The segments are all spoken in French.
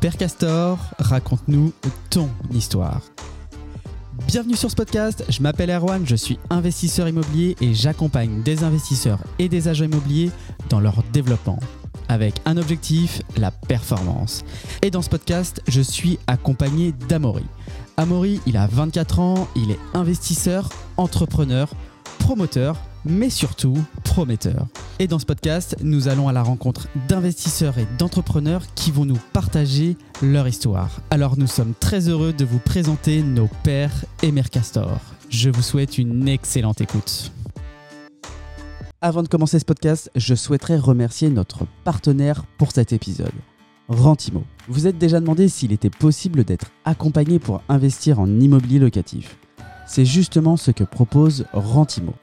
Père Castor, raconte-nous ton histoire. Bienvenue sur ce podcast, je m'appelle Erwan, je suis investisseur immobilier et j'accompagne des investisseurs et des agents immobiliers dans leur développement avec un objectif, la performance. Et dans ce podcast, je suis accompagné d'Amaury. Amaury, il a 24 ans, il est investisseur, entrepreneur, promoteur, mais surtout prometteur. Et dans ce podcast, nous allons à la rencontre d'investisseurs et d'entrepreneurs qui vont nous partager leur histoire. Alors nous sommes très heureux de vous présenter nos pères et mères. Je vous souhaite une excellente écoute. Avant de commencer ce podcast, je souhaiterais remercier notre partenaire pour cet épisode, Rentimo. Vous êtes déjà demandé s'il était possible d'être accompagné pour investir en immobilier locatif. C'est justement ce que propose Rentimo,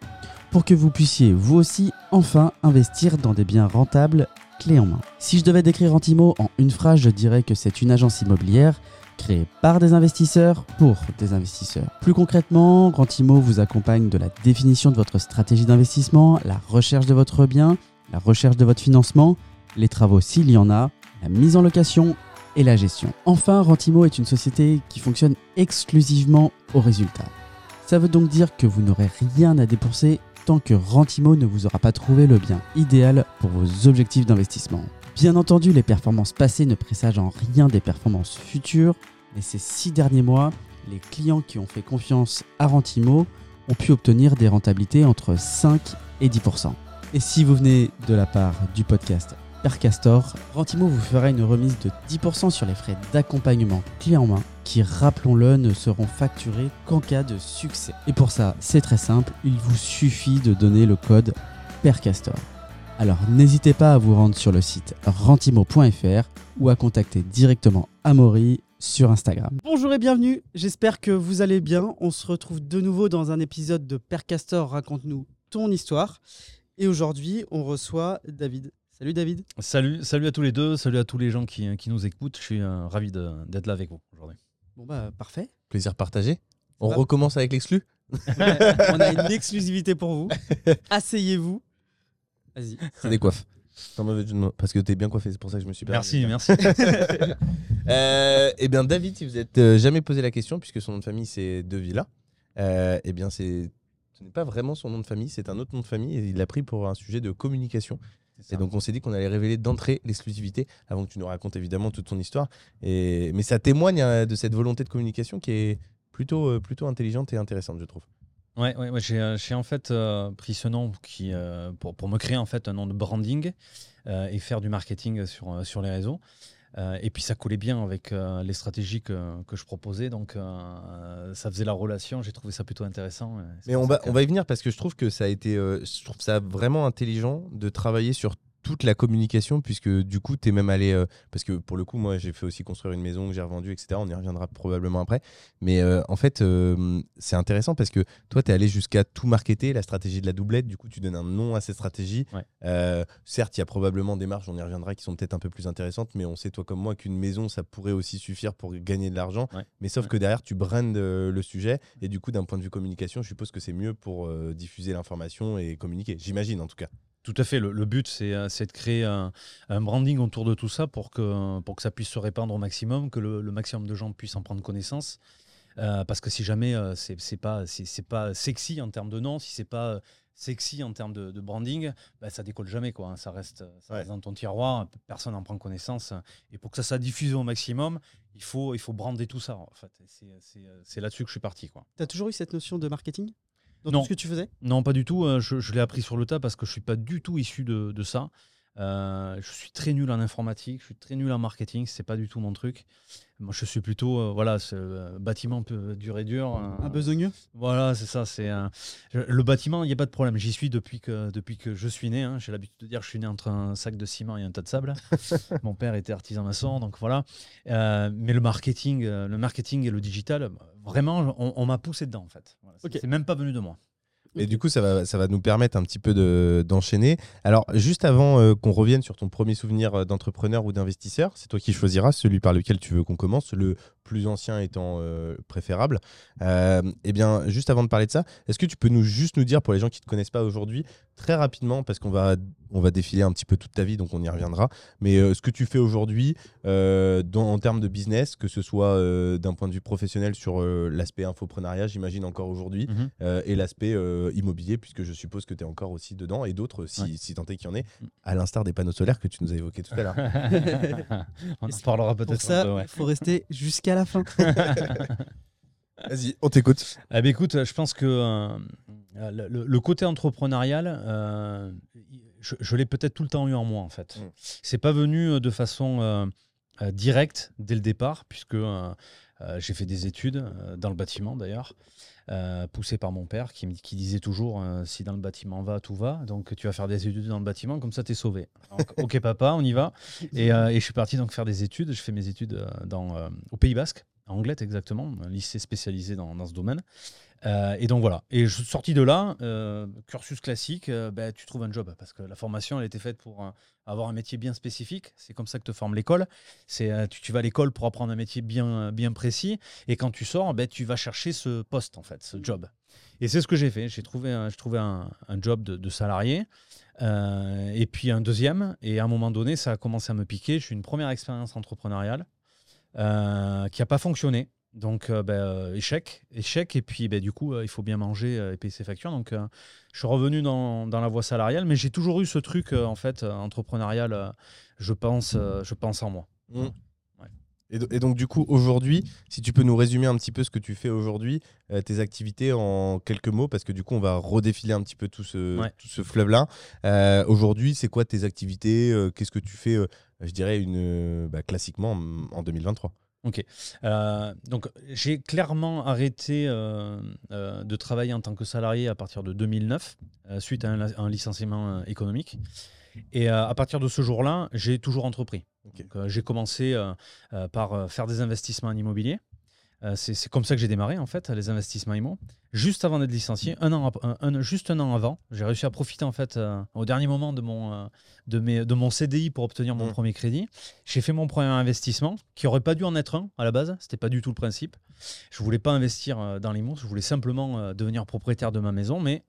pour que vous puissiez vous aussi enfin investir dans des biens rentables clés en main. Si je devais décrire Rentimo en une phrase, je dirais que c'est une agence immobilière créé par des investisseurs pour des investisseurs. Plus concrètement, Rentimo vous accompagne de la définition de votre stratégie d'investissement, la recherche de votre bien, la recherche de votre financement, les travaux s'il y en a, la mise en location et la gestion. Enfin, Rentimo est une société qui fonctionne exclusivement au résultat. Ça veut donc dire que vous n'aurez rien à dépenser tant que Rentimo ne vous aura pas trouvé le bien idéal pour vos objectifs d'investissement. Bien entendu, les performances passées ne présagent en rien des performances futures, mais ces six derniers mois, les clients qui ont fait confiance à Rentimo ont pu obtenir des rentabilités entre 5 et 10%. Et si vous venez de la part du podcast Percastor, Rentimo vous fera une remise de 10% sur les frais d'accompagnement clé en main qui, rappelons-le, ne seront facturés qu'en cas de succès. Et pour ça, c'est très simple, il vous suffit de donner le code Percastor. Alors n'hésitez pas à vous rendre sur le site rentimo.fr ou à contacter directement Amaury sur Instagram. Bonjour et bienvenue, j'espère que vous allez bien. On se retrouve de nouveau dans un épisode de Percastor Raconte-nous ton histoire. Et aujourd'hui, on reçoit David. Salut David. Salut, salut à tous les deux, salut à tous les gens qui, qui nous écoutent. Je suis euh, ravi d'être là avec vous aujourd'hui. Bon bah parfait. Plaisir partagé. On va recommence avec l'exclu on a une exclusivité pour vous. Asseyez-vous. Vas-y. C'est des coiffes. Parce que t'es bien coiffé, c'est pour ça que je me suis permis. Merci, merci. Euh, eh bien, David, si vous êtes euh, jamais posé la question, puisque son nom de famille c'est De Villa, euh, eh bien, c'est ce n'est pas vraiment son nom de famille, c'est un autre nom de famille et il l'a pris pour un sujet de communication. Et donc, on s'est dit qu'on allait révéler d'entrée l'exclusivité avant que tu nous racontes évidemment toute ton histoire. Et... Mais ça témoigne euh, de cette volonté de communication qui est plutôt, euh, plutôt intelligente et intéressante, je trouve. Ouais, ouais, ouais, j'ai, euh, j'ai en fait euh, pris ce nom qui, euh, pour, pour me créer en fait un nom de branding et faire du marketing sur, sur les réseaux. Euh, et puis ça collait bien avec euh, les stratégies que, que je proposais, donc euh, ça faisait la relation. J'ai trouvé ça plutôt intéressant. Mais on va, que- on va y venir parce que je trouve que ça a été, je trouve ça vraiment intelligent de travailler sur toute la communication puisque du coup tu es même allé euh, parce que pour le coup moi j'ai fait aussi construire une maison que j'ai revendue etc on y reviendra probablement après. Mais euh, en fait euh, c'est intéressant parce que toi tu es allé jusqu'à tout marketer la stratégie de la doublette. Du coup tu donnes un nom à cette stratégie. Ouais. Certes il y a probablement des marges on y reviendra qui sont peut-être un peu plus intéressantes mais on sait toi comme moi qu'une maison ça pourrait aussi suffire pour gagner de l'argent. Ouais. mais sauf Ouais. que derrière tu brandes le sujet. Et du coup d'un point de vue communication je suppose que c'est mieux pour diffuser l'information et communiquer. J'imagine en tout cas Tout à fait. Le, le but, c'est euh, c'est de créer un, un branding autour de tout ça pour que, pour que ça puisse se répandre au maximum, que le, le maximum de gens puissent en prendre connaissance. Euh, parce que si jamais euh, c'est pas, c'est pas sexy en termes de nom, si c'est pas sexy en termes de, de branding, bah, ça décolle jamais. Quoi, hein. Ça, reste, ça Ouais. reste dans ton tiroir, personne n'en prend connaissance. Et pour que ça soit diffusé au maximum, il faut, il faut brander tout ça. En fait. C'est c'est- c'est là-dessus que je suis parti. Quoi. T'as toujours eu cette notion de marketing? Dans Non. tout ce que tu faisais? Non, pas du tout. euh, Je, je l'ai appris sur le tas parce que je suis pas du tout issu de, de ça. Euh, je suis très nul en informatique, je suis très nul en marketing, c'est pas du tout mon truc. Moi, je suis plutôt, euh, voilà, c'est, euh, bâtiment peu dur et dur. Un besogneux Voilà, c'est ça. C'est le bâtiment, il n'y a pas de problème. J'y suis depuis que depuis que je suis né. hein. J'ai l'habitude de dire, que je suis né entre un sac de ciment et un tas de sable. Mon père était artisan maçon, donc voilà. Mais le marketing, le marketing et le digital, vraiment, on, on m'a poussé dedans en fait. Voilà, c'est- Ok. C'est même pas venu de moi. Et du coup, ça va, ça va nous permettre un petit peu de- d'enchaîner. Alors, juste avant euh, qu'on revienne sur ton premier souvenir euh, d'entrepreneur ou d'investisseur, c'est toi qui choisiras celui par lequel tu veux qu'on commence. Le plus ancien étant euh, préférable. Euh, eh bien, juste avant de parler de ça, est-ce que tu peux nous juste nous dire pour les gens qui ne te connaissent pas aujourd'hui, très rapidement, parce qu'on va, on va défiler un petit peu toute ta vie, donc on y reviendra, mais euh, ce que tu fais aujourd'hui euh, dans- en termes de business, que ce soit euh, d'un point de vue professionnel sur euh, l'aspect infoprenariat, j'imagine encore aujourd'hui, Mhm. euh, et l'aspect euh, immobilier, puisque je suppose que tu es encore aussi dedans, et d'autres, si, Ouais. si tant est qu'il y en ait, Mm. à l'instar des panneaux solaires que tu nous as évoqués tout à l'heure. On en parlera Pour peut-être ça, un peu, ouais. il faut rester jusqu'à la fin. Vas-y, on t'écoute. Eh ben, écoute, je pense que euh, le, côté entrepreneurial, euh, je, je l'ai peut-être tout le temps eu en moi en fait. Mm. C'est pas venu euh, de façon euh, directe dès le départ, puisque j'ai fait des études dans le bâtiment d'ailleurs, euh, poussé par mon père qui, me- qui disait toujours euh, si dans le bâtiment va, tout va. Donc tu vas faire des études dans le bâtiment, comme ça tu es sauvé. Donc, ok papa, on y va. Et, euh, et je suis parti donc faire des études. Je fais mes études dans, au Pays Basque, à Anglet exactement, un lycée spécialisé dans, dans ce domaine. Euh, et donc voilà. Et je suis sorti de là, euh, cursus classique, euh, ben, tu trouves un job parce que la formation elle était faite pour euh, avoir un métier bien spécifique. C'est comme ça que te forme l'école. C'est tu, vas à l'école pour apprendre un métier bien bien précis. Et quand tu sors, ben, tu vas chercher ce poste en fait, ce job. Et c'est ce que j'ai fait. J'ai trouvé un, j'ai trouvé un, job de, de salarié. et puis un deuxième. Et à un moment donné, ça a commencé à me piquer. J'ai eu une première expérience entrepreneuriale qui n'a pas fonctionné. Donc, euh, ben, euh, échec, échec. Et puis, ben, du coup, euh, il faut bien manger euh, et payer ses factures. Donc, je suis revenu dans, dans la voie salariale, mais j'ai toujours eu ce truc, en fait, entrepreneurial, je, pense, je pense en moi. Mm. Et, do- et donc, du coup, aujourd'hui, si tu peux nous résumer un petit peu ce que tu fais aujourd'hui, tes activités en quelques mots, parce que du coup, on va redéfiler un petit peu tout ce, Ouais. tout ce fleuve-là. Aujourd'hui, c'est quoi tes activités Qu'est-ce que tu fais, je dirais, une, bah, classiquement en, en 2023 Euh, donc, j'ai clairement arrêté euh, euh, de travailler en tant que salarié à partir de 2009, euh, suite à un, un licenciement économique. Et à partir de ce jour-là, j'ai toujours entrepris. Ok. J'ai commencé par faire des investissements en immobilier. Euh, c'est comme ça que j'ai démarré, en fait, les investissements IMO. Juste avant d'être licencié, un an, ap- un- un- juste un an avant, j'ai réussi à profiter, en fait, euh, au dernier moment de mon, euh, de, mes, de mon CDI pour obtenir mon Mm. premier crédit. J'ai fait mon premier investissement, qui aurait pas dû en être un à la base. C'était pas du tout le principe. Je voulais pas investir dans l'IMO, je voulais simplement devenir propriétaire de ma maison, mais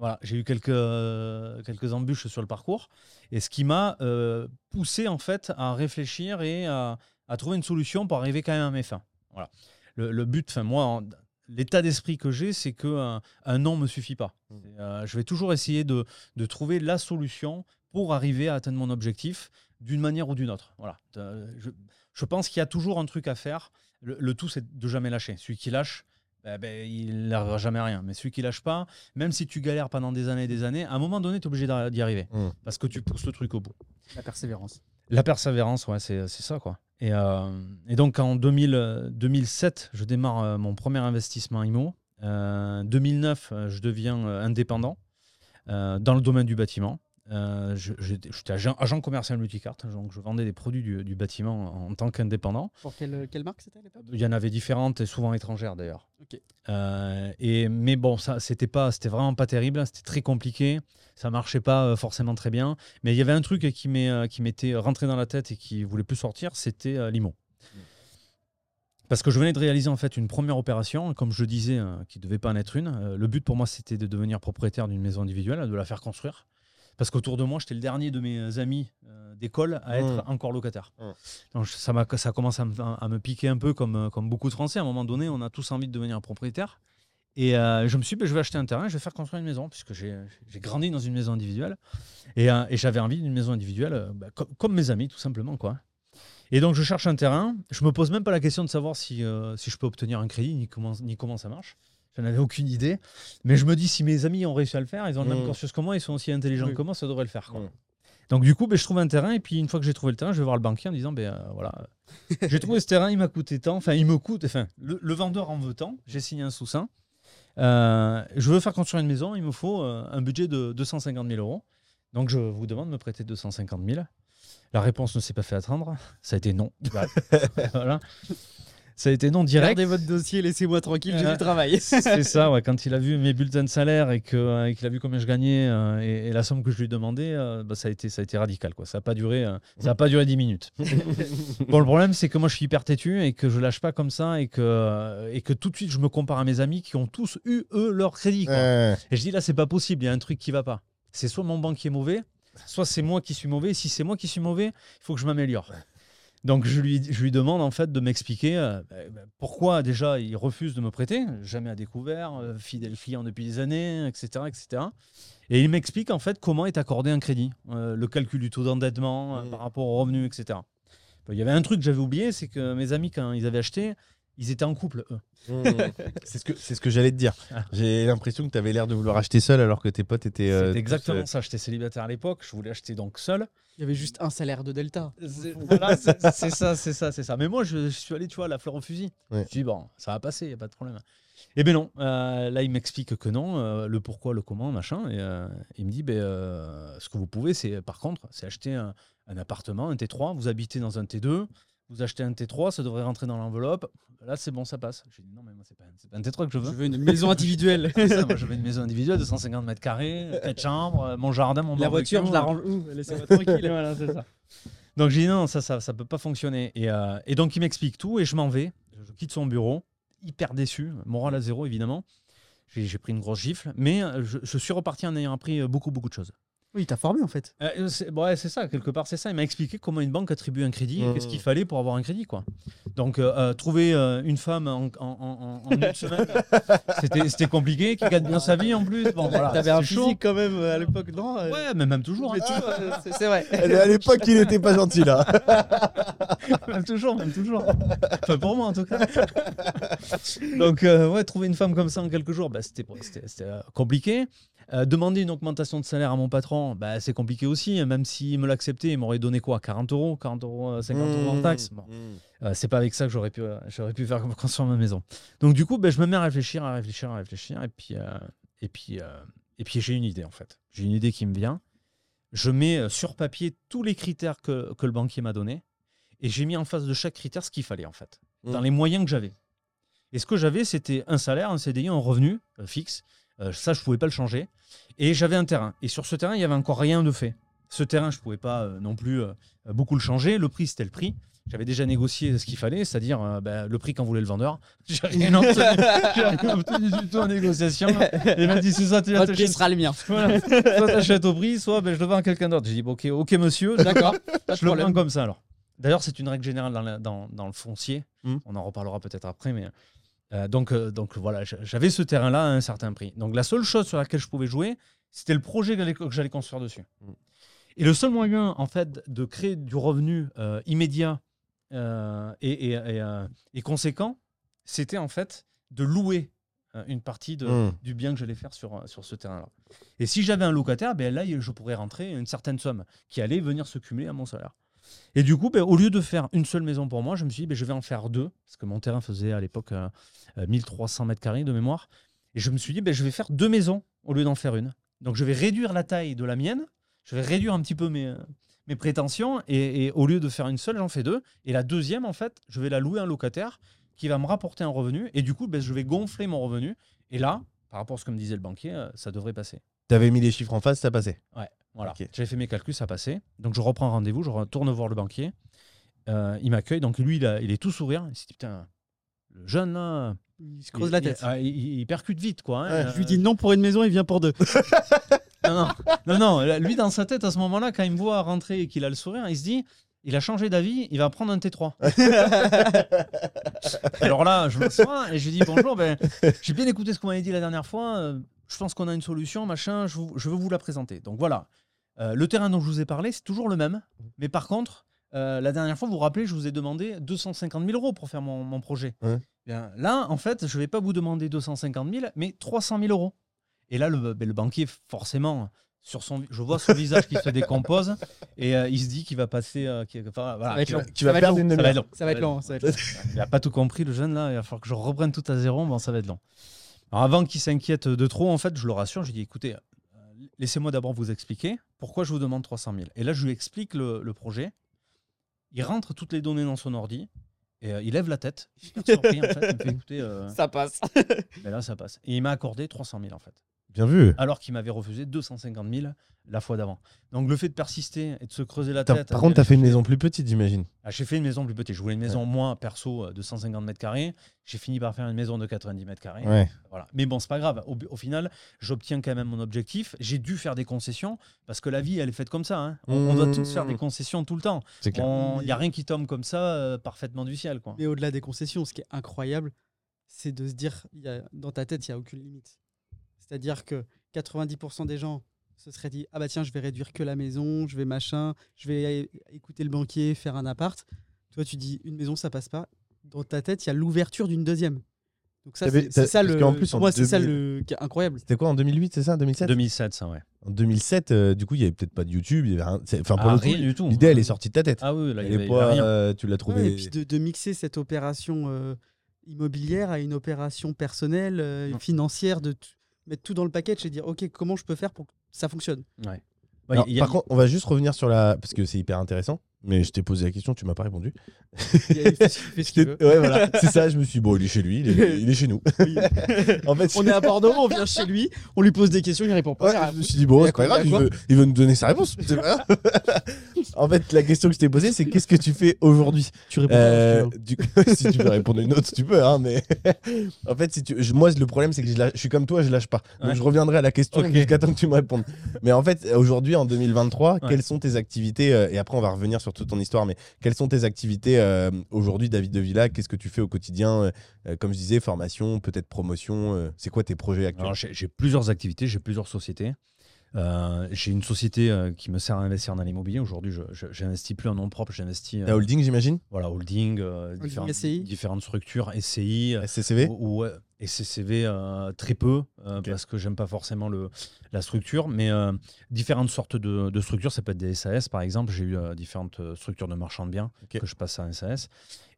voilà, j'ai eu quelques, euh, quelques embûches sur le parcours. Et ce qui m'a euh, poussé en fait à réfléchir et à, à trouver une solution pour arriver quand même à mes fins. Voilà. Le, le but, enfin moi, en- l'état d'esprit que j'ai, c'est que un, un non me suffit pas. Mmh. C'est, euh, je vais toujours essayer de, de trouver la solution pour arriver à atteindre mon objectif d'une manière ou d'une autre. Voilà. Euh, Je, je pense qu'il y a toujours un truc à faire. Le, le tout, c'est de jamais lâcher. Celui qui lâche, ben, ben, il n'arrivera jamais rien. Mais celui qui lâche pas, même si tu galères pendant des années et des années, à un moment donné, tu es obligé d'y arriver. Mm. Parce que tu pousses le truc au bout. La persévérance. La persévérance, ouais, c'est ça, quoi. Et, euh, et donc, en 2000, euh, 2007, je démarre euh, mon premier investissement IMO. Euh, 2009, euh, je deviens indépendant dans le domaine du bâtiment. Euh, J'étais agent, agent commercial multicarte, donc je vendais des produits du, du bâtiment en tant qu'indépendant. Pour quelle, quelle marque c'était à l'époque? Il y en avait différentes et souvent étrangères d'ailleurs. Ok. Euh, et mais bon, ça c'était pas, c'était vraiment pas terrible. C'était très compliqué. Ça marchait pas euh, forcément très bien. Mais il y avait un truc qui euh, qui m'était rentré dans la tête et qui voulait plus sortir, c'était l'IMO. Parce que je venais de réaliser en fait une première opération, comme je disais, euh, qui devait pas en être une. Le but pour moi, c'était de devenir propriétaire d'une maison individuelle, de la faire construire. Parce qu'autour de moi, j'étais le dernier de mes amis euh, d'école à être Mmh. encore locataire. Mmh. Donc ça, commence à me, à me piquer un peu comme, euh, comme beaucoup de Français. À un moment donné, on a tous envie de devenir propriétaire. Et euh, je me suis dit, ben, je vais acheter un terrain, je vais faire construire une maison, puisque j'ai, grandi dans une maison individuelle. Et, euh, et j'avais envie d'une maison individuelle, euh, bah, co- comme mes amis, tout simplement. quoi. Et donc je cherche un terrain. Je me pose même pas la question de savoir si, euh, si je peux obtenir un crédit, ni comment, ni comment ça marche. Je n'avais aucune idée. Mais je me dis, si mes amis ont réussi à le faire, ils ont le même Mm. cursus que moi, ils sont aussi intelligents Oui. que moi, ça devrait le faire. quoi. Mm. Donc du coup, ben, je trouve un terrain et puis une fois que j'ai trouvé le terrain, je vais voir le banquier en disant, ben euh, voilà, j'ai trouvé ce terrain, il m'a coûté tant, enfin il me coûte, enfin le, le vendeur en veut tant, j'ai signé un sous-sein. Euh, je veux faire construire une maison, il me faut euh, un budget de 250 000 euros. Donc je vous demande de me prêter 250 000. La réponse ne s'est pas fait attendre, ça a été non. voilà. Ça a été non direct. Gardez votre dossier, laissez-moi tranquille, j'ai Euh, du travail. C'est ça, ouais. Quand il a vu mes bulletins de salaire et euh, qu'il a vu combien je gagnais euh, et, et la somme que je lui demandais, euh, bah, ça, a été, ça a été radical. Quoi. Ça n'a pas, duré, euh, ça a pas duré 10 minutes. bon, le problème, c'est que moi, je suis hyper têtu et que je lâche pas comme ça et que, et que tout de suite, je me compare à mes amis qui ont tous eu, eux, leur crédit. quoi. Et je dis là, c'est pas possible, il y a un truc qui va pas. C'est soit mon banquier est mauvais, soit c'est moi qui suis mauvais. Si c'est moi qui suis mauvais, il faut que je m'améliore. Donc je lui, je lui demande en fait de m'expliquer euh, bah, bah, pourquoi déjà il refuse de me prêter, jamais à découvert, euh, fidèle client depuis des années, etc. etc. Et il m'explique en fait comment est accordé un crédit, euh, le calcul du taux d'endettement euh, Mm. par rapport aux revenus, etc. Il y avait un truc que j'avais oublié, c'est que mes amis quand ils avaient acheté, ils étaient en couple, eux. Mmh. c'est ce que, c'est ce que j'allais te dire. Ah. J'ai l'impression que tu avais l'air de vouloir acheter seul alors que tes potes étaient. euh, C'est exactement tous, ça. J'étais célibataire à l'époque, je voulais acheter donc seul. Il y avait juste un salaire de Delta. C'est- voilà, c'est c'est ça, c'est ça, c'est ça. Mais moi, je, je suis allé, tu vois, à la fleur au fusil. Ouais. Je me suis dit, bon, ça va passer, il n'y a pas de problème. Et ben non, euh, là, il m'explique que non, euh, le pourquoi, le comment, machin. Et euh, il me dit, ben, euh, ce que vous pouvez, c'est, par contre, c'est acheter un, un appartement, un T3, vous habitez dans un T2, vous achetez un T3, ça devrait rentrer dans l'enveloppe. Là, c'est bon, ça passe. J'ai dit, non, mais moi, c'est pas, c'est pas un T3 que je Je veux. veux une maison individuelle. C'est ça, moi, je veux une maison individuelle de 150 mètres carrés, 4 chambres, euh, mon jardin, mon La voiture, je la range où? Laissez-moi tranquille. Voilà, c'est ça. Donc j'ai dit non, ça, ça, ça peut pas fonctionner. Et, euh, et donc il m'explique tout et je m'en vais. Je quitte son bureau, hyper déçu, moral à zéro évidemment. J'ai j'ai pris une grosse gifle, mais euh, je, je suis reparti en ayant appris euh, beaucoup, beaucoup de choses. Oui, il t'a formé en fait. Euh, c'est ouais, c'est ça, quelque part, c'est ça. Il m'a expliqué comment une banque attribue un crédit et Mmh. qu'est-ce qu'il fallait pour avoir un crédit. quoi. Donc, euh, euh, trouver euh, une femme en, en- en- en une semaine, c'était c'était compliqué, qui gagne bien sa vie en plus. Bon, voilà, T'avais un chaud. physique quand même euh, à l'époque, non euh, Ouais, mais même toujours. hein. mais tu vois, c'est- C'est vrai. À l'époque, il était pas gentil là. même toujours, même toujours. Enfin, pour moi, en tout cas. Donc, euh, ouais, trouver une femme comme ça en quelques jours, bah, c'était c'était- c'était, euh, compliqué. Euh, demander une augmentation de salaire à mon patron, bah, c'est compliqué aussi. Même s'il me l'acceptait, il m'aurait donné quoi 40 euros 40 euros, euh, 50 euros en taxes Bon, euh, c'est pas avec ça que j'aurais pu, euh, j'aurais pu faire construire ma maison. Donc, du coup, bah, je me mets à réfléchir, à réfléchir, à réfléchir. Et puis, euh, et puis, euh, et puis j'ai une idée, en fait. J'ai une idée qui me vient. Je mets euh, sur papier tous les critères que, que le banquier m'a donnés. Et j'ai mis en face de chaque critère ce qu'il fallait, en fait, dans Mm. les moyens que j'avais. Et ce que j'avais, c'était un salaire, un CDI, un revenu euh, fixe. Euh, ça, je pouvais pas le changer. Et j'avais un terrain. Et sur ce terrain, il y avait encore rien de fait. Ce terrain, je pouvais pas euh, non plus euh, beaucoup le changer. Le prix, c'était le prix. J'avais déjà négocié ce qu'il fallait, c'est-à-dire bah, le prix qu'en voulait le vendeur. J'ai rien obtenu, j'ai rien obtenu du tout en négociation. Il m'a dit c'est ça, tu Votre prix sera le mien. voilà. Soit t'achètes au prix, soit ben, je le vends à quelqu'un d'autre. J'ai dit ok, ok monsieur, d'accord, je le vends comme ça alors. D'ailleurs, c'est une règle générale dans, la- dans- dans le foncier. Mm. On en reparlera peut-être après, mais euh, donc, euh, donc voilà, j'avais ce terrain-là à un certain prix. Donc la seule chose sur laquelle je pouvais jouer, c'était le projet que j'allais- construire dessus. Mm. Et le seul moyen, en fait, de créer du revenu euh, immédiat et, et- et, et conséquent, c'était en fait de louer une partie de, Mm. du bien que j'allais faire sur, sur ce terrain-là. Et si j'avais un locataire, ben là, je pourrais rentrer une certaine somme qui allait venir se cumuler à mon salaire. Et du coup, ben, au lieu de faire une seule maison pour moi, je me suis dit, ben, je vais en faire deux, parce que mon terrain faisait à l'époque euh, euh, 1300 mètres carrés de mémoire. Et je me suis dit, ben, je vais faire deux maisons au lieu d'en faire une. Donc je vais réduire la taille de la mienne, je vais réduire un petit peu mes, euh, mes prétentions, et, et au lieu de faire une seule, j'en fais deux. Et la deuxième, en fait, je vais la louer à un locataire qui va me rapporter un revenu, et du coup, je vais gonfler mon revenu. Et là, par rapport à ce que me disait le banquier, euh, ça devrait passer. T'avais mis les chiffres en face, ça passait. Voilà. Ok. J'avais fait mes calculs, ça passait. Donc je reprends rendez-vous, je retourne voir le banquier. Euh, il m'accueille. Donc lui, il, a- il est tout sourire. Il s'est dit Putain, le jeune là. Il se creuse la tête. Il, ah, il- percute vite, quoi. hein. Ouais, Je lui dis non pour une maison, il vient pour deux. Non, non, non, non, lui, dans sa tête, à ce moment-là, quand il me voit rentrer et qu'il a le sourire, il se dit il a changé d'avis, il va prendre un T3. Alors là, je m'assois et je lui dis bonjour, ben, j'ai bien écouté ce qu'on m'avait dit la dernière fois. euh, Je pense qu'on a une solution, machin, je, vous- je veux vous la présenter. Donc voilà, Euh, le terrain dont je vous ai parlé, c'est toujours le même. Mais par contre, euh, la dernière fois, vous vous rappelez, je vous ai demandé 250 000 euros pour faire mon, mon projet. Ouais. Bien, là, en fait, je ne vais pas vous demander 250 000, mais 300 000 euros. Et là, le, ben, le banquier, forcément, sur son, je vois son visage qui se décompose et euh, il se dit qu'il va passer. euh, qu'il- enfin, voilà, Ça va être long. Perdre être une long. ça va demi-heure. être long. Ça va être long. ça va être long. Il n'a pas tout compris, le jeune, là. Il va falloir que je reprenne tout à zéro. Bon, ça va être long. Alors, avant qu'il s'inquiète de trop, en fait, je le rassure. Je lui dis écoutez, laissez-moi d'abord vous expliquer pourquoi je vous demande 300 000. Et là, je lui explique le, le projet. Il rentre toutes les données dans son ordi. Et euh, il lève la tête. Hyper surpris, en fait. Il me fait écouter. euh, Ça passe. mais là, ça passe. Et il m'a accordé 300 000 en fait. Bien vu. Alors qu'il m'avait refusé 250 000 la fois d'avant. Donc le fait de persister et de se creuser la tête. Par contre, t'as fait une maison plus petite, j'imagine. Ah, j'ai fait une maison plus petite. Je voulais une maison, moi, perso, euh, de 150 mètres carrés. J'ai fini par faire une maison de 90 mètres carrés. Ouais. Voilà. Mais bon, c'est pas grave. Au, au final, j'obtiens quand même mon objectif. J'ai dû faire des concessions parce que la vie, elle est faite comme ça. hein. On, on doit Mmh. tous faire des concessions tout le temps. C'est clair. Il n'y a rien qui tombe comme ça euh, parfaitement du ciel. Quoi. Mais au-delà des concessions, ce qui est incroyable, c'est de se dire, il y a- dans ta tête, il n'y a aucune limite. C'est-à-dire que 90% des gens se seraient dit, ah bah tiens, je vais réduire que la maison, je vais machin, je vais écouter le banquier, faire un appart. Toi, tu dis, une maison, ça passe pas. Dans ta tête, il y a l'ouverture d'une deuxième. Donc ça, c'est ça le. qu'en plus, pour en moi, c'est ça 2000 le qui est incroyable. C'était quoi en 2008, c'est ça 2007 2007, ça, ouais. En 2007, euh, du coup, il y avait peut-être pas de YouTube. il y avait Enfin, pour Ah, le coup, rien du tout. l'idée, elle est sortie de ta tête. Ah oui, là, il y avait, pas, rien. euh, tu l'as Ouais, trouvé. et puis de, de mixer cette opération euh, immobilière à une opération personnelle, financière, de mettre tout dans le package et dire, ok, comment je peux faire pour que ça fonctionne? Ouais. Alors, a- par contre, on va juste revenir sur la. Parce que c'est hyper intéressant. Mais je t'ai posé la question, tu m'as pas répondu. Il fait ce qu'il- fait ce qu'il veut. Ouais, voilà, c'est ça. Je me suis dit, bon, il est chez lui, il est, il est chez nous. Oui. en fait, On est à Bordeaux, on vient chez lui, on lui pose des questions, il répond pas. Ouais, il je me suis dit, bon, c'est pas grave, il veut, il veut nous donner sa réponse. En fait, la question que je t'ai posée, c'est qu'est-ce que tu fais aujourd'hui? Tu réponds Euh, du- Si tu veux répondre une autre, tu peux. Hein, mais en fait, si tu... moi, le problème, c'est que je, lâche- je suis comme toi, je lâche pas. Donc, Ouais. je reviendrai à la question Ok. jusqu'à temps que tu me répondes. Mais en fait, aujourd'hui, en 2023, Ouais. quelles sont tes activités euh, Et après, on va revenir sur toute ton histoire. Mais quelles sont tes activités euh, aujourd'hui, David de Villa? Qu'est-ce que tu fais au quotidien Euh, euh, Comme je disais, formation, peut-être promotion. euh, c'est quoi tes projets actuels? Alors, j'ai j'ai plusieurs activités, j'ai plusieurs sociétés. Euh, j'ai une société euh, qui me sert à investir dans l'immobilier. Aujourd'hui, je je- j'investis plus en nom propre, j'investis euh, holding, j'imagine? voilà, holding, euh, différentes, SCI. différentes structures, SCI, SCCV ou, ou, ouais, et CCV euh, très peu, euh, parce que j'aime pas forcément le, la structure, mais euh, différentes sortes de, de structures. Ça peut être des SAS, par exemple. J'ai eu euh, différentes euh, structures de marchand de biens que je passe à un SAS.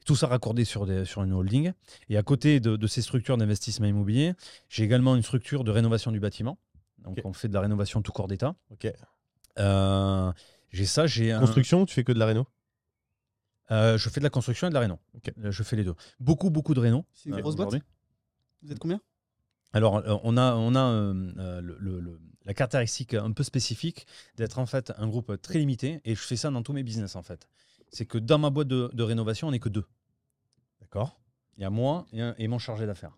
Tout ça raccordé sur, des, sur une holding. Et à côté de, de ces structures d'investissement immobilier, j'ai également une structure de rénovation du bâtiment. Donc, on fait de la rénovation tout corps d'État. Ok. Euh, j'ai ça, j'ai un- Construction, tu fais que de la réno? Euh, je fais de la construction et de la réno. Ok. Je fais les deux. Beaucoup, beaucoup de réno. C'est une grosse boîte? Vous êtes combien? Alors, euh, on a, on a euh, euh, le- le- le- la caractéristique un peu spécifique d'être en fait un groupe très limité et je fais ça dans tous mes business en fait. C'est que dans ma boîte de, de rénovation, on n'est que deux. D'accord? Il y a moi et, un- et mon chargé d'affaires.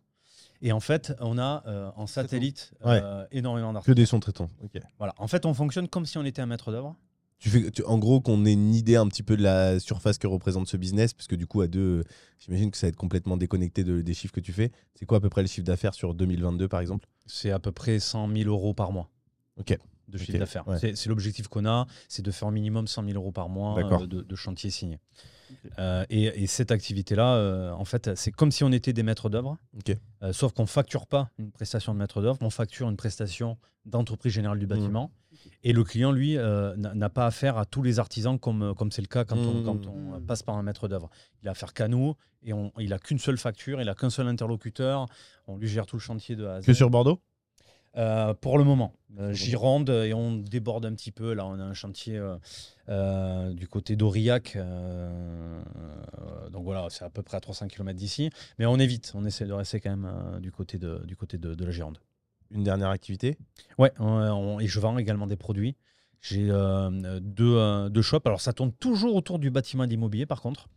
Et en fait, on a euh, en satellite euh, énormément Que d'articles. des sons traitants. Voilà. En fait, on fonctionne comme si on était un maître d'œuvre. Tu fais, tu- en gros, qu'on ait une idée un petit peu de la surface que représente ce business, parce que du coup, à deux, euh, j'imagine que ça va être complètement déconnecté de- des chiffres que tu fais. C'est quoi à peu près le chiffre d'affaires sur 2022, par exemple? C'est à peu près 100 000 euros par mois. Ok. De chiffre d'affaires. ouais. C'est l'objectif qu'on a, c'est de faire au minimum 100 000 euros par mois euh, de, de chantier signé. Euh, et, et cette activité-là, euh, en fait, c'est comme si on était des maîtres d'œuvre, euh, sauf qu'on facture pas une prestation de maître d'œuvre, on facture une prestation d'entreprise générale Mmh. du bâtiment. Et le client, lui, euh, n'a pas affaire à tous les artisans comme comme c'est le cas quand, on, Mmh. quand on passe par un maître d'œuvre. Il a affaire qu'à nous et on, il a qu'une seule facture, il a qu'un seul interlocuteur. On lui gère tout le chantier de A à Z. Que sur Bordeaux? Euh, pour le moment, Euh, Gironde et on déborde un petit peu. Là, on a un chantier euh, euh, du côté d'Aurillac. euh, euh, donc voilà, c'est à peu près à 300 km d'ici. Mais on évite, on essaie de rester quand même euh, du côté, de, du côté de, de la Gironde. Une dernière activité? Ouais, on- on- et je vends également des produits. J'ai euh, deux, euh, deux shops. Alors ça tourne toujours autour du bâtiment l'immobilier par contre.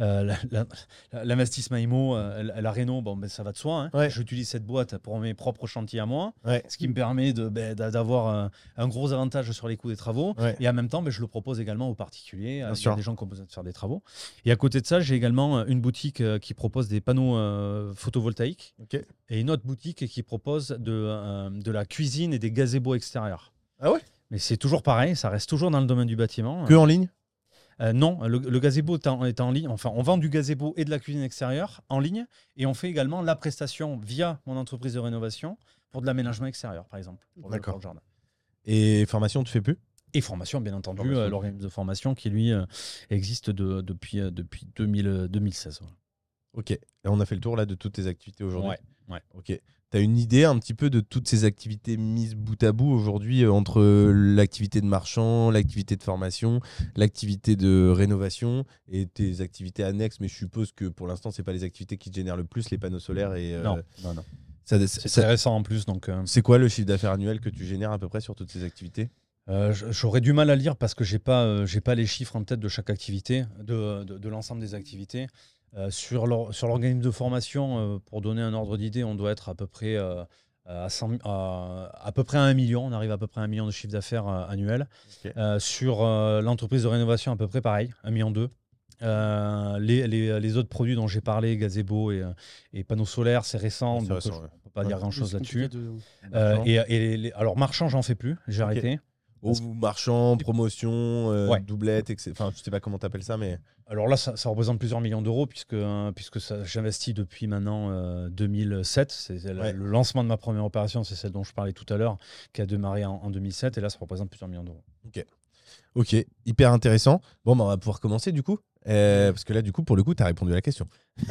Euh, L'investissement IMO, euh, la, la réno, bon, ben, ça va de soi. hein. Ouais. J'utilise cette boîte pour mes propres chantiers à moi. Ouais. Ce qui me permet ben, d'a- d'avoir un, un gros avantage sur les coûts des travaux. Ouais. Et en même temps, ben, je le propose également aux particuliers. A des gens qui ont besoin de faire des travaux. Et à côté de ça, j'ai également euh, une boutique euh, qui propose des panneaux euh, photovoltaïques et une autre boutique qui propose de, euh, de la cuisine et des gazebos extérieurs. Ah ouais? Mais c'est toujours pareil, ça reste toujours dans le domaine du bâtiment. Que en ligne? Euh, non, le, le gazebo est en, est en ligne. Enfin, on vend du gazebo et de la cuisine extérieure en ligne et on fait également la prestation via mon entreprise de rénovation pour de l'aménagement extérieur, par exemple. pour le- D'accord. pour le jardin. Et formation, tu fais plus? Et formation, bien entendu, euh, l'organisme de formation qui, lui, euh, existe de- depuis, euh, depuis 2000, euh, 2016. voilà. Ok. Et on a fait le tour là de toutes tes activités aujourd'hui? Ouais, ouais. Ok. As une idée un petit peu de toutes ces activités mises bout à bout aujourd'hui euh, entre l'activité de marchand, l'activité de formation, l'activité de rénovation et tes activités annexes? Mais je suppose que pour l'instant, c'est pas les activités qui te génèrent le plus, les panneaux solaires et. euh, Non, non, non. C'est récent en plus, donc euh, c'est quoi le chiffre d'affaires annuel que tu génères à peu près sur toutes ces activités? Euh, j'aurais du mal à lire parce que j'ai pas, euh, j'ai pas les chiffres en tête de chaque activité, de, de, de l'ensemble des activités. Euh, sur l'or- sur l'organisme de formation, euh, pour donner un ordre d'idée, on doit être à peu près euh, à, 100 à, à peu près à 1 million. On arrive à peu près à 1 million de chiffre d'affaires euh, annuel. Euh, sur euh, l'entreprise de rénovation, à peu près pareil, 1 million 2. les, les- les autres produits dont j'ai parlé, gazebo et, et panneaux solaires, c'est récent, donc récent, je ouais. ne peux pas Ouais. dire grand chose C'est là-dessus. de- Euh, et, et les- alors marchand, j'en fais plus, j'ai arrêté. Ou marchand, promotion, euh, Ouais. doublette, etc. Enfin, je sais pas comment t'appelles ça, mais. Alors là, ça, ça représente plusieurs millions d'euros puisque, euh, puisque j'investis depuis maintenant euh, 2007. C'est c'est le- Ouais. le lancement de ma première opération, c'est celle dont je parlais tout à l'heure, qui a démarré en, en 2007. Et là, ça représente plusieurs millions d'euros. Ok, hyper intéressant. Bon, bah, on va pouvoir commencer du coup. Euh, parce que là, du coup, pour le coup, tu as répondu à la question.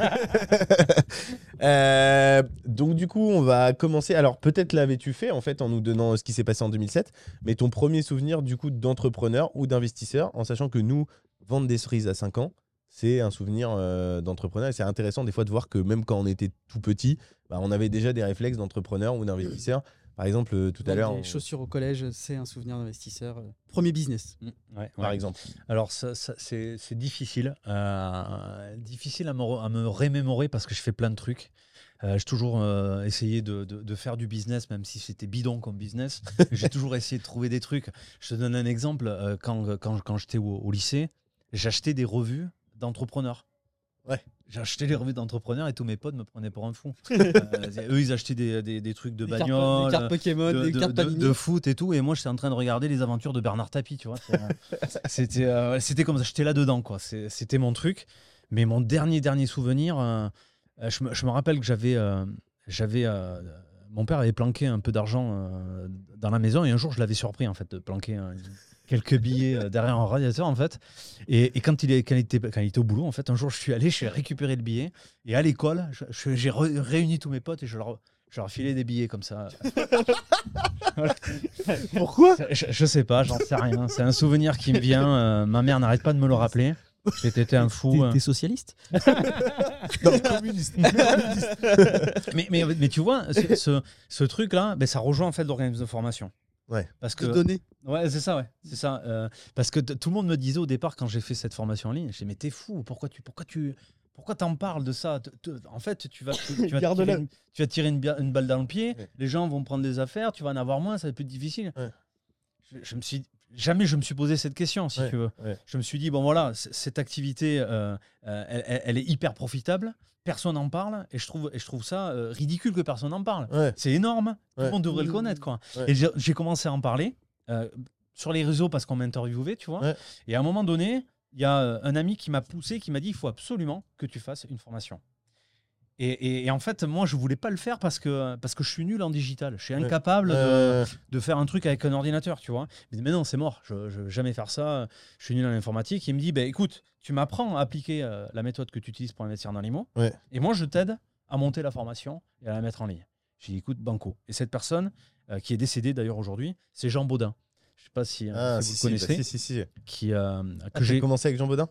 Euh, donc, du coup, on va commencer. Alors, peut-être l'avais-tu fait en fait en nous donnant ce qui s'est passé en 2007, mais ton premier souvenir du coup d'entrepreneur ou d'investisseur, en sachant que nous, vendre des cerises à 5 ans, c'est un souvenir euh, d'entrepreneur. Et c'est intéressant des fois de voir que même quand on était tout petit, bah, on avait déjà des réflexes d'entrepreneur ou d'investisseur. Par exemple, euh, tout à l'heure, on- chaussures au collège, c'est un souvenir d'investisseur. euh, Premier business. Ouais, par exemple. Alors, ça, ça- c'est c'est difficile. euh, difficile à me, à me remémorer parce que je fais plein de trucs. Euh, j'ai toujours euh, essayé de, de- de faire du business, même si c'était bidon comme business. j'ai toujours essayé de trouver des trucs. Je te donne un exemple. euh, quand, quand, quand j'étais au, au lycée, j'achetais des revues d'entrepreneurs. Ouais. J'ai acheté les revues d'entrepreneurs et tous mes potes me prenaient pour un fou. Euh, eux, ils achetaient des, des- des trucs de Des cartes- des cartes Pokémon, de, des de- cartes de- foot et tout. Et moi, j'étais en train de regarder les aventures de Bernard Tapie, tu vois. Euh, C'était euh, comme ça, j'étais là-dedans, quoi. C'était mon truc. Mais mon dernier, dernier souvenir, euh, je, me, je me rappelle que j'avais. j'avais mon père avait planqué un peu d'argent dans la maison et un jour, je l'avais surpris, en fait, de planquer quelques billets euh, derrière un radiateur, en fait. Et, et quand, il est, quand, il était, quand il était au boulot, en fait, un jour, je suis allé, j'ai récupéré le billet. Et à l'école, je- je- j'ai réuni tous mes potes et je leur, je leur filais des billets comme ça. Pourquoi? Je, je sais pas, j'en sais rien. C'est un souvenir qui me vient. euh, ma mère n'arrête pas de me le rappeler. J'étais un fou. T'es-. T'es socialiste? Non, communiste. Mais, mais, mais tu vois, ce, ce, ce truc-là, ben, ça rejoint en fait l'organisme de formation. Ouais. Parce que donner. Ouais, c'est ça, ouais, c'est ça. euh, parce que tout le monde me disait au départ quand j'ai fait cette formation en ligne, je disais mais t'es fou, pourquoi tu, pourquoi tu, pourquoi t'en parles de ça? Te- te- En fait, tu vas, tu, tu vas tirer, une, tu vas tirer une, bia- une balle dans le pied. Ouais. Les gens vont prendre des affaires, tu vas en avoir moins, ça va être plus difficile. Ouais. Je, je me suis jamais je me suis posé cette question, si Ouais, tu veux. Je me suis dit bon voilà, cette activité, euh, euh, elle, est hyper profitable. Personne n'en parle et je trouve, et je trouve ça euh, ridicule que personne n'en parle. C'est énorme. Tout le monde devrait le Mmh. connaître, quoi. Et j'ai commencé à en parler euh, sur les réseaux parce qu'on m'interviewait, tu vois. Ouais. Et à un moment donné, il y a euh, un ami qui m'a poussé, qui m'a dit il faut absolument que tu fasses une formation. Et, et- et en fait, moi, je voulais pas le faire parce que, parce que je suis nul en digital. Je suis incapable de, Euh, de faire un truc avec un ordinateur, tu vois. Mais non, c'est mort, je ne vais jamais faire ça, je suis nul en informatique. Il me dit, bah, écoute, tu m'apprends à appliquer euh, la méthode que tu utilises pour investir dans l'IMO, Ouais. et moi, je t'aide à monter la formation et à la mettre en ligne. J'ai dit, écoute, Banco. Et cette personne, euh, qui est décédée d'ailleurs aujourd'hui, c'est Jean Baudin. Je sais pas si, euh, Ah, si vous le si, connaissez. bah, si, si, si. Qui, euh, Ah, que j'ai commencé avec Jean Baudin?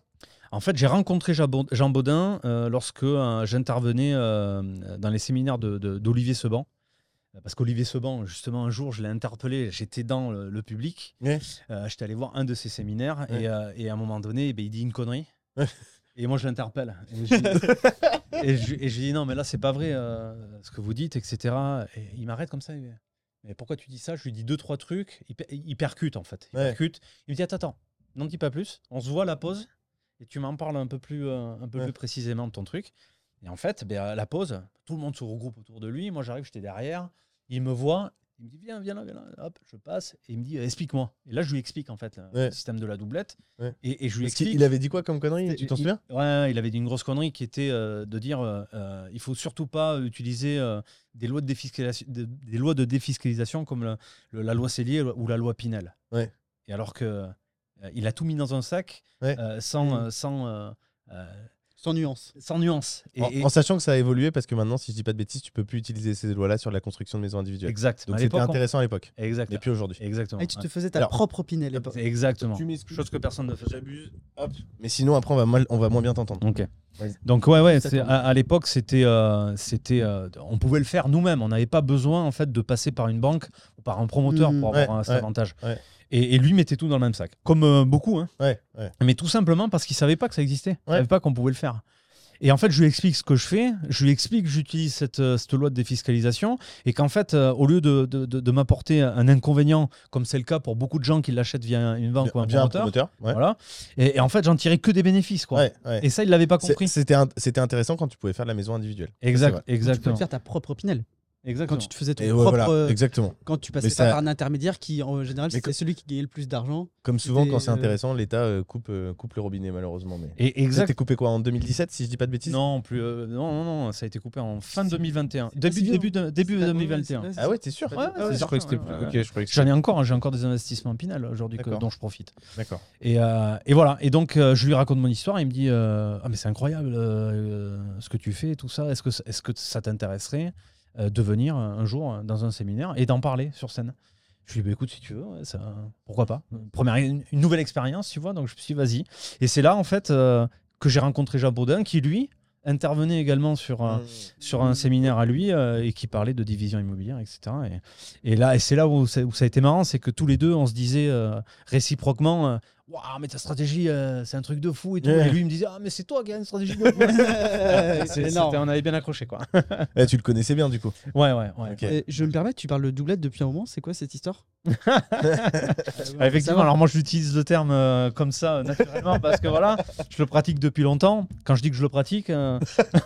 En fait, j'ai rencontré Jean Baud- Jean Baudin euh, lorsque j'intervenais dans les séminaires de- de- d'Olivier Seban. Parce qu'Olivier Seban, justement, un jour, je l'ai interpellé, j'étais dans le, le public, Ouais. J'étais allé voir un de ses séminaires, Ouais. et, et à un moment donné, eh ben, il dit une connerie. Et moi, je l'interpelle. Et je, et lui dis, non, mais là, c'est pas vrai euh, ce que vous dites, etc. Et il m'arrête comme ça. il Mais pourquoi tu dis ça? Je lui dis deux, trois trucs. Il, per- il percute, en fait. Il Ouais. percute. Il me dit, attends, attends, n'en dis pas plus. On se voit à la pause et tu m'en parles un peu plus, euh, un peu Ouais. plus précisément de ton truc. Et en fait, ben, à la pause, tout le monde se regroupe autour de lui. Moi, j'arrive, j'étais derrière. Il me voit. Il me dit, viens, viens là, viens là. Hop, je passe. Et il me dit, explique-moi. Et là, je lui explique, en fait, le système de la doublette. Ouais. Et, et je lui Parce explique. Il avait dit quoi comme connerie? Tu t'en souviens? Ouais, il avait dit une grosse connerie qui était euh, de dire euh, euh, il faut surtout pas utiliser euh, des, lois de défiscalisation, de- des lois de défiscalisation comme le- le- la loi Cellier ou la loi Pinel. Ouais. Et alors que il a tout mis dans un sac sans, Mm. euh, sans, Sans nuance. sans nuance. Et, En, et- en sachant que ça a évolué parce que maintenant, si je dis pas de bêtises, tu peux plus utiliser ces lois-là sur la construction de maisons individuelles. exact. Donc c'était on- intéressant à l'époque, Exact. mais plus aujourd'hui. Exactement. Et tu te faisais ta Alors- propre Pinel à l'époque. Exactement. Tu. Chose que personne ne faisait. J'abuse. Hop. Mais sinon, après, on va, mal- on va moins bien t'entendre. Ok. Donc ouais ouais, à, à l'époque c'était euh, c'était euh, on pouvait le faire nous-mêmes, on n'avait pas besoin en fait de passer par une banque ou par un promoteur Mhm. pour avoir Ouais, un- cet ouais, avantage. Et, et lui mettait tout dans le même sac, comme euh, beaucoup, hein. Ouais, ouais. mais tout simplement parce qu'il savait pas que ça existait, il Ouais. savait pas qu'on pouvait le faire. Et en fait, je lui explique ce que je fais, je lui explique que j'utilise cette, euh, cette loi de défiscalisation et qu'en fait, euh, au lieu de, de- de- de m'apporter un inconvénient, comme c'est le cas pour beaucoup de gens qui l'achètent via une banque ou un promoteur, promoteur. Ouais. voilà, et, et en fait, j'en tirais que des bénéfices. Quoi. Ouais, ouais. Et ça, il l'avait pas compris. C'était int- c'était intéressant quand tu pouvais faire de la maison individuelle. Exact, vrai. Tu peux exactement. te faire ta propre Pinel. Quand Exactement. tu te faisais ton Et propre. voilà, euh, exactement. quand tu passais ça- par un intermédiaire qui, en général, c'était celui qui gagnait le plus d'argent. Comme souvent, quand c'est euh, intéressant, l'État euh, coupe, coupe le robinet, malheureusement. Mais... Et Ça a exact. été coupé quoi en 2017, si je dis pas de bêtises? Non, plus, euh, non, non, non, ça a été coupé en fin C'est- 2021. c'est pas Début, début, de- début C'est pas- 2021. ouais, c'est- Ah ouais, t'es sûr Ouais, ouais, Ah que ouais, J'en ai encore, hein, j'ai encore des investissements Pinel aujourd'hui que- D'accord. dont je profite. D'accord. Et, euh, et voilà. Et donc, euh, je lui raconte mon histoire. Il me dit Ah, mais c'est incroyable ce que tu fais et tout ça. Est-ce que, est que ça t'intéresserait? De venir euh, un jour euh, dans un séminaire et d'en parler sur scène Je lui dis bah, Écoute, si tu veux, ouais, ça, pourquoi pas Première, une, une nouvelle expérience, tu vois. Donc, je me suis dit Vas-y. Et c'est là, en fait, euh, que j'ai rencontré Jean Baudin qui, lui, intervenait également sur. Mmh. euh, sur un séminaire à lui euh, et qui parlait de division immobilière, etc. Et, et là, et c'est là où ça, où ça a été marrant, c'est que tous les deux, on se disait euh, réciproquement, euh, waouh, mais ta stratégie, euh, c'est un truc de fou et tout. Ouais. Et lui, il me disait, ah, mais c'est toi qui as une stratégie de fou. C'est- énorme. on avait bien accroché, quoi. Eh, tu le connaissais bien, du coup. Ouais, ouais, ouais. Ok. Et je me permets, tu parles de doublette depuis un moment. C'est quoi cette histoire? Effectivement, alors moi, j'utilise le terme euh, comme ça, euh, naturellement, parce que voilà, je le pratique depuis longtemps. Quand je dis que je le pratique, euh,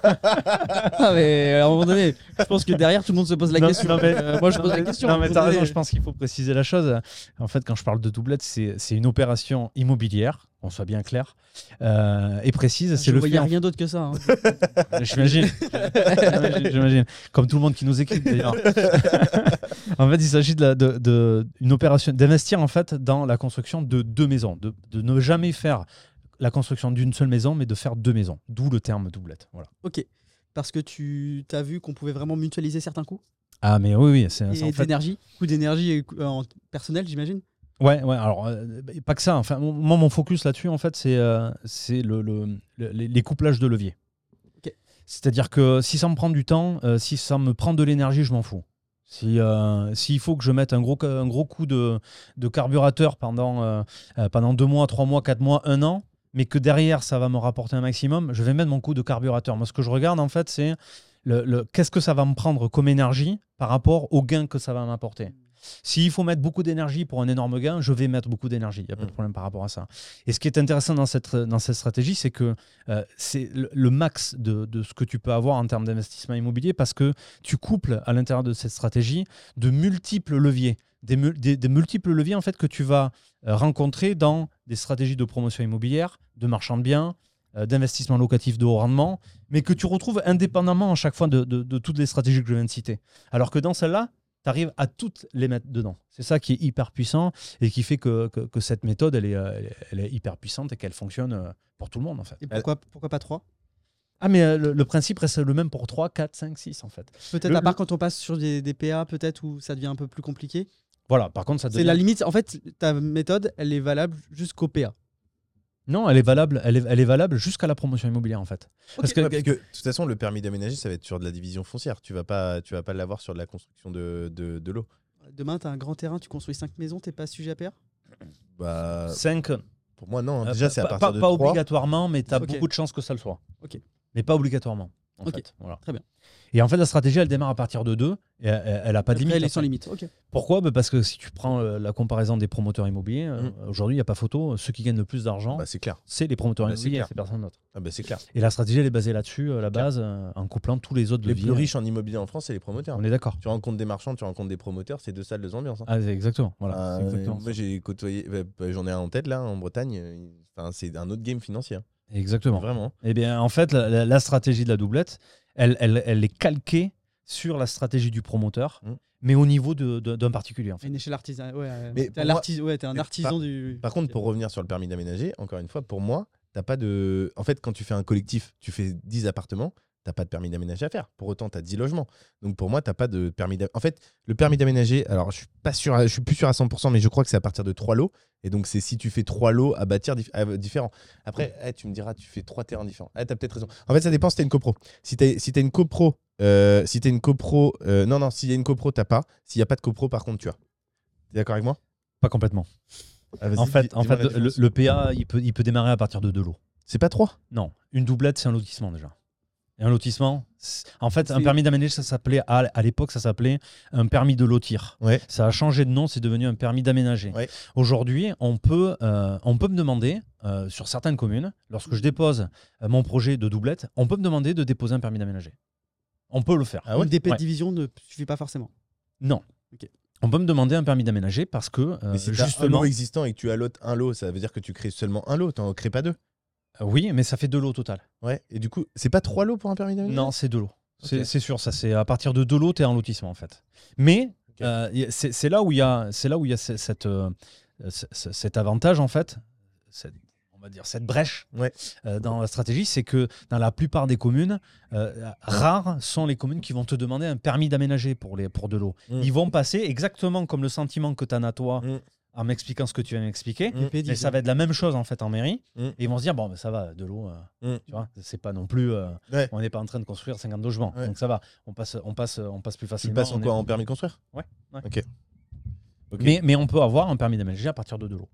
Ah, mais à un moment donné, je pense que derrière, tout le monde se pose la Non, question. non, mais- Euh, moi, je Non, pose la question. Non, un mais t'as raison, je pense qu'il faut préciser la chose. En fait, quand je parle de doublette, c'est c'est une opération immobilière, qu'on soit bien clair, euh, et précise. C'est le voyais fait. en- rien d'autre que ça. hein. J'imagine. J'imagine. Comme tout le monde qui nous écrit d'ailleurs. en fait, il s'agit de, de- de- une opération d'investir en fait dans la construction de deux maisons, de, de ne jamais faire la construction d'une seule maison, mais de faire deux maisons. D'où le terme doublette. Voilà. Ok. Parce que tu as vu qu'on pouvait vraiment mutualiser certains coûts? Ah, mais oui, oui, c'est en fait. d'énergie? Coût d'énergie euh, en personnel, j'imagine? Ouais, ouais, alors, euh, pas que ça. Enfin, mon- moi, mon focus là-dessus, en fait, c'est euh, c'est le, le- le- les, couplages de levier. C'est-à-dire que si ça me prend du temps, euh, si ça me prend de l'énergie, je m'en fous. Si, S'il faut que je mette un gros, un gros coup de, de carburateur pendant, pendant deux mois, trois mois, quatre mois, un an, mais que derrière, ça va me rapporter un maximum, je vais mettre mon coup de carburateur. Moi, ce que je regarde, en fait, c'est le, le- qu'est-ce que ça va me prendre comme énergie par rapport au gain que ça va m'apporter. S'il faut mettre beaucoup d'énergie pour un énorme gain, je vais mettre beaucoup d'énergie. Il n'y a pas de Mm. problème par rapport à ça. Et ce qui est intéressant dans cette, dans cette stratégie, c'est que euh, c'est le, le max de, de ce que tu peux avoir en termes d'investissement immobilier parce que tu couples à l'intérieur de cette stratégie de multiples leviers. Des, mul- des- des multiples leviers en fait que tu vas euh, rencontrer dans des stratégies de promotion immobilière, de marchand de biens, euh, d'investissement locatif de haut rendement, mais que tu retrouves indépendamment à chaque fois de, de- de toutes les stratégies que je viens de citer. Alors que dans celle-là, tu arrives à toutes les mettre dedans. C'est ça qui est hyper puissant et qui fait que, que- que cette méthode, elle est, euh, elle est- elle est hyper puissante et qu'elle fonctionne euh, pour tout le monde en fait. Et pourquoi, pourquoi pas 3 Ah mais euh, le, le principe reste le même pour 3, 4, 5, 6 en fait. Peut-être à part quand on passe sur des, des PA, peut-être où ça devient un peu plus compliqué? Voilà, par contre ça C'est devient... la limite. En fait, ta méthode, elle est valable jusqu'au PA. Non, elle est valable, elle est, elle est valable jusqu'à la promotion immobilière en fait. Parce que, Ouais, parce que, de toute façon, le permis d'aménager, ça va être sur de la division foncière. Tu vas pas, tu vas pas l'avoir sur de la construction de, de, de l'eau. Demain, tu as un grand terrain, tu construis 5 maisons, t'es pas sujet à Bah, 5, pour moi, non. hein. Déjà, c'est à Euh, pas, partir pas- de pas 3. obligatoirement, mais tu as beaucoup de chances que ça le soit. Ok. Mais pas obligatoirement. En Ok. fait. Voilà. Très bien. Et en fait, la stratégie, elle démarre à partir de 2 et elle- n'a pas de limite. elle est sans limite. Pourquoi? Bah, Parce que si tu prends euh, la comparaison des promoteurs immobiliers, euh, Mhm. aujourd'hui, il n'y a pas photo. Ceux qui gagnent le plus d'argent, Bah, c'est clair. c'est les promoteurs bah, immobiliers, c'est personne d'autre. Ah, bah, c'est clair. Et la stratégie, elle est basée là-dessus, à la base, euh, en couplant tous les autres Les leviers. plus riches en immobilier en France, c'est les promoteurs. On est d'accord. Tu rencontres des marchands, tu rencontres des promoteurs, c'est deux salles, deux ambiances. hein. Ah, exactement. Voilà, Euh, exactement. moi, j'ai côtoyé, j'en ai un en tête là, en Bretagne. euh, c'est un autre game financier. hein. Exactement. Vraiment. Eh bien, en fait, la, la- la stratégie de la doublette, elle, elle, elle est calquée sur la stratégie du promoteur, Mhm. mais au niveau de- de- d'un particulier. En fait. Une échelle artisanale. Ouais, Mais t'es artis- ouais, t'es un artisan par- du. Par contre, pour revenir sur le permis d'aménager, encore une fois, pour moi, t'as pas de. En fait, quand tu fais un collectif, tu fais 10 appartements, t'as pas de permis d'aménager à faire. Pour autant, tu as 10 logements. Donc pour moi, t'as pas de permis d'aménager. En fait, le permis d'aménager, alors je suis pas sûr, à- je suis plus sûr à 100%, mais je crois que c'est à partir de 3 lots. Et donc c'est si tu fais 3 lots à bâtir dif- à- différents. Après, eh, tu me diras, tu fais 3 terrains différents. Eh, t'as peut-être raison. En fait, ça dépend si t'as une copro. Si t'as si une copro, euh, si t'as une copro, euh, non, non, s'il y a une copro, t'as pas. S'il y a pas de copro, par contre, tu as. T'es d'accord avec moi? Pas complètement. Ah, En fait, en fait le, PA, il peut, il peut démarrer à partir de deux lots. C'est pas 3 Non, une doublette, c'est un lotissement déjà. Et un lotissement, en fait, un permis d'aménager, ça s'appelait à, à l'époque, ça s'appelait un permis de lotir. Ouais. Ça a changé de nom, c'est devenu un permis d'aménager. Ouais. Aujourd'hui, on peut, euh, on peut me demander euh, sur certaines communes, lorsque je dépose euh, mon projet de doublette, on peut me demander de déposer un permis d'aménager. On peut le faire. Ah ouais Une DP Ouais. de division ne suffit pas forcément. Non. Ok. On peut me demander un permis d'aménager parce que euh, Mais si justement, lot existant et que tu allotes un lot, ça veut dire que tu crées seulement un lot, t'en crées pas deux. Oui, mais ça fait deux lots au total. Ouais. Et du coup, c'est pas trois lots pour un permis d'aménager Non, c'est deux lots. C'est sûr, ça c'est à partir de deux lots, t'es en lotissement en fait. Mais euh, c'est là où il y a, c'est là où il y a ce- cette, euh, ce- ce- cet avantage en fait, cette- on va dire cette brèche Ouais. euh, dans la stratégie, c'est que dans la plupart des communes, rares sont les communes qui vont te demander un permis d'aménager pour les pour de l'eau. Mm. Ils vont passer exactement comme le sentiment que tu as à toi Mm. En m'expliquant ce que tu viens m'expliquer. Mm. Mais ça va être la même chose en fait en mairie. Mm. Et ils vont se dire bon, mais ça va, de l'eau, euh, Mm. tu vois, c'est pas non plus. euh, Ouais. on n'est pas en train de construire 50 logements, Ouais. donc ça va. On passe, on passe, on passe plus Tu facilement. le passes en on quoi est- En permis de construire? Ouais, ouais. Ok. Mais, mais on peut avoir un permis d'aménager à partir de deux lots.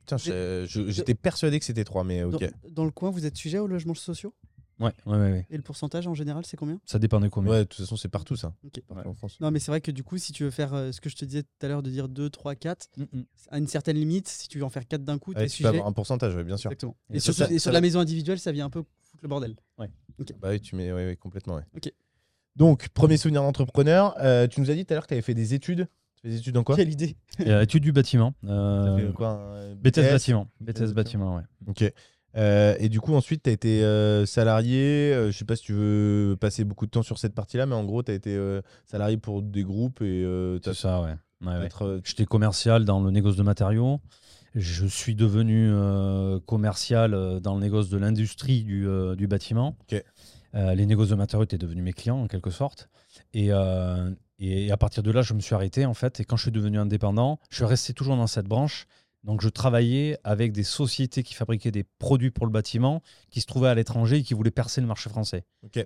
Putain, je- je- j'étais persuadé que c'était trois, mais ok. Dans, dans le coin, vous êtes sujet aux logements sociaux? Ouais, ouais, ouais, ouais. Et le pourcentage en général, c'est combien? Ça dépend des communes. Ouais, de toute façon, c'est partout ça. Ok. Partout en France. Non, mais c'est vrai que du coup, si tu veux faire euh, ce que je te disais tout à l'heure de dire 2, 3, 4, Mm, mm. à une certaine limite, si tu veux en faire 4 d'un coup, Ouais, tu peux sujet. avoir un pourcentage, ouais, bien sûr. Exactement. Et Et, ça, surtout- ça- et ça sur la maison individuelle, ça vient un peu foutre le bordel. Bah oui, tu mets, ouais, ouais, complètement. Ouais. Ok. Donc, premier souvenir d'entrepreneur. euh, tu nous as dit tout à l'heure que tu avais fait des études. Tu fais des études dans quoi? Quelle idée Euh, étude du bâtiment. Euh, fait quoi? Un BTS bâtiment. BTS BTS bâtiment, ouais. Ok. Euh, et du coup, ensuite, tu as été euh, salarié. euh, je sais pas si tu veux passer beaucoup de temps sur cette partie-là, mais en gros, tu as été euh, salarié pour des groupes et tu ça, ouais. Ouais, ouais. J'étais commercial dans le négoce de matériaux. Je suis devenu commercial dans le négoce de l'industrie du, du bâtiment. Ok. Euh, les négoces de matériaux étaient devenus mes clients en quelque sorte. Et, et à partir de là, je me suis arrêté en fait. Et quand je suis devenu indépendant, je suis resté toujours dans cette branche. Donc je travaillais avec des sociétés qui fabriquaient des produits pour le bâtiment, qui se trouvaient à l'étranger et qui voulaient percer le marché français.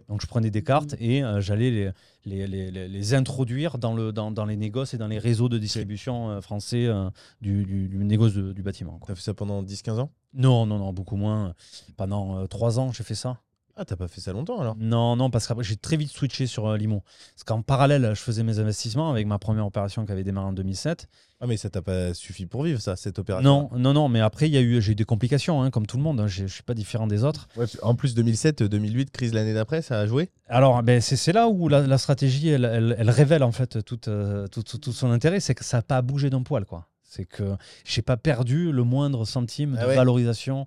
Donc je prenais des cartes et euh, j'allais les, les, les- les- introduire dans, le, dans, dans les négoces et dans les réseaux de distribution euh, français euh, du, du, du négoce de- du bâtiment. quoi. T'as fait ça pendant 10-15 ans? Non, non, non, beaucoup moins. Pendant euh, trois ans, j'ai fait ça. Ah, t'as pas fait ça longtemps alors? Non, non, parce qu'après, j'ai très vite switché sur euh, Limon. Parce qu'en parallèle, je faisais mes investissements avec ma première opération qui avait démarré en 2007. Ah, mais ça t'a pas suffi pour vivre, ça, cette opération Non, non, non, mais après, il y a eu, j'ai eu des complications, hein, comme tout le monde. hein. Je suis pas différent des autres. Ouais, en plus, 2007, 2008, crise l'année d'après, ça a joué? Alors, ben, c'est là où la, la stratégie, elle, elle- elle révèle en fait tout, euh, tout, tout- tout son intérêt, c'est que ça n'a pas bougé d'un poil. quoi. C'est que j'ai pas perdu le moindre centime Ah de ouais. valorisation euh,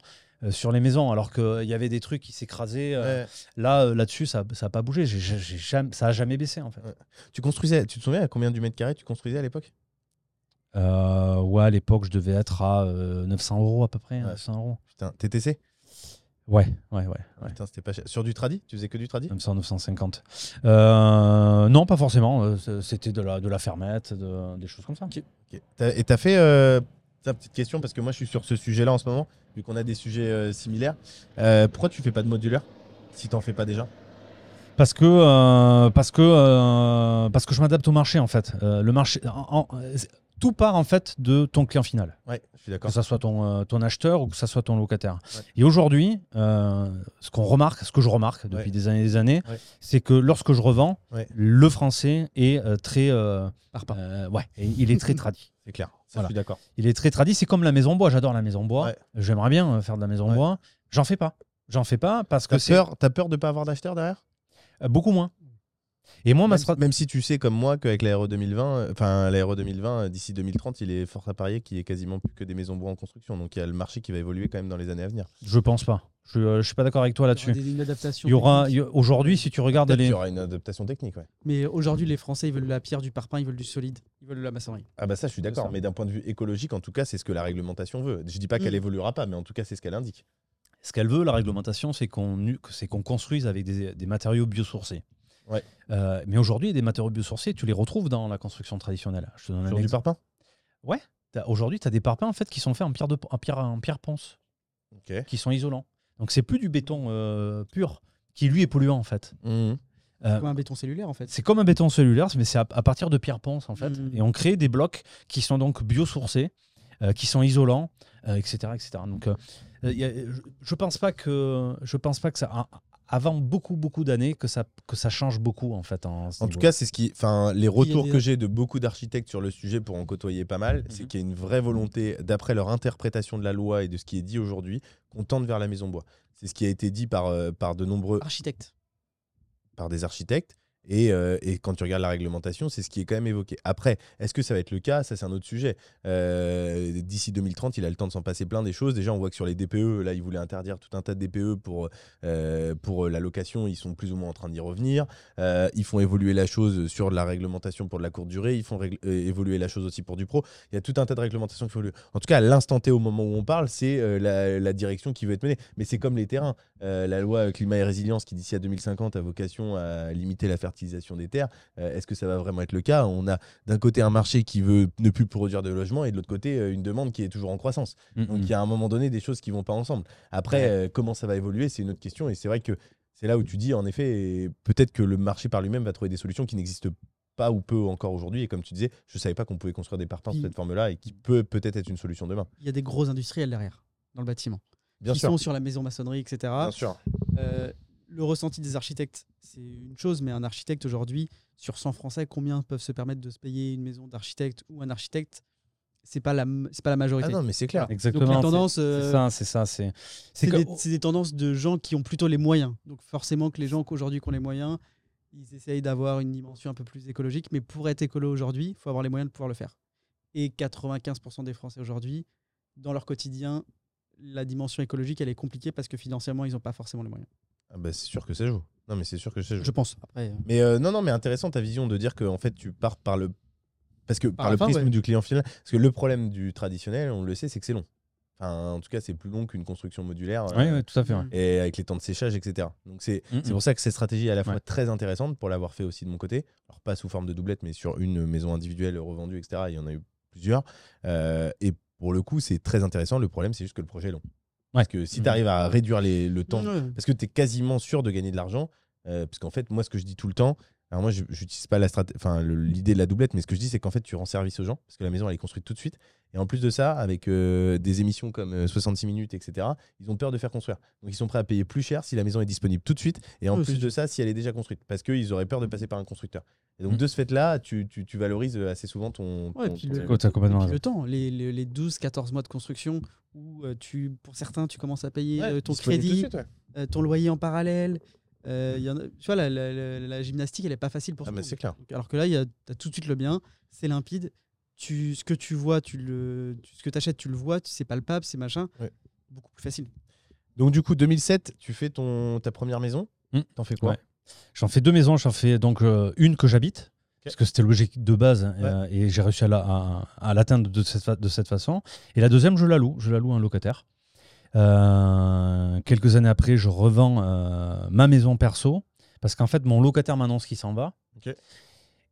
sur les maisons, alors qu'il y avait des trucs qui s'écrasaient. euh, Ouais. Là, euh, là-dessus, ça n'a pas bougé. Jamais- ça n'a jamais baissé en fait. Ouais. Tu construisais, tu te souviens à combien du mètre carré tu construisais à l'époque? Euh, ouais, à l'époque, je devais être à euh, 900 euros à peu près. Ouais. 900 euros. Putain, TTC Ouais, ouais, ouais. ouais. Putain, c'était pas cher. Sur du tradi? Tu faisais que du tradi? 900, 950. Euh, non, pas forcément. euh, C'était de la, de la fermette, de- des choses comme ça. Ok. T'as- Et t'as fait. Euh... tiens, petite question, parce que moi je suis sur ce sujet-là en ce moment, vu qu'on a des sujets euh, similaires. Euh, pourquoi tu fais pas de modulaire si t'en fais pas déjà? Parce que, euh, parce que, euh, parce que je m'adapte au marché en fait. Euh, le marché, en- tout part en fait de ton client final, Ouais, je suis que d'accord. ça soit ton, euh, ton acheteur ou que ça soit ton locataire. Ouais. Et aujourd'hui, euh, ce qu'on remarque, ce que je remarque depuis Ouais. des années et des années, c'est que lorsque je revends, le français est euh, très, euh, ouais, et il est très tradit. C'est clair. Ça, Voilà. je suis d'accord. Il est très tradit. C'est comme la maison bois. J'adore la maison bois. J'aimerais bien faire de la maison bois. J'en fais pas. J'en fais pas parce que T'as peur, t'as peur de pas avoir d'acheteur derrière? Beaucoup moins. Et moi, ma même, strat- même si tu sais comme moi qu'avec l'Aéro 2020, euh, enfin l'Aéro 2020 euh, d'ici 2030, il est fort à parier qu'il y ait quasiment plus que des maisons bois en construction. Donc il y a le marché qui va évoluer quand même dans les années à venir. je pense pas. Je, euh, je suis pas d'accord avec toi Il y là-dessus. aura des- une adaptation. Il y aura technique. il y a- aujourd'hui, si tu regardes les, y aura une adaptation technique, ouais. Mais aujourd'hui, les Français, ils veulent la pierre, du parpaing, ils veulent du solide, ils veulent de la maçonnerie. Ah bah ça, je suis d'accord. Mais d'un point de vue écologique, en tout cas, c'est ce que la réglementation veut. Je dis pas qu'elle Mm. évoluera pas, mais en tout cas, c'est ce qu'elle indique. Ce qu'elle veut, la réglementation, qu'on c'est qu'on construise avec des, des matériaux biosourcés. Ouais. Euh, mais aujourd'hui, des matériaux biosourcés, tu les retrouves dans la construction traditionnelle. Je te donne un Sur du parpaing? T'as- Aujourd'hui, tu as des parpaings en fait, qui sont faits en pierre, de, en pierre, en pierre ponce, qui sont isolants. Donc, c'est plus du béton euh, pur, qui lui est polluant en fait. Mhm. Euh, Comme un béton cellulaire en fait. c'est comme un béton cellulaire, mais c'est à, à partir de pierre ponce en fait. Mhm. Et on crée des blocs qui sont donc biosourcés, euh, qui sont isolants, euh, etc., etc. Donc, euh, y a- je, je pense pas que je pense pas que ça avant beaucoup beaucoup d'années que ça que ça change beaucoup en fait. En, tout cas, c'est ce qui, enfin, les retours des- que j'ai de beaucoup d'architectes sur le sujet pour en côtoyer pas mal, c'est Mhm. qu'il y a une vraie volonté, d'après leur interprétation de la loi et de ce qui est dit aujourd'hui, qu'on tente vers la maison bois. C'est ce qui a été dit par, euh, par de nombreux, Architecte. par des architectes. Et, euh, et quand tu regardes la réglementation, c'est ce qui est quand même évoqué. Après, est-ce que ça va être le cas? Ça, c'est un autre sujet. Euh, D'ici 2030, il a le temps de s'en passer plein des choses. Déjà, on voit que sur les DPE, là, ils voulaient interdire tout un tas de DPE pour, euh, pour la location. Ils sont plus ou moins en train d'y revenir. Ils font évoluer la chose sur la réglementation pour de la courte durée. Ils font évoluer la chose aussi pour du pro. Il y a tout un tas de réglementations qui font. En tout cas, à l'instant T, au moment où on parle, c'est la, la direction qui veut être menée. Mais c'est comme les terrains. La loi climat et résilience qui, d'ici à 2050, a vocation à limiter la des terres. Euh, Est-ce que ça va vraiment être le cas? On a d'un côté un marché qui veut ne plus produire de logements et de l'autre côté euh, une demande qui est toujours en croissance. Mhm. Donc il y a un moment donné des choses qui vont pas ensemble. Après, euh, comment ça va évoluer, c'est une autre question. Et c'est vrai que c'est là où tu dis, en effet, peut-être que le marché par lui-même va trouver des solutions qui n'existent pas ou peu encore aujourd'hui. Et comme tu disais, je savais pas qu'on pouvait construire des parpaings cette forme-là et qui peut peut-être être une solution demain. Il y a des gros industriels derrière, dans le bâtiment. Bien qui sûr. sont sur la maison maçonnerie, etc. Bien sûr. Euh, le ressenti des architectes, c'est une chose, mais un architecte aujourd'hui, sur 100 Français, combien peuvent se permettre de se payer une maison d'architecte ou un architecte? C'est pas la, c'est pas la majorité. Ah non, mais c'est clair. Exactement. Donc les c'est- tendances, c'est euh, ça, c'est ça, c'est des, des tendances de gens qui ont plutôt les moyens. Donc forcément que les gens qu'aujourd'hui qui ont les moyens, ils essayent d'avoir une dimension un peu plus écologique. Mais pour être écolo aujourd'hui, il faut avoir les moyens de pouvoir le faire. Et 95% des Français aujourd'hui, dans leur quotidien, la dimension écologique, elle est compliquée parce que financièrement, ils n'ont pas forcément les moyens. Ah bah, c'est sûr que ça joue. Non, mais c'est sûr que ça joue. Je pense. Après, euh, Mais euh, non, non, mais intéressant ta vision de dire que en fait tu pars par le parce que par, la le fin, prisme ouais. du client final. Parce que le problème du traditionnel, on le sait, c'est que c'est long. Enfin, en tout cas, c'est plus long qu'une construction modulaire. Euh, ouais, tout à fait. ouais. Et avec les temps de séchage, etc. Donc c'est c'est pour ça que cette stratégie est à la fois Ouais. très intéressante pour l'avoir fait aussi de mon côté. Alors pas sous forme de doublette, mais sur une maison individuelle revendue, etc. Il y en a eu plusieurs. Euh, et pour le coup, c'est très intéressant. Le problème, c'est juste que le projet est long. Parce que si tu arrives à réduire les- le temps parce que tu es quasiment sûr de gagner de l'argent. euh, parce qu'en fait, moi, ce que je dis tout le temps, alors moi, je n'utilise pas l'idée de la doublette, mais ce que je dis, c'est qu'en fait, tu rends service aux gens, parce que la maison, elle est construite tout de suite. Et en plus de ça, avec euh, des émissions comme euh, 66 minutes, etc., ils ont peur de faire construire. Donc, ils sont prêts à payer plus cher si la maison est disponible tout de suite. Et en plus de ça, si elle est déjà construite. Parce qu'ils auraient peur de passer par un constructeur. Et donc, Mhm. de ce fait-là, tu, tu- tu valorises euh, assez souvent ton. Ouais, ton- puis ton- le- complètement Et puis le temps, les, les, les 12-14 mois de construction où euh, tu, pour certains, tu commences à payer Ouais, euh, ton crédit, suite, ouais. euh, ton loyer en parallèle. Euh, il y en a- tu vois, la, la- la- la gymnastique, elle n'est pas facile pour Ah, mais c'est clair. Donc, alors que là, tu as tout de suite le bien, c'est limpide. Tu, ce que tu vois, tu le, tu- ce que tu achètes, tu le vois, tu- c'est palpable, c'est machin. Ouais. Beaucoup plus facile. Donc, du coup, 2007, tu fais ton, ta première maison. Mhm. T'en fais quoi Ouais. J'en fais deux maisons. J'en fais donc euh, une que j'habite, parce que c'était l'objectif de base, euh, et j'ai réussi à la- à, à l'atteindre de cette, de cette façon. Et la deuxième, je la loue. Je la loue à un locataire. Euh, quelques années après, je revends euh, ma maison perso, parce qu'en fait, mon locataire m'annonce qu'il s'en va.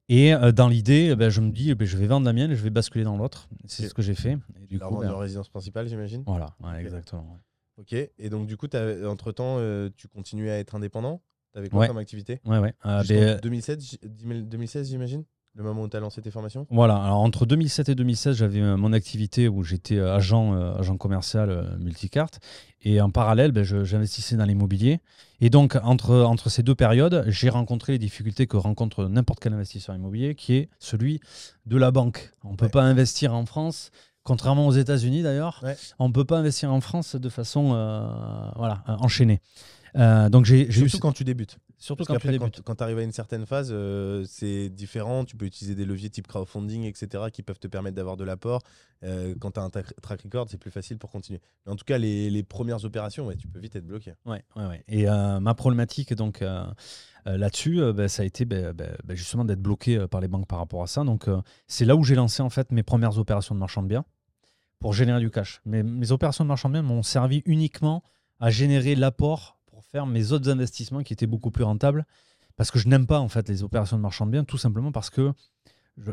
Et euh, dans l'idée, eh ben, je me dis, eh ben, je vais vendre la mienne et je vais basculer dans l'autre. C'est ce que j'ai fait. Et du coup, ben, de résidence principale, j'imagine. voilà, ouais, exactement. Ok, et donc du coup, entre-temps, euh, tu continuais à être indépendant? T'avais quoi Ouais. comme activité? Ouais, ouais. Euh, Jusqu'en ben, 2007, j- 2016, j'imagine? Le moment où tu as lancé tes formations? Voilà, alors entre 2007 et 2016, j'avais euh, mon activité où j'étais euh, agent, euh, agent commercial multicarte. Et en parallèle, ben, j'investissais dans l'immobilier. Et donc, entre, entre ces deux périodes, j'ai rencontré les difficultés que rencontre n'importe quel investisseur immobilier, qui est celui de la banque. On ne peut pas investir en France. Contrairement aux États-Unis d'ailleurs, Ouais. on ne peut pas investir en France de façon euh, voilà, enchaînée. Euh, donc j'ai j'ai eu Surtout quand tu débutes. Surtout Parce quand tu quand, arrives à une certaine phase, euh, c'est différent. Tu peux utiliser des leviers type crowdfunding, etc., qui peuvent te permettre d'avoir de l'apport. Euh, quand tu as un track record, c'est plus facile pour continuer. Mais en tout cas, les, les premières opérations, ouais, tu peux vite être bloqué. Ouais, ouais, ouais. Et euh, ma problématique donc là-dessus, bah, ça a été bah, bah, justement d'être bloqué par les banques par rapport à ça. Donc c'est là où j'ai lancé en fait mes premières opérations de marchand de biens pour générer du cash. Mais mes opérations de marchand de biens m'ont servi uniquement à générer l'apport faire mes autres investissements qui étaient beaucoup plus rentables. Parce que je n'aime pas en fait les opérations de marchand de biens, tout simplement parce que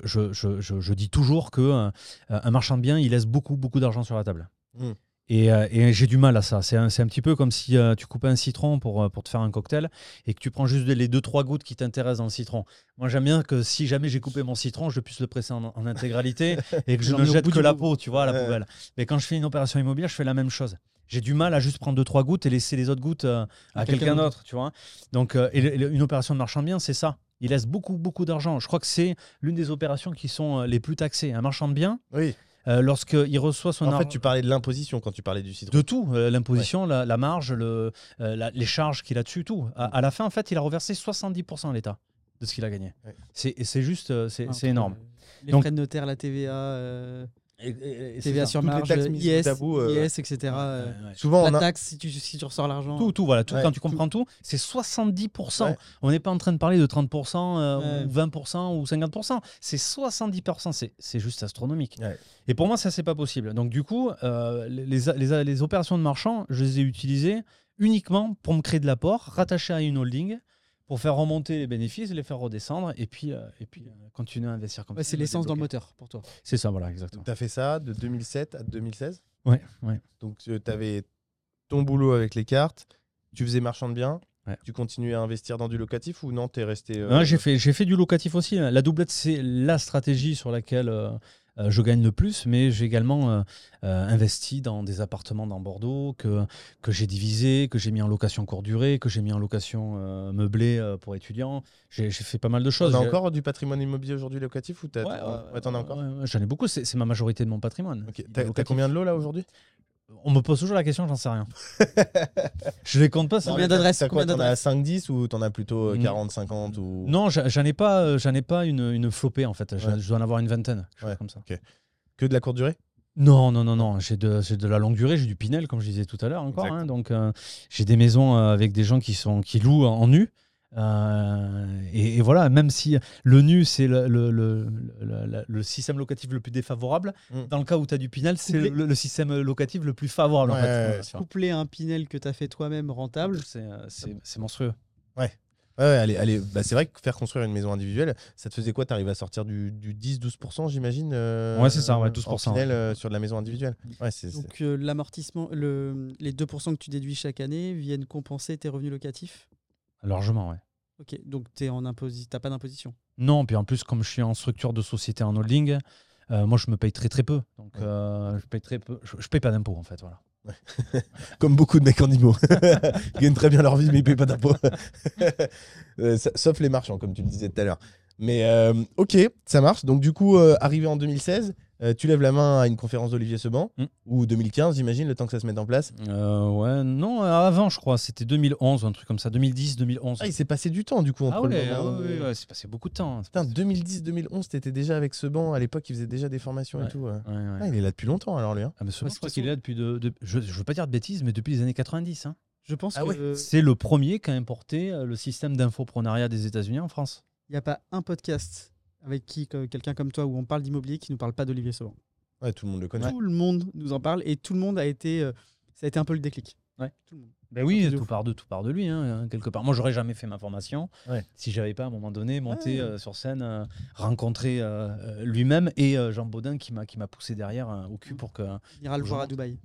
je, je, je, je dis toujours que euh, un marchand de biens, il laisse beaucoup, beaucoup d'argent sur la table. Mm. Et, euh, et j'ai du mal à ça. C'est un, un petit peu comme si euh, tu coupais un citron pour, pour te faire un cocktail et que tu prends juste les deux trois gouttes qui t'intéressent dans le citron. Moi, j'aime bien que si jamais j'ai coupé mon citron, je puisse le presser en, en intégralité et que je ne jette que la peau, tu vois, à la Ouais. poubelle. Mais quand je fais une opération immobilière, je fais la même chose. J'ai du mal à juste prendre deux trois gouttes et laisser les autres gouttes euh, à, À quelqu'un d'autre, tu vois. Donc, euh, et le- le- une opération de marchand de biens, c'est ça. Il laisse beaucoup, beaucoup d'argent. Je crois que c'est l'une des opérations qui sont euh, les plus taxées. Un marchand de biens, Oui. euh, lorsqu'il reçoit son En fait, tu parlais de l'imposition quand tu parlais du citron. De tout, euh, l'imposition, la, la marge, le, euh, la- les charges qu'il a dessus, tout. À, à la fin, en fait, il a reversé 70% à l'État de ce qu'il a gagné. Ouais. C'est juste, c'est c'est énorme. Les Donc- frais de notaire, la TVA, euh, Et- et- et c'est TVA sur marge, taxes mises IS, bout à bout, euh, IS, etc. euh, Ouais, ouais. Souvent, on La a... taxe si tu, si tu ressors l'argent. Tout, tout, voilà. Tout, Ouais. quand tu comprends tout, c'est 70%. Ouais. On n'est pas en train de parler de 30%, euh, Ouais. ou 20% ou 50%. C'est 70%. C'est- juste astronomique. Ouais. Et pour moi, ça, c'est pas possible. Donc, du coup, euh, les, les- les opérations de marchand, je les ai utilisées uniquement pour me créer de l'apport, rattaché à une holding, pour faire remonter les bénéfices, les faire redescendre, et puis, euh, et puis euh, continuer à investir comme Ouais, ça. c'est l'essence dans le moteur pour toi. C'est ça, voilà, exactement. Tu as fait ça de 2007 à 2016. Ouais, ouais. Donc, tu avais ton boulot avec les cartes, tu faisais marchand de biens, Ouais. tu continuais à investir dans du locatif ou non, tu es resté. euh, j'ai fait, j'ai fait du locatif aussi. La doublette, c'est la stratégie sur laquelle euh, euh, je gagne le plus, mais j'ai également euh, euh, investi dans des appartements dans Bordeaux que, que j'ai divisés, que j'ai mis en location courte durée, que j'ai mis en location meublée pour étudiants. J'ai fait pas mal de choses. T'en as encore du patrimoine immobilier aujourd'hui locatif ou Ouais, as encore? J'en ai beaucoup, c'est ma majorité de mon patrimoine. Ok. Il est T'as combien de lots là aujourd'hui? On me pose toujours la question, j'en sais rien. je les compte pas. ça Combien d'adresses T'en as d'adresses 5-10 ou t'en as plutôt euh, Mm. 40, 50 ou... Non, j'en ai pas, euh, j'en ai pas une, une flopée en fait. Je, Ouais. je dois en avoir une vingtaine, Ouais. comme ça. Que de la courte durée? Non, non, non, non. J'ai de, de la longue durée, j'ai du Pinel, comme je disais tout à l'heure encore. Hein. donc, euh, j'ai des maisons avec des gens qui, sont, qui louent en nu. Euh, et, et voilà, même si le nu, c'est le, le, le, le- le- le système locatif le plus défavorable, Mm. dans le cas où tu as du Pinel, c'est le, le système locatif le plus favorable. en fait. ouais, tu à un Pinel que tu as fait toi-même rentable. C'est, euh, c'est- monstrueux. Ouais, ouais, allez, allez. Bah, c'est vrai que faire construire une maison individuelle, ça te faisait quoi? T'arrives à sortir du, du 10-12%, j'imagine euh, Ouais, c'est ça, ouais, en 12%, Pinel, ouais. euh, sur de la maison individuelle? Ouais, Donc euh, l'amortissement, le, les 2% que tu déduis chaque année viennent compenser tes revenus locatifs? Largement, ouais. Ok, donc tu n'as pas d'imposition? Non, puis en plus, comme je suis en structure de société en holding, euh, moi, je me paye très très peu. Donc, Ouais. euh, je paye très peu. Je, je paye pas d'impôts, en fait. Voilà. Comme beaucoup de mecs en IMO. Ils gagnent très bien leur vie, mais ils payent pas d'impôts. Euh, Sauf les marchands, comme tu le disais tout à l'heure. Mais euh, ok, ça marche. Donc du coup, euh, arrivé en 2016, euh, tu lèves la main à une conférence d'Olivier Seban, Mm. ou 2015, j'imagine, le temps que ça se mette en place. Euh, ouais, non, euh, avant, je crois. C'était 2011, un truc comme ça. 2010, 2011. Ah, il s'est passé du temps, du coup, entre Ah ouais, le moment ah où- ouais, ouais, c'est passé beaucoup de temps. hein. Putain, passé- 2010-2011, t'étais déjà avec Seban. À l'époque, il faisait déjà des formations et Ouais. tout. ouais. Ouais, ouais. Ah, il est là depuis longtemps, alors, lui. hein. Ah, mais Ouais, je crois qu'il est là depuis. De, de- je, je veux pas dire de bêtises, mais depuis les années 90. hein. Je pense Ah ouais. qu'il C'est le premier qui a importé le système d'infoprenariat des États-Unis en France. n'y a pas un podcast avec qui que- quelqu'un comme toi où on parle d'immobilier qui ne nous parle pas d'Olivier Sauvan. Ouais, tout le monde le connaît. Tout le monde nous en parle et tout le monde a été, euh, ça a été un peu le déclic. Ouais. Tout le monde. Ben oui, tout part de tout part de lui, hein, quelque part. Moi, j'aurais jamais fait ma formation Ouais. si j'avais pas à un moment donné monté Ouais. euh, sur scène, euh, rencontré lui-même et euh, Jean Baudin qui m'a qui m'a poussé derrière euh, au cul pour que. Il ira le voir à. Dubaï.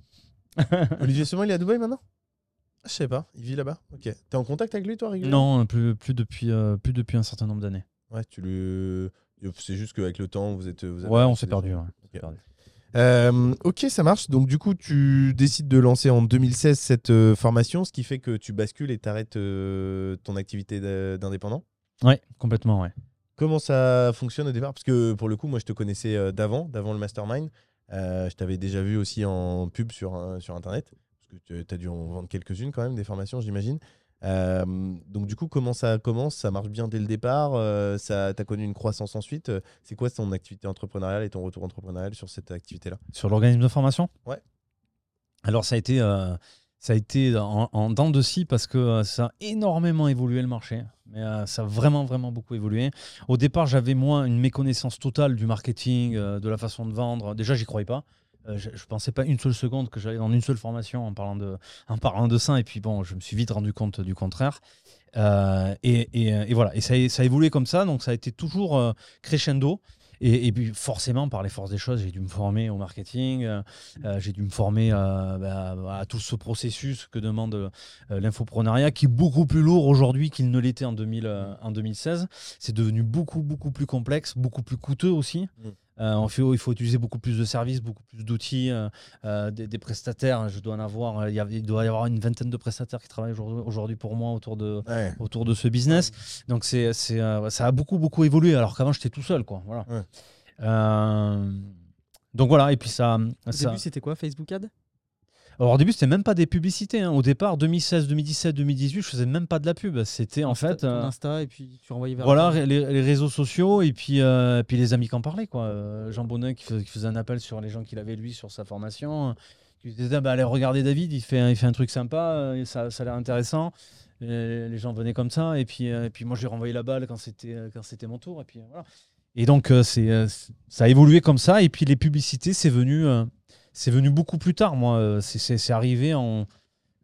Olivier Seban, il est à Dubaï maintenant? Je sais pas, il vit là-bas? Ok. T'es en contact avec lui, toi, régulièrement? Non, plus plus depuis euh, plus depuis un certain nombre d'années. Ouais, tu le. C'est juste qu'avec le temps, vous êtes. Vous Ouais, on s'est perdu. ouais. Euh, ok, ça marche. Donc, du coup, tu décides de lancer en 2016 cette euh, formation, ce qui fait que tu bascules et t'arrêtes euh, ton activité d'a- d'indépendant? Ouais, complètement, ouais. Comment ça fonctionne au départ? Parce que pour le coup, moi, je te connaissais euh, d'avant, d'avant le mastermind. Je t'avais déjà vu aussi en pub sur, sur Internet. Parce que tu as dû en vendre quelques-unes quand même, des formations, j'imagine. Euh, donc, du coup, comment ça commence? Ça marche bien dès le départ euh, Ça T'as connu une croissance ensuite Euh, C'est quoi ton activité entrepreneuriale et ton retour entrepreneurial sur cette activité-là? Sur l'organisme de formation? Ouais. Alors, ça a été, euh, ça a été en, en dents de scie parce que ça a énormément évolué le marché. Mais ça a vraiment, vraiment beaucoup évolué. Au départ, j'avais moi une méconnaissance totale du marketing, de la façon de vendre. Déjà, j'y croyais pas. Euh, je, je pensais pas une seule seconde que j'allais dans une seule formation en parlant de, en parlant de ça. Et puis bon, je me suis vite rendu compte du contraire. Euh, et, et- et voilà, et ça, ça a évolué comme ça, donc ça a été toujours euh, crescendo. Et, puis forcément, par les forces des choses, j'ai dû me former au marketing, euh, euh, j'ai dû me former euh, bah, à tout ce processus que demande euh, l'infoprenariat, qui est beaucoup plus lourd aujourd'hui qu'il ne l'était en, 2000, euh, en 2016. C'est devenu beaucoup, beaucoup plus complexe, beaucoup plus coûteux aussi. Mm. Euh, en fait, il faut utiliser beaucoup plus de services, beaucoup plus d'outils, euh, euh, des, des prestataires. Je dois en avoir, euh, il, y a- il doit y avoir une vingtaine de prestataires qui travaillent aujourd'hui pour moi autour de, Ouais. autour de ce business. Donc c'est, c'est, euh, ça a beaucoup beaucoup évolué alors qu'avant j'étais tout seul quoi. Voilà. Ouais. Euh, donc voilà et puis ça. Au ça- début, c'était quoi Facebook Ad Alors au début c'était même pas des publicités. hein. Au départ 2016, 2017, 2018 je faisais même pas de la pub. C'était en fait. euh, Insta et puis tu renvoyais vers. voilà, les, les réseaux sociaux et puis, euh, puis les amis qui en parlaient. Quoi. Euh, Jean Bonnet qui, fais- qui faisait un appel sur les gens qu'il avait lui sur sa formation. Qui disait bah, allez regarder David, il fait, un- il fait un truc sympa, euh, et ça, ça a l'air intéressant. Et les gens venaient comme ça et puis, euh, et puis moi j'ai renvoyé la balle quand c'était euh, quand c'était mon tour et puis euh, voilà. Et donc euh, c'est euh, ça a évolué comme ça et puis les publicités c'est venu euh, c'est venu beaucoup plus tard moi Euh, c'est- arrivé en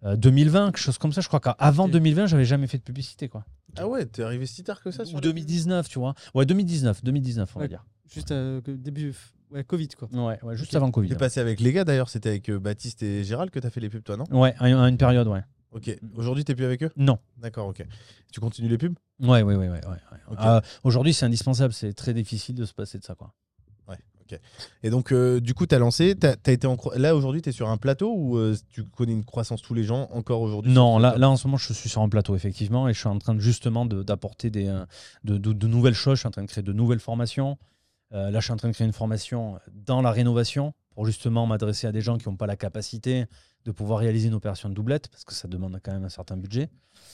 euh, 2020 quelque chose comme ça je crois qu'avant Ok. 2020 j'avais jamais fait de publicité quoi Ah ouais, t'es arrivé si tard que ça sur ou la- 2019, tu vois. Ouais, 2019, 2019, on va Ouais. dire. Juste euh, début. Ouais, Covid quoi. Ouais, ouais juste avant Covid. T'es passé avec les gars d'ailleurs, c'était avec euh, Baptiste et Gérald que t'as fait les pubs toi, non? Ouais, à une période, ouais. Ok. Aujourd'hui, t'es plus avec eux? Non. D'accord, ok. Tu continues les pubs? Ouais, ouais, ouais, ouais. ouais. Euh, Aujourd'hui, c'est indispensable. C'est très difficile de se passer de ça, quoi. Et donc, euh, du coup, t'as lancé, t'as as été en là aujourd'hui, t'es sur un plateau ou euh, tu connais une croissance tous les gens encore aujourd'hui Non, là, là, en ce moment, je suis sur un plateau, effectivement, et je suis en train de, justement de- d'apporter des, euh, de, de- de nouvelles choses. Je suis en train de créer de nouvelles formations. Euh, là, je suis en train de créer une formation dans la rénovation pour justement m'adresser à des gens qui n'ont pas la capacité de pouvoir réaliser une opération de doublette, parce que ça demande quand même un certain budget.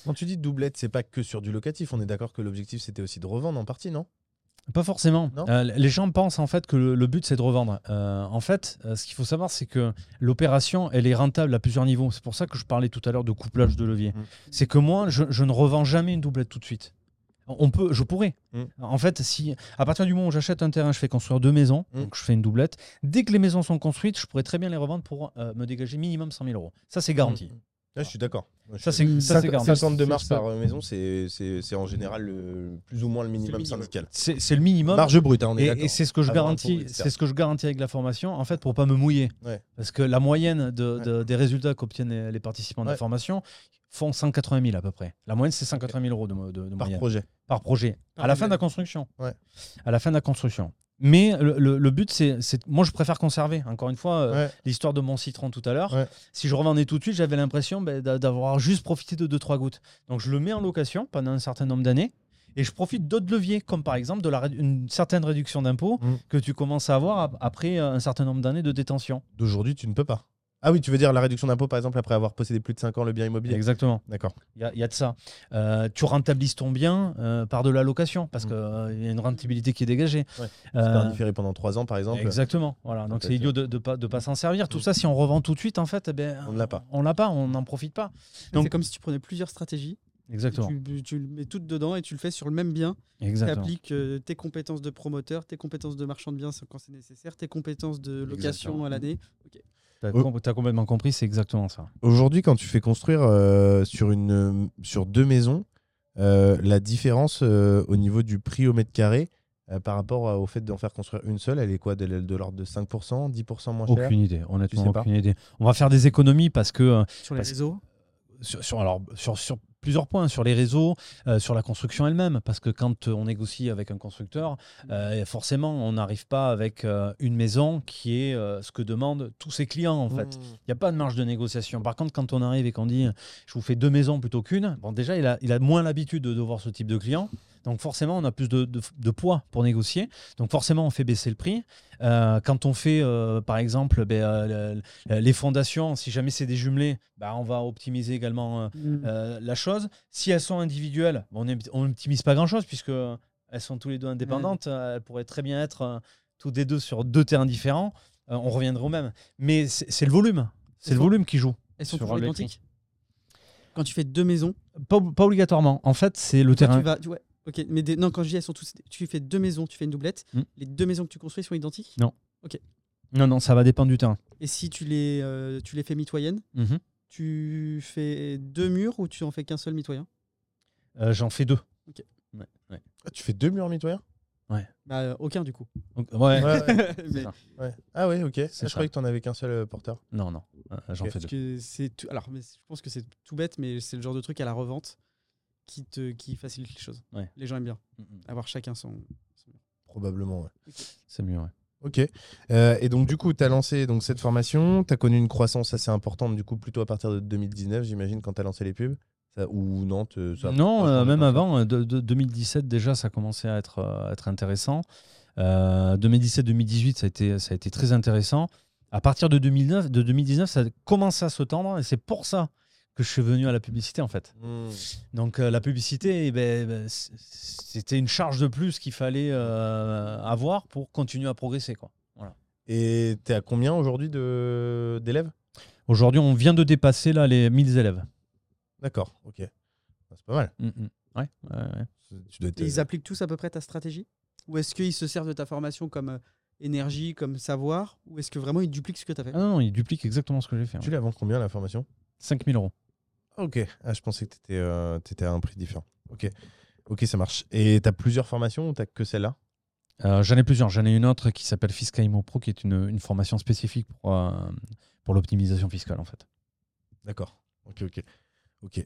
Quand tu dis doublette, c'est pas que sur du locatif. On est d'accord que l'objectif c'était aussi de revendre en partie, non? Pas forcément. Euh, les gens pensent en fait que le, le but c'est de revendre. Euh, en fait, euh, ce qu'il faut savoir, c'est que l'opération, elle est rentable à plusieurs niveaux. C'est pour ça que je parlais tout à l'heure de couplage de levier. Mm. C'est que moi, je, je ne revends jamais une doublette tout de suite. On peut, je pourrais. Mm. En fait, si à partir du moment où j'achète un terrain, je fais construire deux maisons, Mm. donc je fais une doublette. Dès que les maisons sont construites, je pourrais très bien les revendre pour me dégager minimum 100 000 euros. Ça, c'est garanti. Là, je suis d'accord. Ça, c'est ça, c'est 50 garanti. 52 C'est marches ça. par maison, c'est c'est- c'est en général le- plus ou moins le minimum minimum. syndical. C'est c'est le minimum. Marge brute, hein, on est Et, d'accord. et c'est ce que je garantis, c'est ce que je garantis avec la formation, en fait, pour pas me mouiller. Ouais. Parce que la moyenne de, de- des résultats qu'obtiennent les, les participants de la formation font 180 000 à peu près. La moyenne, c'est 180 000 euros de, mo- de- de par moyenne projet. par projet à la fin de la construction. Ouais. À la fin de la construction. Mais le, le- le but, c'est, moi, je préfère conserver. Encore une fois, euh, Ouais. l'histoire de mon citron tout à l'heure. Ouais. Si je revendais tout de suite, j'avais l'impression ben, d'a- d'avoir juste profité de 2-3 gouttes. Donc je le mets en location pendant un certain nombre d'années et je profite d'autres leviers, comme par exemple de la une certaine réduction d'impôts Mm. que tu commences à avoir ap- après euh, un certain nombre d'années de détention. D'aujourd'hui, tu ne peux pas. Ah oui, tu veux dire la réduction d'impôt, par exemple, après avoir possédé plus de 5 ans le bien immobilier Exactement. D'accord. Il y, a- il y a de ça. Euh, tu rentabilises ton bien euh, par de la location parce Mm. qu'il y a une rentabilité qui est dégagée. Ouais. Euh, Tu peux indifférer pendant 3 ans, par exemple. Exactement. Voilà. Donc c'est idiot de ne pas, de pas s'en servir. Tout ça, si on revend tout de suite, en fait, eh ben, On ne l'a pas. On l'a pas, on n'en profite pas. Donc- C'est comme si tu prenais plusieurs stratégies, Exactement. tu, tu le mets toutes dedans et tu le fais sur le même bien. Tu Exactement. appliques euh, tes compétences de promoteur, tes compétences de marchand de biens quand c'est nécessaire, tes compétences de location Exactement. à l'année. T'as Oh. com- complètement compris, c'est exactement ça. Aujourd'hui, quand tu fais construire euh, sur, une, sur deux maisons, euh, la différence euh, au niveau du prix au mètre carré euh, par rapport au fait d'en faire construire une seule, elle est quoi? De, de l'ordre de 5%, 10% moins cher? Aucune idée, honnêtement, sais aucune idée. On va faire des économies parce que euh, Sur les Parce- réseaux, sur, sur- alors, sur, sur plusieurs points, sur les réseaux, euh, sur la construction elle-même, parce que quand euh, on négocie avec un constructeur, euh, forcément, on n'arrive pas avec euh, une maison qui est ce que demandent tous ses clients, en fait. Mmh. Il n'y a pas de marge de négociation. Par contre, quand on arrive et qu'on dit je vous fais deux maisons plutôt qu'une, bon, déjà, il a, il a moins l'habitude de, de voir ce type de client. Donc, forcément, on a plus de, de- de poids pour négocier. Donc, forcément, on fait baisser le prix. Euh, quand on fait, euh, par exemple, ben, euh, le- les fondations, si jamais c'est des jumelés, ben, on va optimiser également euh, Mm. la chose. Si elles sont individuelles, on n'optimise pas grand-chose puisque elles sont tous les deux indépendantes. Euh, Elles pourraient très bien être euh, toutes les deux sur deux terrains différents. Euh, on reviendrait au même. Mais c'est le volume. C'est le volume qui joue. elles sont sur toujours identiques. Quand tu fais deux maisons, Pas, pas obligatoirement. En fait, c'est le terrain. tu vas. tu- ouais, ok, mais des- non, quand je dis elles sont toutes. Tu fais deux maisons, tu fais une doublette. Mm. Les deux maisons que tu construis sont identiques? Non. Ok. Non, non, ça va dépendre du terrain. Et si tu les, euh, tu les fais mitoyennes, Mhm. tu fais deux murs ou tu en fais qu'un seul mitoyen? Euh, J'en fais deux. Ok. Ouais, ouais. Ah, tu fais deux murs mitoyens? Bah, euh, Aucun du coup. Donc, ouais. Ouais, ouais, Mais- ouais. Ah ouais, ok. Ah, je ça. croyais que t'en avais qu'un seul porteur. Non, non, euh, j'en fais parce deux. que c'est tout- Alors, mais je pense que c'est tout bête, mais c'est le genre de truc à la revente qui, te, qui facilite les choses. Ouais. Les gens aiment bien Mhm. avoir chacun son. Probablement, ouais. C'est mieux, ouais. Ok. Euh, et donc, du coup, tu as lancé donc, cette formation. Tu as connu une croissance assez importante, du coup, plutôt à partir de 2019, j'imagine, quand tu as lancé les pubs. Ça- ou non te- ça- Non, euh, même avant, euh, de, de- 2017 déjà, ça commençait à être, euh, à être intéressant. Euh, 2017-2018, ça, a été- ça a été très intéressant. À partir de, 2009, de 2019, ça a commencé à se tendre et c'est pour ça que je suis venu à la publicité en fait. Hmm. Donc euh, la publicité, eh ben, ben, c- c'était une charge de plus qu'il fallait euh, avoir pour continuer à progresser. Quoi. Et tu es à combien aujourd'hui de- d'élèves? Aujourd'hui, on vient de dépasser là, les 1000 élèves. D'accord, ok. Ah, C'est pas mal. Mm, mm. Ouais, ouais, ouais. Tu dois être, Et ils euh, appliquent tous à peu près ta stratégie? Ou est-ce qu'ils se servent de ta formation comme euh, énergie, comme savoir? Ou est-ce que vraiment ils dupliquent ce que tu as fait? Ah non, non, il duplique exactement ce que j'ai fait. Tu la vends combien la formation? 5000 euros. Ok. Ah, je pensais que tu étais, à un prix différent. Ok. Ok, ça marche. Et tu as plusieurs formations ou tu que celle-là? Euh, J'en ai plusieurs. J'en ai une autre qui s'appelle Fisca Imo Pro, qui est une, une formation spécifique pour, euh, pour l'optimisation fiscale en fait. D'accord. Ok, ok. Ok.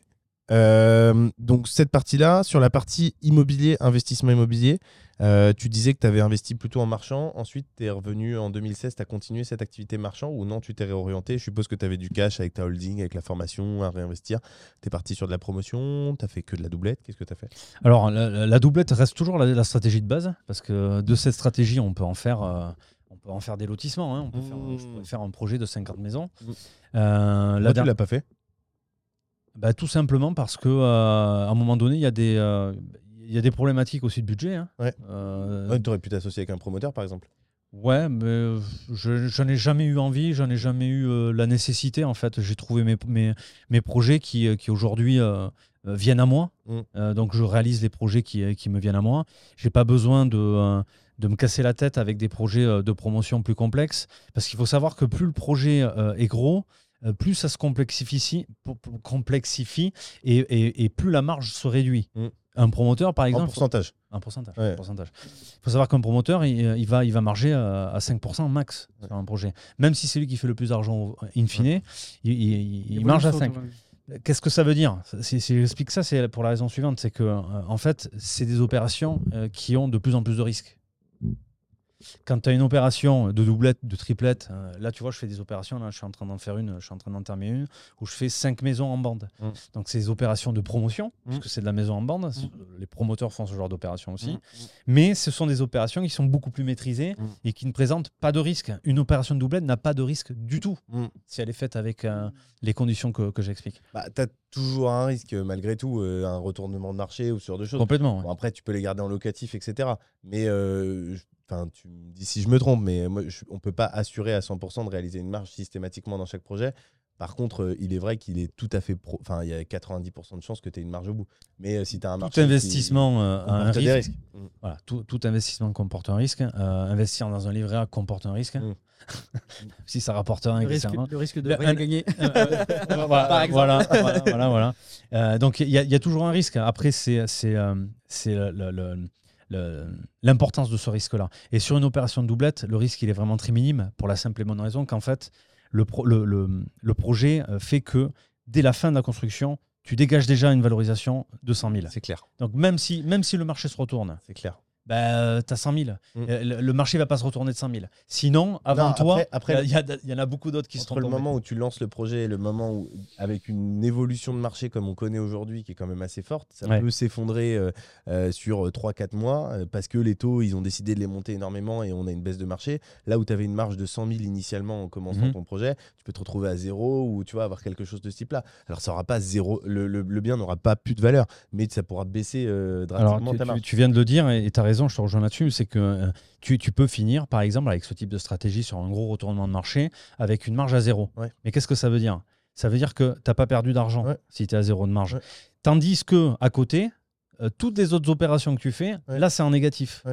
Euh, donc cette partie-là, sur la partie immobilier, investissement immobilier, euh, tu disais que tu avais investi plutôt en marchand, ensuite tu es revenu en 2016, tu as continué cette activité marchand ou non, tu t'es réorienté, je suppose que tu avais du cash avec ta holding, avec la formation à réinvestir, tu es parti sur de la promotion, tu as fait que de la doublette, qu'est-ce que tu as fait? Alors, la, doublette reste toujours la, la stratégie de base, parce que de cette stratégie, on peut en faire, euh, on peut en faire des lotissements. hein. On peut faire, je pourrais faire un projet de 50 maisons. Mmh. Euh, la tu l'as pas fait? Bah, tout simplement parce que euh, à un moment donné, il y, a des, euh, il y a des problématiques aussi de budget. hein. Ouais. Euh, Tu aurais pu t'associer avec un promoteur par exemple. Ouais, mais euh, je j'en ai jamais eu envie, j'en ai jamais eu euh, la nécessité. En fait, j'ai trouvé mes, mes, mes projets qui, euh, qui aujourd'hui euh, euh, viennent à moi. Mm. Euh, donc, je réalise les projets qui, euh, qui me viennent à moi. J'ai pas besoin de, euh, de me casser la tête avec des projets euh, de promotion plus complexes. Parce qu'il faut savoir que plus le projet euh, est gros, plus ça se complexifie, et, et- et plus la marge se réduit. Mm. Un promoteur, par En exemple, pourcentage. un pourcentage. Ouais. un pourcentage. Il faut savoir qu'un promoteur, il, il va, il va marger à, à 5% max sur un projet. Même si c'est lui qui fait le plus d'argent in fine, il, il- il marge à 5. Qu'est-ce que ça veut dire? Si, si j'explique ça, c'est pour la raison suivante c'est que, euh, en fait, c'est des opérations euh, qui ont de plus en plus de risques. Quand tu as une opération de doublette, de triplette, euh, là tu vois, je fais des opérations, là je suis en train d'en faire une, je suis en train d'en terminer une, où je fais 5 maisons en bande. Mm. Donc c'est des opérations de promotion, Mm. parce que c'est de la maison en bande, les promoteurs font ce genre d'opération aussi. Mm. Mais ce sont des opérations qui sont beaucoup plus maîtrisées et qui ne présentent pas de risque. Une opération de doublette n'a pas de risque du tout si elle est faite avec euh, les conditions que, que j'explique. Bah, tu as toujours un risque malgré tout, euh, un retournement de marché ou ce genre de choses. Complètement. ouais. Bon, après, tu peux les garder en locatif, etc. Mais euh, enfin, tu me dis si je me trompe, mais moi, je- on peut pas assurer à 100% de réaliser une marge systématiquement dans chaque projet. Par contre, euh, il est vrai qu'il est tout à fait pro. Enfin, il y a 90% de chances que tu aies une marge au bout. Mais euh, si tu as un marché. Tout investissement euh, a un comporte des risque. risques. Mm. Voilà, tout, tout investissement comporte un risque. Euh, investir dans un livret A comporte un risque. Mm. si ça rapporte rien, Le risque, le risque de Le- rien un- gagner. voilà, Par exemple. voilà, voilà, voilà, voilà. Euh, donc il y, a- il y a toujours un risque. Après, c'est c'est euh, le- l'importance de ce risque-là. Et sur une opération de doublette, le risque il est vraiment très minime pour la simple et bonne raison qu'en fait le, pro- le, le- le projet euh, fait que dès la fin de la construction, tu dégages déjà une valorisation de 100 000. C'est clair. Donc même si même si le marché se retourne, C'est clair. Bah, tu as 100 000. Mm. Euh, Le, le marché va pas se retourner de 100 000. Sinon, avant Non, toi, après- après- il y, il en a beaucoup d'autres qui Entre sont le tombés. moment où tu lances le projet et le moment où, avec une évolution de marché comme on connaît aujourd'hui, qui est quand même assez forte, ça Ouais. peut s'effondrer euh, euh, sur 3-4 mois euh, parce que les taux, ils ont décidé de les monter énormément et on a une baisse de marché. Là où tu avais une marge de 100 000 initialement en commençant Mhm. ton projet, tu peux te retrouver à zéro ou tu vas avoir quelque chose de ce type-là. Alors ça aura pas zéro, le, le- le bien n'aura pas plus de valeur, mais ça pourra baisser Alors, drastiquement tu, ta tu- marge. tu viens de le dire et tu as raison, je te rejoins là-dessus, c'est que euh, tu, tu peux finir, par exemple, avec ce type de stratégie sur un gros retournement de marché avec une marge à zéro. Ouais. Mais qu'est-ce que ça veut dire? Ça veut dire que tu n'as pas perdu d'argent Ouais. si tu es à zéro de marge. Ouais. Tandis que à côté, euh, toutes les autres opérations que tu fais, là, c'est en négatif.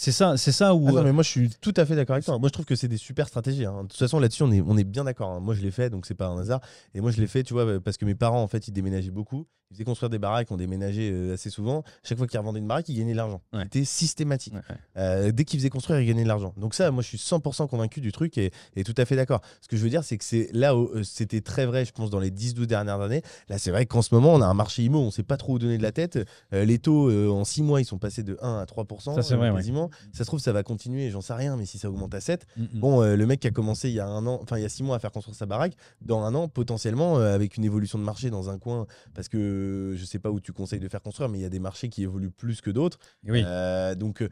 C'est ça, c'est ça où. Non, euh, mais moi je suis tout à fait d'accord avec toi. Moi je trouve que c'est des super stratégies. Hein. De toute façon là-dessus on est, on est bien d'accord. Hein. Moi je l'ai fait donc c'est pas un hasard. Et moi je l'ai fait, tu vois, euh, parce que mes parents en fait ils déménageaient beaucoup. Ils faisaient construire des baraques, on déménageait euh, assez souvent. Chaque fois qu'ils revendaient une baraque, ils gagnaient de l'argent. C'était systématique. Dès qu'ils faisaient construire, ils gagnaient de l'argent. Donc ça, moi je suis 100% convaincu du truc et, tout à fait d'accord. Ce que je veux dire, c'est que c'est là où c'était très vrai, je pense, dans les 10-12 dernières années. Là c'est vrai qu'en ce moment on a un marché immo, on sait pas trop où donner de la tête. les taux en 6 mois ils sont passés de 1 à 3%. Ça c'est vrai, quasiment. Mm. Ça se trouve, ça va continuer, j'en sais rien, mais si ça augmente à 7, mm, mm. bon, euh, le mec qui a commencé il y a un an, enfin il y a 6 mois à faire construire sa baraque, dans un an, potentiellement, euh, avec une évolution de marché dans un coin, parce que je sais pas où tu conseilles de faire construire, mais il y a des marchés qui évoluent plus que d'autres. Euh, donc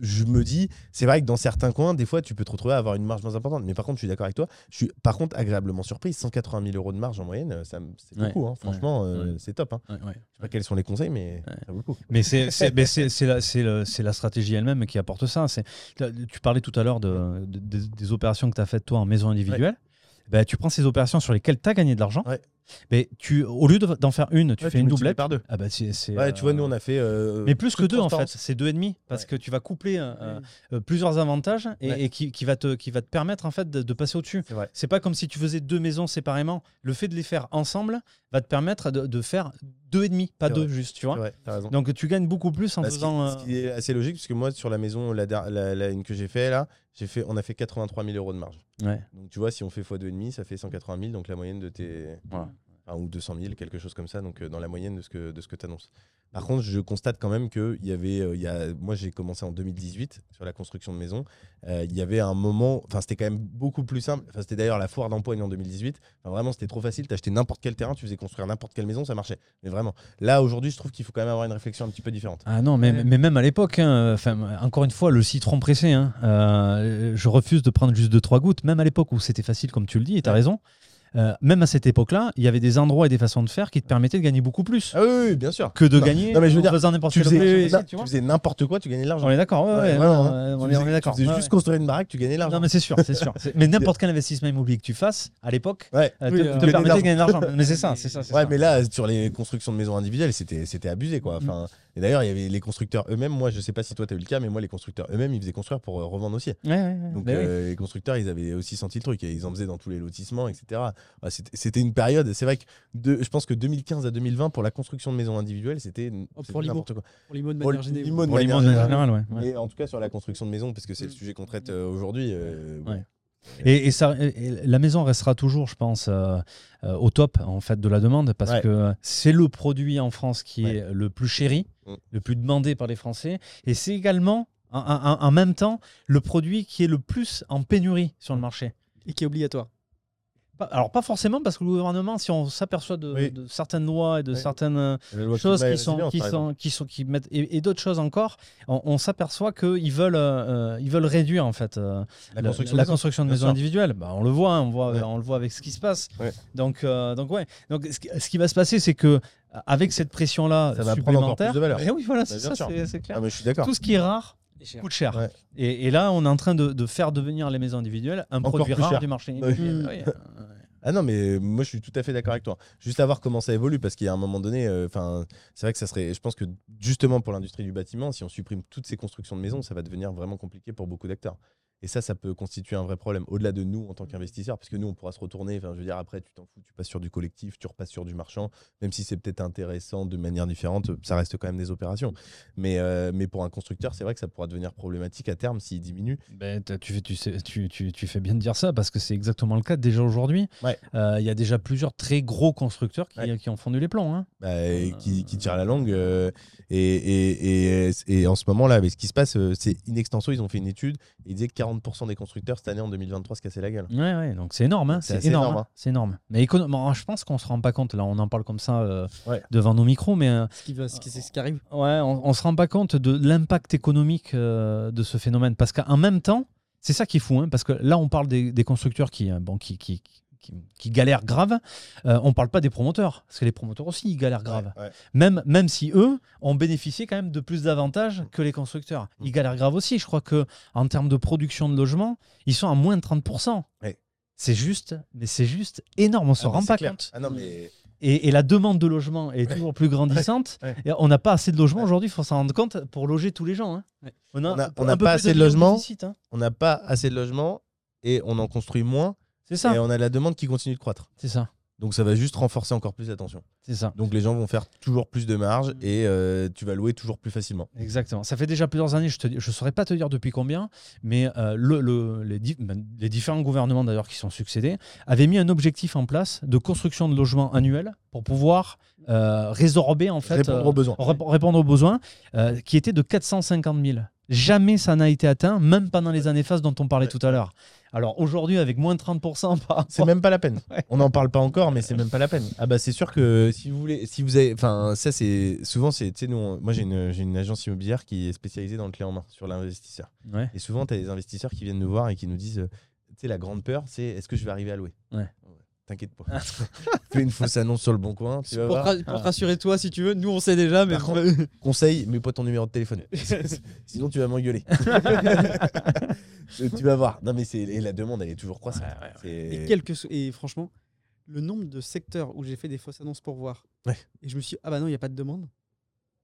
je me dis, c'est vrai que dans certains coins, des fois, tu peux te retrouver à avoir une marge moins importante. Mais par contre, je suis d'accord avec toi. Je suis par contre agréablement surpris. 180 000 euros de marge en moyenne, ça c'est Ouais. beaucoup. hein. Franchement, euh, Ouais. c'est top. hein. Je sais pas quels sont les conseils, mais ça vaut le coup. Mais c'est la, le- la stratégie elle-même qui apporte ça. Tu parlais tout à l'heure de, de- des- des opérations que tu as faites toi en maison individuelle. Ben, tu prends ces opérations sur lesquelles tu as gagné de l'argent. Mais tu, au lieu de- d'en faire une, tu Ouais, fais une multiplies doublette. par deux. Ah bah, c'est- c'est, Ouais, tu vois, euh, nous, on a fait. euh, Mais plus que de deux en fait, c'est deux et demi parce Ouais. que tu vas coupler euh, euh, plusieurs avantages et, qui, qui va te qui va te permettre en fait de, de passer au-dessus. C'est. C'est pas comme si tu faisais deux maisons séparément. Le fait de les faire ensemble va te permettre de, de faire deux et demi, pas deux juste, tu vois. vrai. Donc tu gagnes beaucoup plus en Bah, ce, qui, faisant. ce euh, qui est assez logique, parce que moi, sur la maison, la, der- la, la- une que j'ai fait là, j'ai fait, on a fait 83 000 euros de marge. ouais. Donc tu vois, si on fait x2,5, ça fait 180 000, donc la moyenne de tes. Voilà. Enfin, ou 200 000, quelque chose comme ça, donc euh, dans la moyenne de ce que, de ce que tu annonces. Par contre, je constate quand même que il y avait, euh, il y a, moi j'ai commencé en 2018 sur la construction de maison. Euh, il y avait un moment, enfin c'était quand même beaucoup plus simple. Enfin, c'était d'ailleurs la foire d'empoigne en 2018. Enfin, vraiment, c'était trop facile. T'achetais n'importe quel terrain, tu faisais construire n'importe quelle maison, ça marchait. Mais vraiment, là aujourd'hui, je trouve qu'il faut quand même avoir une réflexion un petit peu différente. Ah non, mais, mais même à l'époque, hein, encore une fois, le citron pressé, hein, euh, je refuse de prendre juste deux, trois gouttes, même à l'époque où c'était facile, comme tu le dis, et tu as Ouais. raison. Euh, même à cette époque-là, il y avait des endroits et des façons de faire qui te permettaient de gagner beaucoup plus Ah oui, oui, oui, bien sûr. que de Non. gagner Non, mais je veux dire, faisant n'importe Tu quelle faisais, tu faisais n'importe quoi, tu gagnais de l'argent. On est d'accord, ouais, Ouais, ouais, vraiment, non, hein. euh, on Tu est- on faisais- est d'accord. Tu faisais ouais, juste construire une baraque, tu gagnais de l'argent. Non, mais c'est sûr, c'est sûr. Mais n'importe quel investissement immobilier que tu fasses, à l'époque, Ouais. euh, Oui, te, euh, de permettait de gagner de l'argent. Mais c'est ça, c'est ça. Ouais, mais là, sur les constructions de maisons individuelles, c'était c'était abusé, quoi. Mm. Enfin, et d'ailleurs, il y avait les constructeurs eux-mêmes. Moi, je sais pas si toi, tu as eu le cas, mais moi, les constructeurs eux-mêmes, ils faisaient construire pour euh, revendre aussi. Ouais, ouais, ouais. Donc, Bah oui. euh, les constructeurs, ils avaient aussi senti le truc et ils en faisaient dans tous les lotissements, etc. C'était- une période. C'est vrai que de, je pense que 2015 à 2020, pour la construction de maisons individuelles, c'était Oh, pour n'importe quoi. Pour l'IMO de manière générale. l'IMO de manière ouais. ouais. Mais en tout cas, sur la construction de maisons, parce que c'est le Mm. sujet qu'on traite euh, aujourd'hui. euh, bon. Et, et ça, et- et la maison restera toujours, je pense, euh, euh, au top en fait de la demande parce Ouais. que c'est le produit en France qui Ouais. est le plus chéri, Mm. le plus demandé par les Français, et c'est également en, en- en même temps le produit qui est le plus en pénurie sur le marché. Et qui est obligatoire. Alors pas forcément parce que le gouvernement, si on s'aperçoit de, Oui. de certaines lois et de Oui. certaines euh, choses et qui sont, qui sont, qui sont, qui mettent et, et d'autres choses encore, on, on s'aperçoit qu'ils veulent, euh, ils veulent réduire en fait euh, La la, construction la de maisons. construction de bien maisons sûr. individuelles. Bah, on le voit, on voit, Ouais. on le voit avec ce qui se passe. Ouais. Donc, euh, donc ouais. Donc ce qui, ce qui va se passer, c'est que avec cette pression là Ça va prendre encore plus supplémentaire, de valeur. Eh oui, voilà, Bah, c'est ça, c'est clair. Ah, mais je suis d'accord. Tout ce qui est rare Et cher. coûte cher. Ouais. Et, et là, on est en train de, de faire devenir les maisons individuelles un Encore produit rare cher. du marché. Ouais. Ah non, mais moi je suis tout à fait d'accord avec toi. Juste à voir comment ça évolue, parce qu'il y a un moment donné, euh, enfin, c'est vrai que ça serait. Je pense que justement pour l'industrie du bâtiment, si on supprime toutes ces constructions de maisons, ça va devenir vraiment compliqué pour beaucoup d'acteurs. Et ça, ça peut constituer un vrai problème, au-delà de nous en tant qu'investisseurs, parce que nous, on pourra se retourner. Enfin, je veux dire, après, tu t'en fous, tu passes sur du collectif, tu repasses sur du marchand, même si c'est peut-être intéressant de manière différente, ça reste quand même des opérations. Mais, euh, mais pour un constructeur, c'est vrai que ça pourra devenir problématique à terme s'il diminue. Ben, tu, fais, tu, sais- tu, tu, tu fais bien de dire ça parce que c'est exactement le cas déjà aujourd'hui. Ouais. Euh, Il y a déjà plusieurs très gros constructeurs qui, Ouais. qui ont fondu les plombs. hein. bah, et qui, qui tire la langue. euh, et, et, et, et en ce moment là, avec ce qui se passe, euh, c'est in extenso, ils ont fait une étude. Ils disaient que 40% des constructeurs cette année en 2023 se cassaient la gueule. Ouais, ouais, donc c'est énorme, hein, C'est énorme, énorme, hein, c'est énorme. Mais économiquement, je pense qu'on se rend pas compte. Là, on en parle comme ça euh, Ouais. devant nos micros, mais euh, Ce qui, va, ce qui, c'est ce qui arrive. ouais, on, on se rend pas compte de l'impact économique euh, de ce phénomène. Parce qu'en même temps, c'est ça qui est fou, hein, parce que là, on parle des, des constructeurs qui, euh, bon, qui, qui, qui, qui galèrent grave. Euh, on parle pas des promoteurs, parce que les promoteurs aussi, ils galèrent grave. Ouais, ouais. Même, même si eux ont bénéficié quand même de plus d'avantages que les constructeurs. Ils galèrent grave aussi. Je crois que en termes de production de logements, ils sont à moins de 30%. Ouais. C'est juste, mais c'est juste énorme. On se Ah, mais rend pas clair. compte. Ah non, mais et, et la demande de logement est toujours plus grandissante. Ouais. Et on n'a pas assez de logements aujourd'hui, il faut s'en rendre compte, pour loger tous les gens. hein. Ouais. On n'a pas assez de logements. hein. On n'a pas assez de logements et on en construit moins. C'est ça. Et on a la demande qui continue de croître. C'est ça. Donc ça va juste renforcer encore plus la tension. C'est ça. Donc les gens vont faire toujours plus de marge Mm. et euh, tu vas louer toujours plus facilement. Exactement. Ça fait déjà plusieurs années, je ne saurais pas te dire depuis combien, mais euh, le, le- les, di- ben, les différents gouvernements d'ailleurs qui sont succédés avaient mis un objectif en place de construction de logements annuels pour pouvoir euh, résorber en fait Répondre aux besoins. rép- répondre aux besoins, qui était de 450 000. Jamais ça n'a été atteint, même pendant les années phases dont on parlait tout à l'heure. Alors aujourd'hui, avec moins de 30% par C'est même pas la peine. Ouais. On n'en parle pas encore, mais c'est même pas la peine. Ah bah c'est sûr que si vous voulez, si vous avez, enfin ça c'est souvent c'est, tu sais nous, on- moi j'ai une, une agence immobilière qui est spécialisée dans le clé en main sur l'investisseur. Ouais. Et souvent tu as des investisseurs qui viennent nous voir et qui nous disent, euh, tu sais la grande peur c'est est-ce que je vais arriver à louer? Ouais. T'inquiète pas. Fais une fausse annonce sur le bon coin. Tu vas Pour, voir. ra- pour te rassurer toi, si tu veux, nous on sait déjà, mais Par contre, Conseil, mets pas ton numéro de téléphone. Sinon tu vas m'engueuler. tu vas voir. Non mais c'est la demande elle est toujours croissante. Et, quelques et franchement, le nombre de secteurs où j'ai fait des fausses annonces pour voir, Ouais. et je me suis dit, ah bah non, il n'y a pas de demande,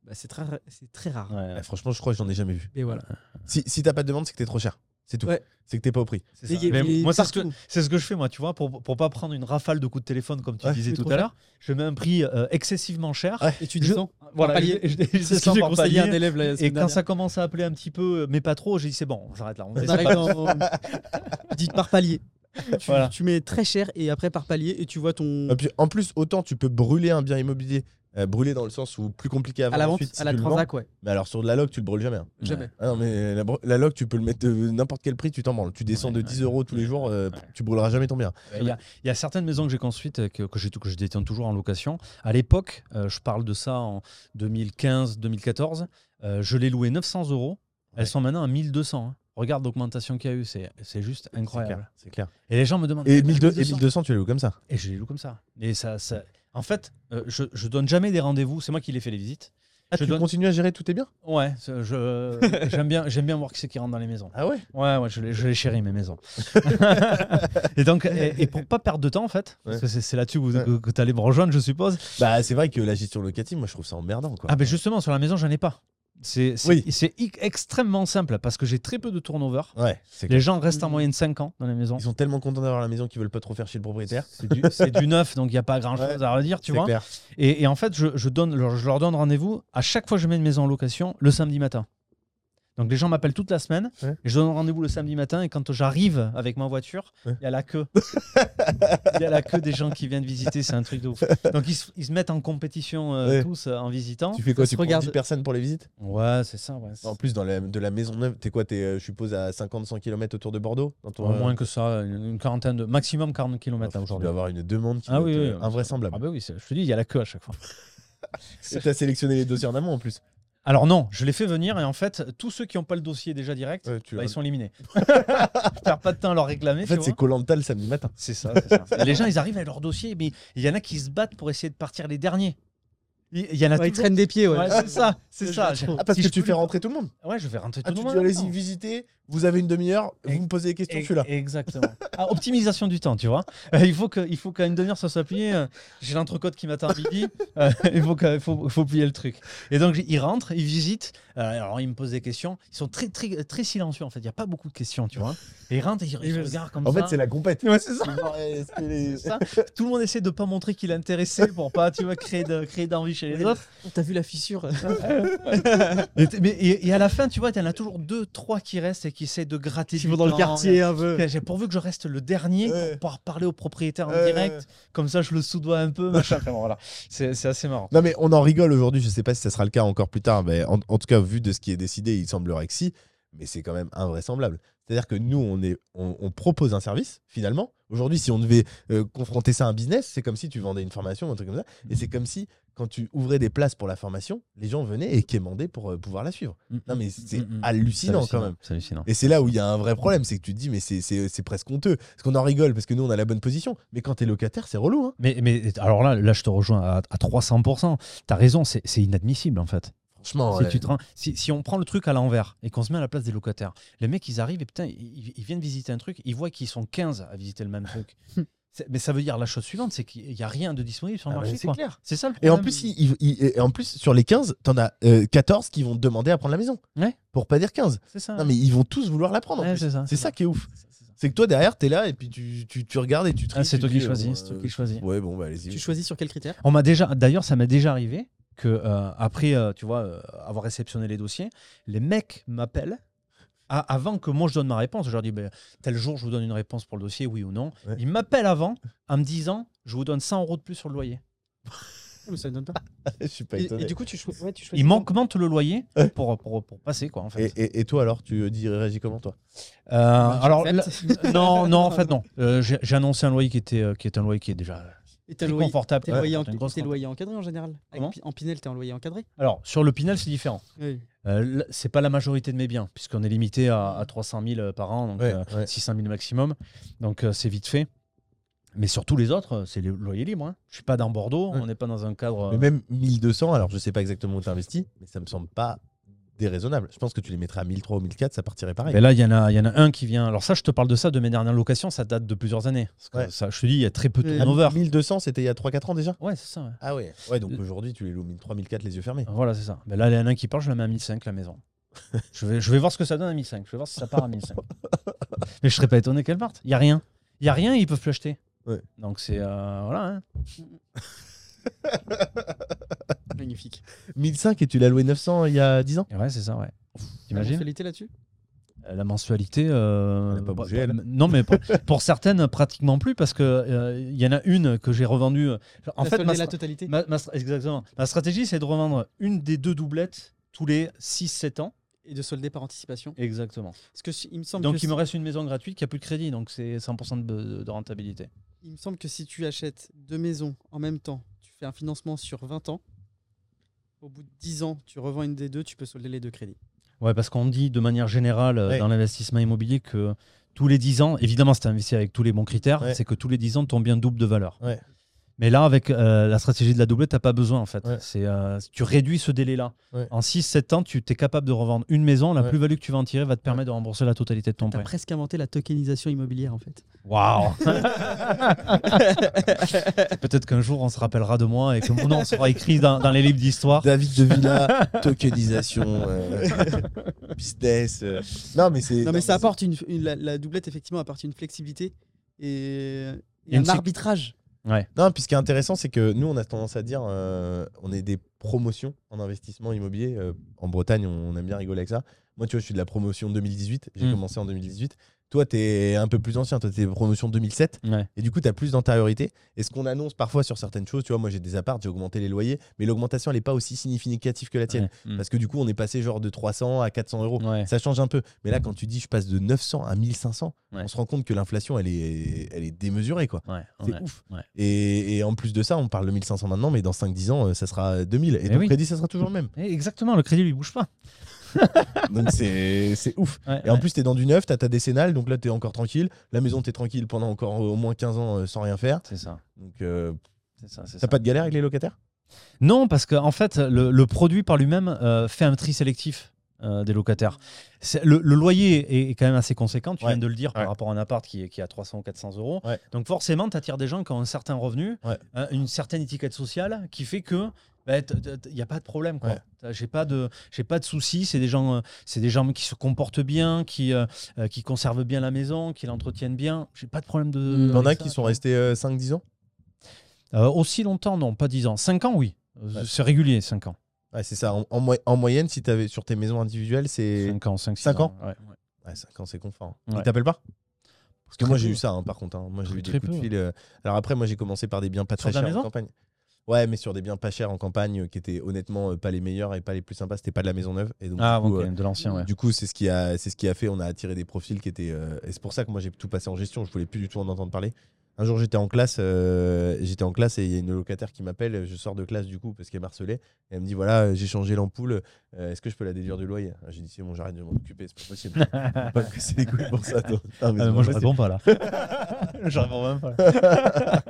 bah, c'est très, c'est très rare. Franchement, je crois que j'en ai jamais vu. Et voilà. Si, si t'as pas de demande, c'est que t'es trop cher. C'est tout. Ouais. C'est que t'es pas au prix. c'est ça. Et- Mais et moi, c'est ce, que, partout. c'est ce que je fais, moi, tu vois, pour, pour pas prendre une rafale de coups de téléphone, comme tu Ouais, disais tout à l'heure. Je mets un prix euh, excessivement cher. Ouais. Et tu Je- Voilà, palier. je- je- je C'est ce que descends j'ai par conseillé à un élève la Et quand dernière. ça commence à appeler un petit peu, euh, mais pas trop, j'ai dit c'est bon, on s'arrête là. On dans- dis par palier. Tu, Voilà. tu mets très cher et après par palier et tu vois ton. Et puis, en plus, autant tu peux brûler un bien immobilier, euh, brûler dans le sens où plus compliqué à à vendre la vente, ensuite, si à la transac, ouais. Mais alors sur de la log, tu le brûles jamais. hein. Jamais. Ah non, mais la, br- la log, tu peux le mettre de n'importe quel prix, tu t'en branles. Tu descends de ouais. 10 euros tous les jours, euh, Ouais. tu brûleras jamais ton bien. Il y, a, il y a certaines maisons que j'ai construites, euh, que, que, j'ai- que je détiens toujours en location. À l'époque, euh, je parle de ça en 2015-2014, euh, je les louais 900 euros. Elles Ouais. sont maintenant à 1200. hein. Regarde l'augmentation qu'il y a eu, c'est c'est juste incroyable. C'est clair. Et les gens me demandent. Et Mais 1200, et 1200? 1200, tu les loues comme ça. Et je les loue comme ça. Et ça, ça... En fait, euh, je, je donne jamais des rendez-vous. C'est moi qui les fais les visites. Ah, Je tu donne- continues à gérer tous tes biens Ouais, c'est- je- j'aime bien, j'aime bien voir qui c'est qui rentre dans les maisons. Ah ouais? Ouais, ouais, je les, je les chéris, mes maisons. et donc, et, et pour pas perdre de temps, en fait, parce que c'est c'est là-dessus que, Ouais. que, que tu allais me rejoindre, je suppose. Bah, c'est vrai que la gestion locative, moi, je trouve ça emmerdant. Quoi. Ah, ben justement, sur la maison, j'en ai pas. C'est Oui. extrêmement simple parce que j'ai très peu de turnover. Ouais, Les clair. gens restent en moyenne 5 ans dans les maisons. Ils sont tellement contents d'avoir la maison qu'ils veulent pas trop faire chez le propriétaire. C'est du, neuf, donc il n'y a pas grand-chose Ouais. à redire, tu vois. Et, et en fait, je, je donne, je leur donne rendez-vous à chaque fois que je mets une maison en location le samedi matin. Donc les gens m'appellent toute la semaine Ouais. et je donne rendez-vous le samedi matin et quand j'arrive avec ma voiture, il Ouais. y a la queue. Il y a la queue des gens qui viennent visiter, c'est un truc de ouf. Donc ils, se- ils se mettent en compétition euh, Ouais. tous euh, en visitant. Tu fais quoi? Tu prends regarde. 10 personnes pour les visites? Ouais, c'est ça, ouais. En plus, dans la, de la maison neuve, t'es quoi? T'es, euh, je suppose, à 50-100 km autour de Bordeaux? Dans ton, Au euh, moins que ça, une, une quarantaine de maximum 40 km Tu dois aujourd'hui. avoir une demande qui Ah oui, oui, invraisemblable. Ah bah oui, je te dis, il y a la queue à chaque fois. Tu as sélectionné les dossiers en amont en plus. Alors non, je les fais venir et en fait, tous ceux qui n'ont pas le dossier déjà direct, Ouais, bah, ils sont éliminés. je perds pas de temps à leur réclamer. En fait, c'est Colanta le samedi matin. C'est ça, les gens, ils arrivent avec leur dossier, mais il y en a qui se battent pour essayer de partir les derniers. Il il y en a Ouais, ils toujours- traînent des pieds, ouais. Ouais, c'est ça, c'est ça. Ah, parce Si que je tu fais lui- rentrer tout le monde. Ouais, je vais rentrer Ah, tout tu le monde. allez-y, Non. visitez, vous avez une demi-heure, Et- vous me posez des questions, je suis là. Exactement. Ah, optimisation du temps, tu vois. Euh, il faut que, il faut qu'à une demi-heure ça soit plié. Euh, J'ai l'entrecôte qui m'attend à midi. Euh, il faut, il faut, il faut plier le truc. Et donc ils rentrent, ils visitent. Euh, alors ils me posent des questions. Ils sont très, très, très silencieux en fait. Il n'y a pas beaucoup de questions, tu vois. Et ils rentrent, et ils, ils se regardent comme En ça. fait, c'est la compète. Ouais, c'est ça. Les- C'est ça. Tout le monde essaie de pas montrer qu'il est intéressé pour pas, tu vois, créer de, créer d'envie chez les autres. T'as vu la fissure Et, t- mais- et- et à la fin, tu vois, il y en a toujours deux, trois qui restent et qui essaient de gratter. Qui vont dans le quartier un peu. J'ai pourvu que je reste le dernier Ouais. pour pouvoir parler au propriétaire en Ouais, direct. ouais. Comme ça, je le soudoie un peu. Machin. Voilà. C'est c'est assez marrant. Non mais on en rigole aujourd'hui, je sais pas si ça sera le cas encore plus tard, mais en, en tout cas vu de ce qui est décidé, il semblerait que si, mais c'est quand même invraisemblable. C'est-à-dire que nous, on, est, on, on propose un service, finalement. Aujourd'hui, si on devait euh, confronter ça à un business, c'est comme si tu vendais une formation ou un truc comme ça. Et c'est comme si, quand tu ouvrais des places pour la formation, les gens venaient et quémandaient pour euh, pouvoir la suivre. Non mais c'est Mm, mm. hallucinant quand même. C'est hallucinant. Et c'est là où il y a un vrai problème, c'est que tu te dis, mais c'est- c'est c'est presque honteux. Parce qu'on en rigole, parce que nous, on a la bonne position. Mais quand t'es locataire, c'est relou. Hein. Mais, mais alors là, là, je te rejoins à, à 300%. Tu as raison, c'est c'est inadmissible en fait. Franchement, Si, ouais. tu te rends- si, si on prend le truc à l'envers et qu'on se met à la place des locataires, les mecs ils arrivent et putain, ils, ils viennent visiter un truc, ils voient qu'ils sont 15 à visiter le même truc. C'est- Mais ça veut dire la chose suivante, c'est qu'il n'y a rien de disponible sur le Ah bah, marché. c'est clair. C'est ça le Et en problème. plus, il- il- et en plus, sur les 15, t'en as euh, 14 qui vont te demander à prendre la maison. Ouais. Pour pas dire 15. c'est ça. Non, mais ils vont tous vouloir la prendre. Ouais, c'est ça, qui est ouf. C'est que toi, derrière, t'es là et puis tu, tu, tu regardes et tu Ah, c'est toi c'est toi euh, qui choisis. Ouais, bon, bah allez-y. Tu choisis sur quel critère? On m'a déjà, d'ailleurs, ça m'est déjà arrivé que euh, après, euh, tu vois, euh, avoir réceptionné les dossiers, les mecs m'appellent avant que moi je donne ma réponse. Je leur dis, ben, tel jour, je vous donne une réponse pour le dossier, oui ou non. Ouais. Ils m'appellent avant en me disant, je vous donne 100 euros de plus sur le loyer. Mais ça ne donne pas. Je suis pas Et, étonné. et du coup, tu, cho- ouais, tu choisis. Ils m'augmentent le loyer Ouais. pour, pour, pour passer, quoi, en fait. Et, et- et toi alors, tu dis réagis comment toi? Euh, alors, là- non, non, en fait, non. Euh, J'ai j'ai annoncé un loyer qui était, euh, qui est un loyer qui est déjà Et t'es très loyer, confortable. t'es Ouais, loyer, en- t'es loyer encadré en général? Comment? En Pinel, t'es en loyer encadré? Alors, sur le Pinel, c'est différent. Oui. Euh, c'est pas la majorité de mes biens, puisqu'on est limité à, à 300 000 par an, donc Ouais, euh, ouais. 600 000 maximum. Donc euh, c'est vite fait. Mais sur tous les autres, euh, c'est le loyer libre. Hein. Je suis pas dans Bordeaux, Ouais. on n'est pas dans un cadre. euh, Mais même 1200, alors je sais pas exactement où tu investis, mais ça me semble pas déraisonnable. Je pense que tu les mettrais à 1003 ou 1004, ça partirait pareil. Mais là, il y, en a- y en a un qui vient. Alors, ça, je te parle de ça, de mes dernières locations, ça date de plusieurs années. Parce que Ouais. ça, je te dis, il y a très peu de Euh, turnover. 1200, c'était il y a 3-4 ans déjà Ouais, c'est ça. ouais. Ah ouais. Ouais, donc aujourd'hui, tu les loues 1003, 1004, les yeux fermés. Voilà, c'est ça. Mais là, il y en a un qui part, je la mets à 1005, la maison. je, vais, je vais voir ce que ça donne à 1005. Je vais voir si ça part à 1005. Mais je serais pas étonné qu'elle parte. Il n'y a rien. Il n'y a rien, ils peuvent plus acheter. Ouais. Donc, c'est. euh, voilà. hein. Magnifique. 1005 et tu l'as loué 900 il y a 10 ans Ouais, c'est ça, ouais. La T'imagines mensualité là-dessus Euh, La mensualité. euh, Elle a pas bougé, bah, elle. Non, mais pour, pour certaines, pratiquement plus, parce qu'il il y en a une que j'ai revendue. euh, En La fait, ma, la totalité ma- exactement. Ma stratégie, c'est de revendre une des deux doublettes tous les 6-7 ans. et de solder par anticipation. Exactement. Parce que il me semble Donc, que il me reste une maison gratuite qui a plus de crédit, donc c'est 100% de, de rentabilité. il me semble que si tu achètes deux maisons en même temps, fais un financement sur 20 ans. Au bout de 10 ans, tu revends une des deux, tu peux solder les deux crédits. Ouais, parce qu'on dit de manière générale euh, Ouais. dans l'investissement immobilier que tous les 10 ans, évidemment, c'est investi avec tous les bons critères, Ouais. c'est que tous les 10 ans, ton bien double de valeur. Ouais. Mais là, avec euh, la stratégie de la doublette, tu n'as pas besoin en fait. Ouais. C'est, euh, tu réduis ce délai-là. Ouais. En 6-7 ans, tu es capable de revendre une maison. La Ouais. plus-value que tu vas en tirer va te permettre de rembourser la totalité de ton Tu as prêt. presque inventé la tokenisation immobilière en fait. Waouh Peut-être qu'un jour, on se rappellera de moi et que mon nom sera écrit dans, dans les livres d'histoire. David de Villa, tokenisation, euh, business. euh. Non, mais c'est. Non mais ça apporte une, une- la, la doublette effectivement apporte une flexibilité et, et Et une un arbitrage. Ouais. Non, puis ce qui est intéressant, c'est que nous, on a tendance à dire, euh, on est des promotions en investissement immobilier. Euh, en Bretagne, on aime bien rigoler avec ça. Moi, tu vois, je suis de la promotion 2018. J'ai Mm. commencé en 2018. Toi, tu es un peu plus ancien. Toi, tu es promotion 2007. Ouais. Et du coup, tu as plus d'antériorité. Et ce qu'on annonce parfois sur certaines choses, tu vois, moi, j'ai des apparts, j'ai augmenté les loyers, mais l'augmentation, elle n'est pas aussi significative que la tienne. Ouais. Mm. Parce que du coup, on est passé genre de 300 à 400 euros. Ouais. Ça change un peu. Mais là, quand tu dis je passe de 900 à 1500, Ouais. on se rend compte que l'inflation, elle est, elle est démesurée. quoi. Ouais. C'est ouf. Et, et en plus de ça, on parle de 1500 maintenant, mais dans 5-10 ans, euh, ça sera 2000. Et Eh oui. crédit, ça sera toujours le même. Eh, Exactement, le crédit lui bouge pas. Donc c'est c'est ouf. Ouais, Et en plus, tu es dans du neuf, tu as ta décennale, donc là, tu es encore tranquille. La maison, tu es tranquille pendant encore au moins 15 ans euh, sans rien faire. c'est ça. Donc, euh, t'as pas de galère avec les locataires? Non, parce qu'en en fait, le, le produit par lui-même euh, fait un tri sélectif euh, des locataires. Le, le loyer est, est quand même assez conséquent, tu Ouais. viens de le dire, par rapport à un appart qui est, qui est à 300 ou 400 euros. Ouais. Donc forcément, tu attires des gens qui ont un certain revenu, euh, une certaine étiquette sociale qui fait que il n'y a pas de problème. quoi. Ouais. J'ai pas de, j'ai pas de soucis. C'est des gens, euh, c'est des gens qui se comportent bien, qui, euh, qui conservent bien la maison, qui l'entretiennent bien. J'ai pas de problème de. Il y en a qui sont restés euh, 5-10 ans? Aussi longtemps, non, pas 10 ans. 5 ans, oui. Ouais. C'est régulier, 5 ans. Ouais, c'est ça. En, en mo- en moyenne, si tu avais sur tes maisons individuelles, c'est. 5 ans, 5, Cinq ans Ouais, ouais. Ouais, 5 ans, c'est confort. Ils t'appellent pas? Parce que Très moi, j'ai eu ça, hein, par contre. hein. Moi, j'ai eu des coups de peu. fil. euh. Alors après, moi, j'ai commencé par des biens pas très chers en campagne. Ouais, mais sur des biens pas chers en campagne, euh, qui étaient honnêtement euh, pas les meilleurs et pas les plus sympas. C'était pas de la maison neuve. Et donc, Ah, du coup, ok, euh, de l'ancien, ouais. Du coup, c'est ce qui a, ce qui a fait. On a attiré des profils qui étaient. et c'est pour ça que moi j'ai tout passé en gestion. Je voulais plus du tout en entendre parler. Un jour, j'étais en classe, euh, j'étais en classe et il y a une locataire qui m'appelle. Je sors de classe du coup parce qu'elle m'harcelait. Et elle me dit voilà, euh, j'ai changé l'ampoule. euh, Est-ce que je peux la déduire du loyer? J'ai dit c'est bon, j'arrête de m'en occuper. C'est pas possible. pas les couilles pour ça. non. Ah, mais Ah, c'est moi, je réponds pas là. je réponds même pas.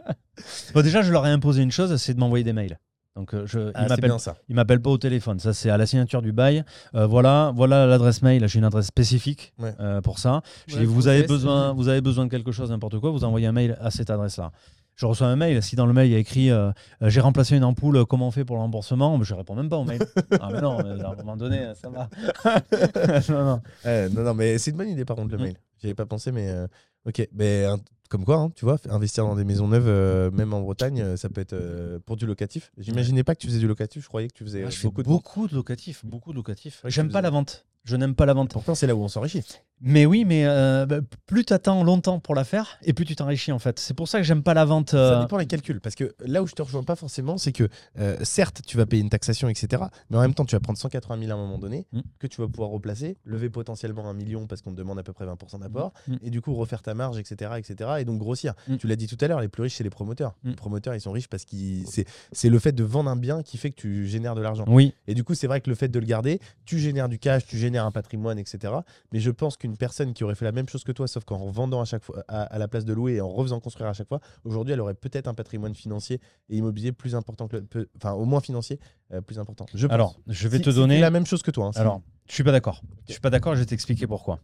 bon, déjà, je leur ai imposé une chose, c'est de m'envoyer des mails. Donc euh, je, Ah, il m'appelle bien ça. il m'appelle pas au téléphone. Ça, c'est à la signature du bail. Euh, voilà, voilà l'adresse mail. J'ai une adresse spécifique Ouais. euh, pour ça. Je Ouais, dis, vous avez besoin, vous avez besoin de quelque chose, n'importe quoi. Vous envoyez un mail à cette adresse-là. Je reçois un mail. Si dans le mail il y a écrit euh, j'ai remplacé une ampoule, comment on fait pour le remboursement? Je réponds même pas au mail. ah mais non, mais à un moment donné, ça va. non, non. Ouais, non, non, mais c'est une bonne idée par contre le Mm. mail. J'y avais pas pensé, mais euh, ok. Mais un- comme quoi, hein, tu vois, investir dans des maisons neuves, euh, même en Bretagne, euh, ça peut être euh, pour du locatif. J'imaginais pas que tu faisais du locatif. Je croyais que tu faisais je fais beaucoup beaucoup, de. de locatifs, beaucoup de locatifs. J'aime pas la vente. Je n'aime pas la vente. Pourtant, c'est là où on s'enrichit. Mais oui, mais euh, bah, plus tu attends longtemps pour la faire, et plus tu t'enrichis en fait. C'est pour ça que j'aime pas la vente. Ça euh, dépend les calculs. Parce que là où je te rejoins pas forcément, c'est que euh, certes, tu vas payer une taxation, etc. Mais en même temps, tu vas prendre 180 000 à un moment donné, Mm. que tu vas pouvoir replacer, lever potentiellement un million parce qu'on te demande à peu près 20% d'apport, Mm. et du coup refaire ta marge, etc. etc. et donc grossir. Mm. Tu l'as dit tout à l'heure, les plus riches, c'est les promoteurs. Mm. Les promoteurs, ils sont riches parce que c'est c'est le fait de vendre un bien qui fait que tu génères de l'argent. Oui, Et du coup, c'est vrai que le fait de le garder, tu génères du cash, tu génères un patrimoine, etc. Mais je pense qu'une personne qui aurait fait la même chose que toi, sauf qu'en revendant à chaque fois, à, à la place de louer et en refaisant construire à chaque fois, aujourd'hui, elle aurait peut-être un patrimoine financier et immobilier plus important que le, peu- enfin au moins financier euh, plus important. Je pense. alors je vais Si- te donner. la même chose que toi. hein, Alors, je suis pas d'accord. Je suis pas d'accord. Je vais t'expliquer pourquoi.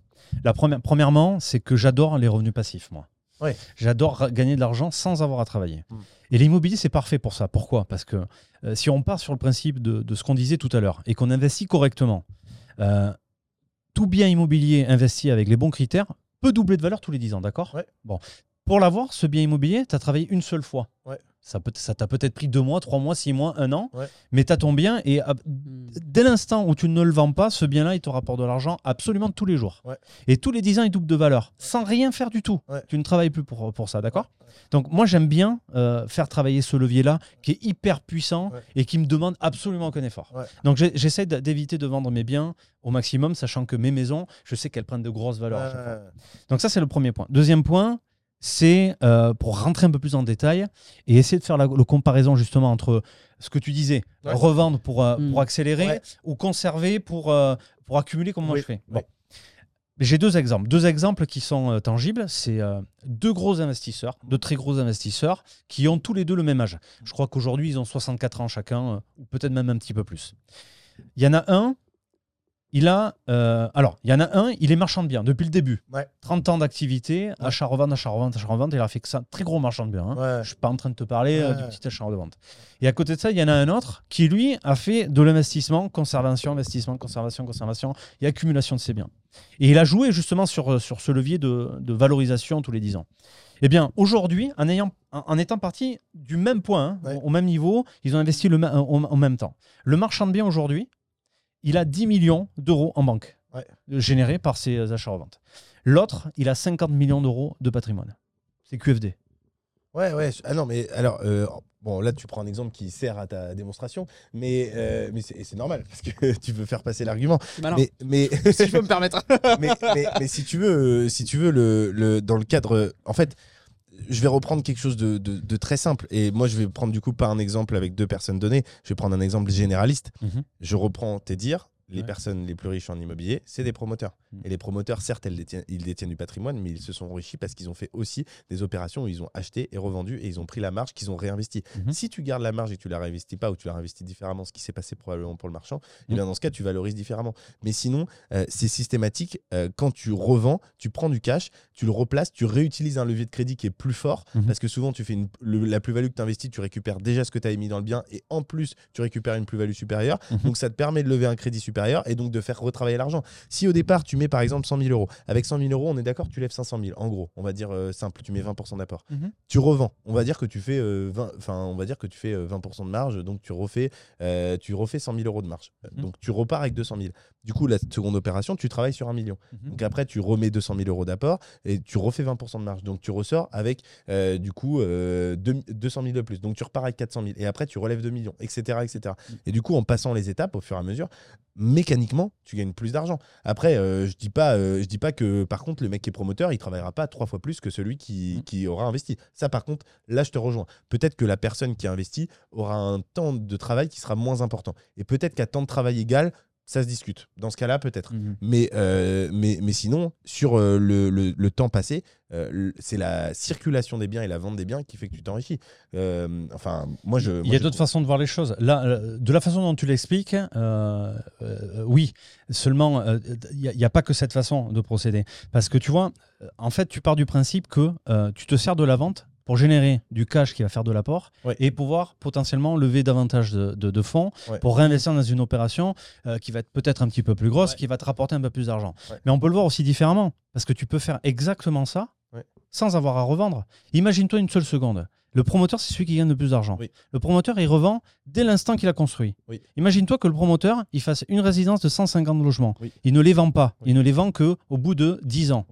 La première, premièrement, c'est que j'adore les revenus passifs, moi. Ouais. J'adore gagner de l'argent sans avoir à travailler. Mm. Et l'immobilier, c'est parfait pour ça. Pourquoi? Parce que euh, si on part sur le principe de, de ce qu'on disait tout à l'heure et qu'on investit correctement, euh, tout bien immobilier investi avec les bons critères peut doubler de valeur tous les 10 ans, d'accord? Ouais. Bon. Pour l'avoir, ce bien immobilier, tu as travaillé une seule fois. Ouais. Ça peut- ça t'a peut-être pris deux mois, trois mois, six mois, un an, Ouais. mais tu as ton bien et ah, dès l'instant où tu ne le vends pas, ce bien-là, il te rapporte de l'argent absolument tous les jours. Ouais. Et tous les 10 ans, il double de valeur, sans rien faire du tout. Ouais. Tu ne travailles plus pour, pour ça, d'accord Donc moi, j'aime bien euh, faire travailler ce levier-là, qui est hyper puissant et qui me demande absolument aucun effort. Donc j'essaie d'éviter de vendre mes biens au maximum, sachant que mes maisons, je sais qu'elles prennent de grosses valeurs. Donc ça, c'est le premier point. Deuxième point, c'est euh, pour rentrer un peu plus en détail et essayer de faire la, le comparaison justement entre ce que tu disais, Ouais. revendre pour, euh, Mm. pour accélérer Ouais. ou conserver pour, euh, pour accumuler comme moi je fais. Bon. J'ai deux exemples. Deux exemples qui sont euh, tangibles. C'est euh, deux gros investisseurs, deux très gros investisseurs qui ont tous les deux le même âge. Je crois qu'aujourd'hui, ils ont 64 ans chacun, euh, ou peut-être même un petit peu plus. Il y en a un, il a. euh, alors, il y en a un, il est marchand de biens depuis le début. Ouais. 30 ans d'activité, achat-revente, achat-revente, achat-revente. Il a fait que ça. Très gros marchand de biens. hein. ouais. Je ne suis pas en train de te parler euh, du petit achat de vente. Et à côté de ça, il y en a un autre qui, lui, a fait de l'investissement, conservation, investissement, conservation, conservation et accumulation de ses biens. Et il a joué justement sur, euh, sur ce levier de, de valorisation tous les 10 ans. Eh bien, aujourd'hui, en, ayant, en, étant parti du même point, hein, Ouais. au, au même niveau, ils ont investi le, ma- au, au même temps. Le marchand de biens aujourd'hui, il a 10 millions d'euros en banque Ouais. euh, générés par ses euh, achats-reventes. L'autre, il a 50 millions d'euros de patrimoine. C'est QFD. Ouais, ouais. Ah non, mais alors, euh, bon, là, tu prends un exemple qui sert à ta démonstration, mais, euh, mais c'est c'est normal parce que tu veux faire passer l'argument. Mais, mais, si je peux me permettre. mais, mais- mais si tu veux, si tu veux le, le- dans le cadre, en fait, je vais reprendre quelque chose de, de- de très simple. Et moi, je vais prendre du coup pas un exemple avec deux personnes données. Je vais prendre un exemple généraliste. Mhm. Je reprends tes dires. Les Ouais. personnes les plus riches en immobilier, c'est des promoteurs. Mhm. Et les promoteurs, certes, elles détiennent- ils détiennent du patrimoine, mais ils se sont enrichis parce qu'ils ont fait aussi des opérations où ils ont acheté et revendu et ils ont pris la marge qu'ils ont réinvesti. Mhm. Si tu gardes la marge et que tu la réinvestis pas ou tu la réinvestis différemment, ce qui s'est passé probablement pour le marchand, et Mhm. bien dans ce cas, tu valorises différemment. Mais sinon, euh, c'est systématique. Euh, quand tu revends, tu prends du cash, tu le replaces, tu réutilises un levier de crédit qui est plus fort Mhm. parce que souvent, tu fais une- le- la plus-value que tu investis, tu récupères déjà ce que tu as mis dans le bien et en plus, tu récupères une plus-value supérieure. Mhm. Donc, ça te permet de lever un crédit supérieur et donc de faire retravailler l'argent. Si au départ, tu mets par exemple 100 000 euros, avec 100 000 euros, on est d'accord, tu lèves 500 000. En gros, on va dire euh, simple, tu mets 20% d'apport. Mhm. Tu revends. On va dire que tu fais, euh, 20, enfin, on va dire que tu fais euh, 20% de marge, donc tu refais, euh, tu refais 100 000 euros de marge. Mhm. Donc tu repars avec 200 000. Du coup, la seconde opération, tu travailles sur un million. Mhm. Donc après, tu remets 200 000 euros d'apport et tu refais 20% de marge. Donc tu ressors avec euh, du coup euh, deux- 200 000 de plus. Donc tu repars avec 400 000 et après tu relèves 2 millions, etc., etc. Mhm. Et du coup, en passant les étapes au fur et à mesure, mécaniquement, tu gagnes plus d'argent. Après, euh, je dis pas, euh, je dis pas que par contre le mec qui est promoteur, il travaillera pas trois fois plus que celui qui, Mhm. qui aura investi. Ça, par contre, là, je te rejoins. Peut-être que la personne qui a investi aura un temps de travail qui sera moins important. Et peut-être qu'à temps de travail égal, ça se discute. Dans ce cas-là, peut-être. Mhm. Mais, euh, mais, mais sinon, sur euh, le, le- le temps passé, euh, c'est la circulation des biens et la vente des biens qui fait que tu t'enrichis. Enfin, moi, je. Il y a d'autres façons de voir les choses. Là, de la façon dont tu l'expliques, oui. Seulement, il n'y a, pas que cette façon de procéder. Parce que tu vois, en fait, tu pars du principe que tu te sers de la vente pour générer du cash qui va faire de l'apport Ouais. et pouvoir potentiellement lever davantage de, de- de fonds Ouais. pour réinvestir dans une opération euh, qui va être peut-être un petit peu plus grosse, Ouais. qui va te rapporter un peu plus d'argent. Mais on peut le voir aussi différemment. Parce que tu peux faire exactement ça. Sans avoir à revendre. Imagine-toi une seule seconde. Le promoteur, c'est celui qui gagne le plus d'argent. Oui. Le promoteur, il revend dès l'instant qu'il a construit. Oui. Imagine-toi que le promoteur, il fasse une résidence de 150 logements. Oui. Il ne les vend pas. Il ne les vend que au bout de 10 ans.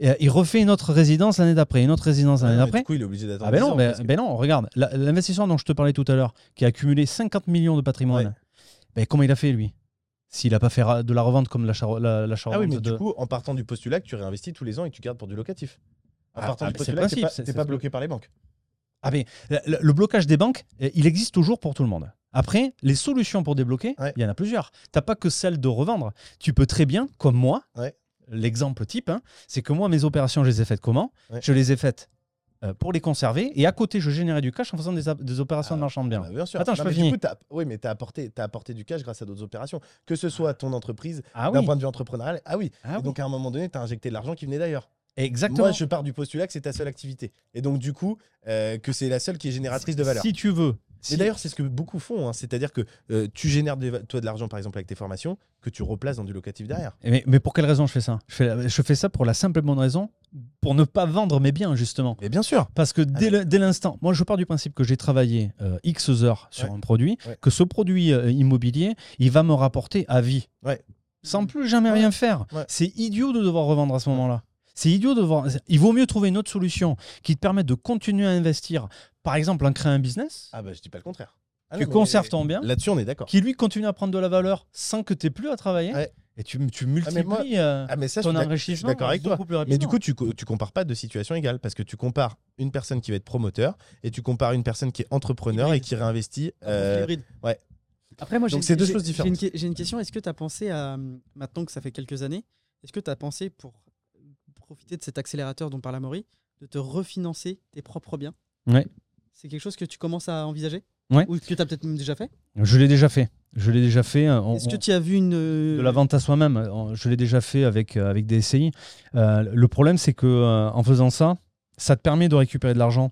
Et, euh, il refait une autre résidence l'année d'après, une autre résidence l'année mais d'après. Du coup, il est obligé d'attendre. Ah ben 10 non, ans, ben, que- ben non, regarde, la- l'investisseur dont je te parlais tout à l'heure, qui a accumulé 50 millions de patrimoine, Ouais. ben, comment il a fait lui? S'il n'a pas fait de la revente comme l'achat la, l'achat Ah oui, mais de... du coup, en partant du postulat que tu réinvestis tous les ans et que tu gardes pour du locatif. Ah, partant ah, du postulat t'es principe, pas, bloqué par les banques. Ah mais le, le blocage des banques, euh, il existe toujours pour tout le monde. Après, les solutions pour débloquer, Ouais. il y en a plusieurs. T'as pas que celle de revendre. Tu peux très bien, comme moi, Ouais. l'exemple type, hein, c'est que moi, mes opérations, je les ai faites comment? Ouais. Je les ai faites euh, pour les conserver et à côté, je générais du cash en faisant des, opérations de marchand de biens. Ah bah, bien sûr. Attends, je Non, peux mais finir. Du coup, oui, mais tu as apporté, t'as apporté du cash grâce à d'autres opérations. Que ce soit ton entreprise, Ah d'un oui, point de vue entrepreneurial. Ah oui. Ah et oui. donc, à un moment donné, tu as injecté de l'argent qui venait d'ailleurs. Exactement. Moi, je pars du postulat que c'est ta seule activité. Et donc, du coup, euh, que c'est la seule qui est génératrice de valeur. Si tu veux. Si- d'ailleurs, c'est ce que beaucoup font. hein. C'est-à-dire que euh, tu génères de- toi de l'argent, par exemple, avec tes formations, que tu replaces dans du locatif derrière. Mais, mais pour quelle raison je fais ça? Je fais, je fais ça pour la simple et bonne raison, pour ne pas vendre mes biens, justement. Mais bien sûr. Parce que dès dès l'instant, moi je pars du principe que j'ai travaillé euh, X heures sur Ouais. un produit, Ouais. que ce produit immobilier, il va me rapporter à vie. Ouais. Sans plus jamais rien faire. C'est idiot de devoir revendre à ce moment-là. C'est idiot de devoir. Il vaut mieux trouver une autre solution qui te permette de continuer à investir. Par exemple, en créant un business, Ah bah, je dis pas le contraire. Ah tu non, conserves ton bien, Là-dessus, on est d'accord. qui lui continue à prendre de la valeur sans que tu aies plus à travailler. Ouais. Et tu, tu mais multiplies moi- euh, Ah, mais ça, je ton enrichissement. d'accord avec toi. beaucoup plus Mais du coup, tu, tu compares pas de situation égale parce que tu compares une personne qui va être promoteur et tu compares une personne qui est entrepreneur et qui réinvestit. Euh, ouais. Après, moi, j'ai Donc, c'est deux choses j'ai différentes. une J'ai une question. Est-ce que tu as pensé à, maintenant que ça fait quelques années, est-ce que tu as pensé pour profiter de cet accélérateur dont parle Amaury, de te refinancer tes propres biens Ouais. C'est quelque chose que tu commences à envisager Ouais. Ou que tu as peut-être même déjà fait? Je l'ai déjà fait. Je l'ai déjà fait. on- Est-ce que tu as vu une. euh, de la vente à soi-même. Euh, Je l'ai déjà fait avec, euh, avec des SCI. Euh, le problème, c'est que euh, en faisant ça, ça te permet de récupérer de l'argent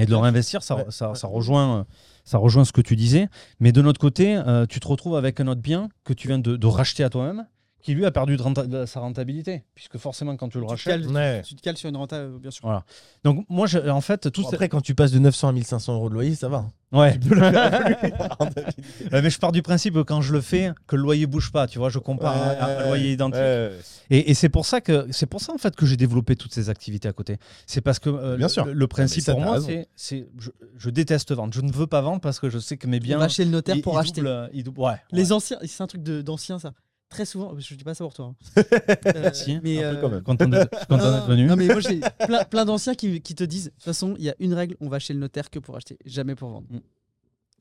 et de le réinvestir. Ça, Ouais, ça, ça rejoint, euh, ça rejoint ce que tu disais. Mais de notre côté, euh, tu te retrouves avec un autre bien que tu viens de, de racheter à toi-même, qui lui a perdu de renta- de sa rentabilité, puisque forcément, quand tu le Tu rachètes. cales, Ouais. tu te cales sur une renta, euh, bien sûr. Voilà. Donc moi, je- en fait, tout Bon, après, quand tu passes de 900 à 1500 euros de loyer, ça va. Ouais. Rentabilité. Euh, mais je pars du principe que quand je le fais, que le loyer bouge pas. Tu vois, je compare un- un, Ouais, loyer identique. ouais, ouais. Et, et c'est pour ça que c'est pour ça en fait que j'ai développé toutes ces activités à côté. C'est parce que euh, Bien le, sûr. le- principe ça, pour moi, c'est, je, je déteste vendre. Je ne veux pas vendre parce que je sais que mes On biens. va chez le notaire ils- pour ils acheter. doublent, ils doublent- ouais, Les ouais. anciens, c'est un truc d'anciens ça. Très souvent, je dis pas ça pour toi. hein. Euh, Si, mais, un peu euh, quand même. Content d'être, je suis content d'être venu. Non mais moi j'ai plein, plein d'anciens qui, qui te disent de toute façon il y a une règle, on va chez le notaire que pour acheter, jamais pour vendre. Mm.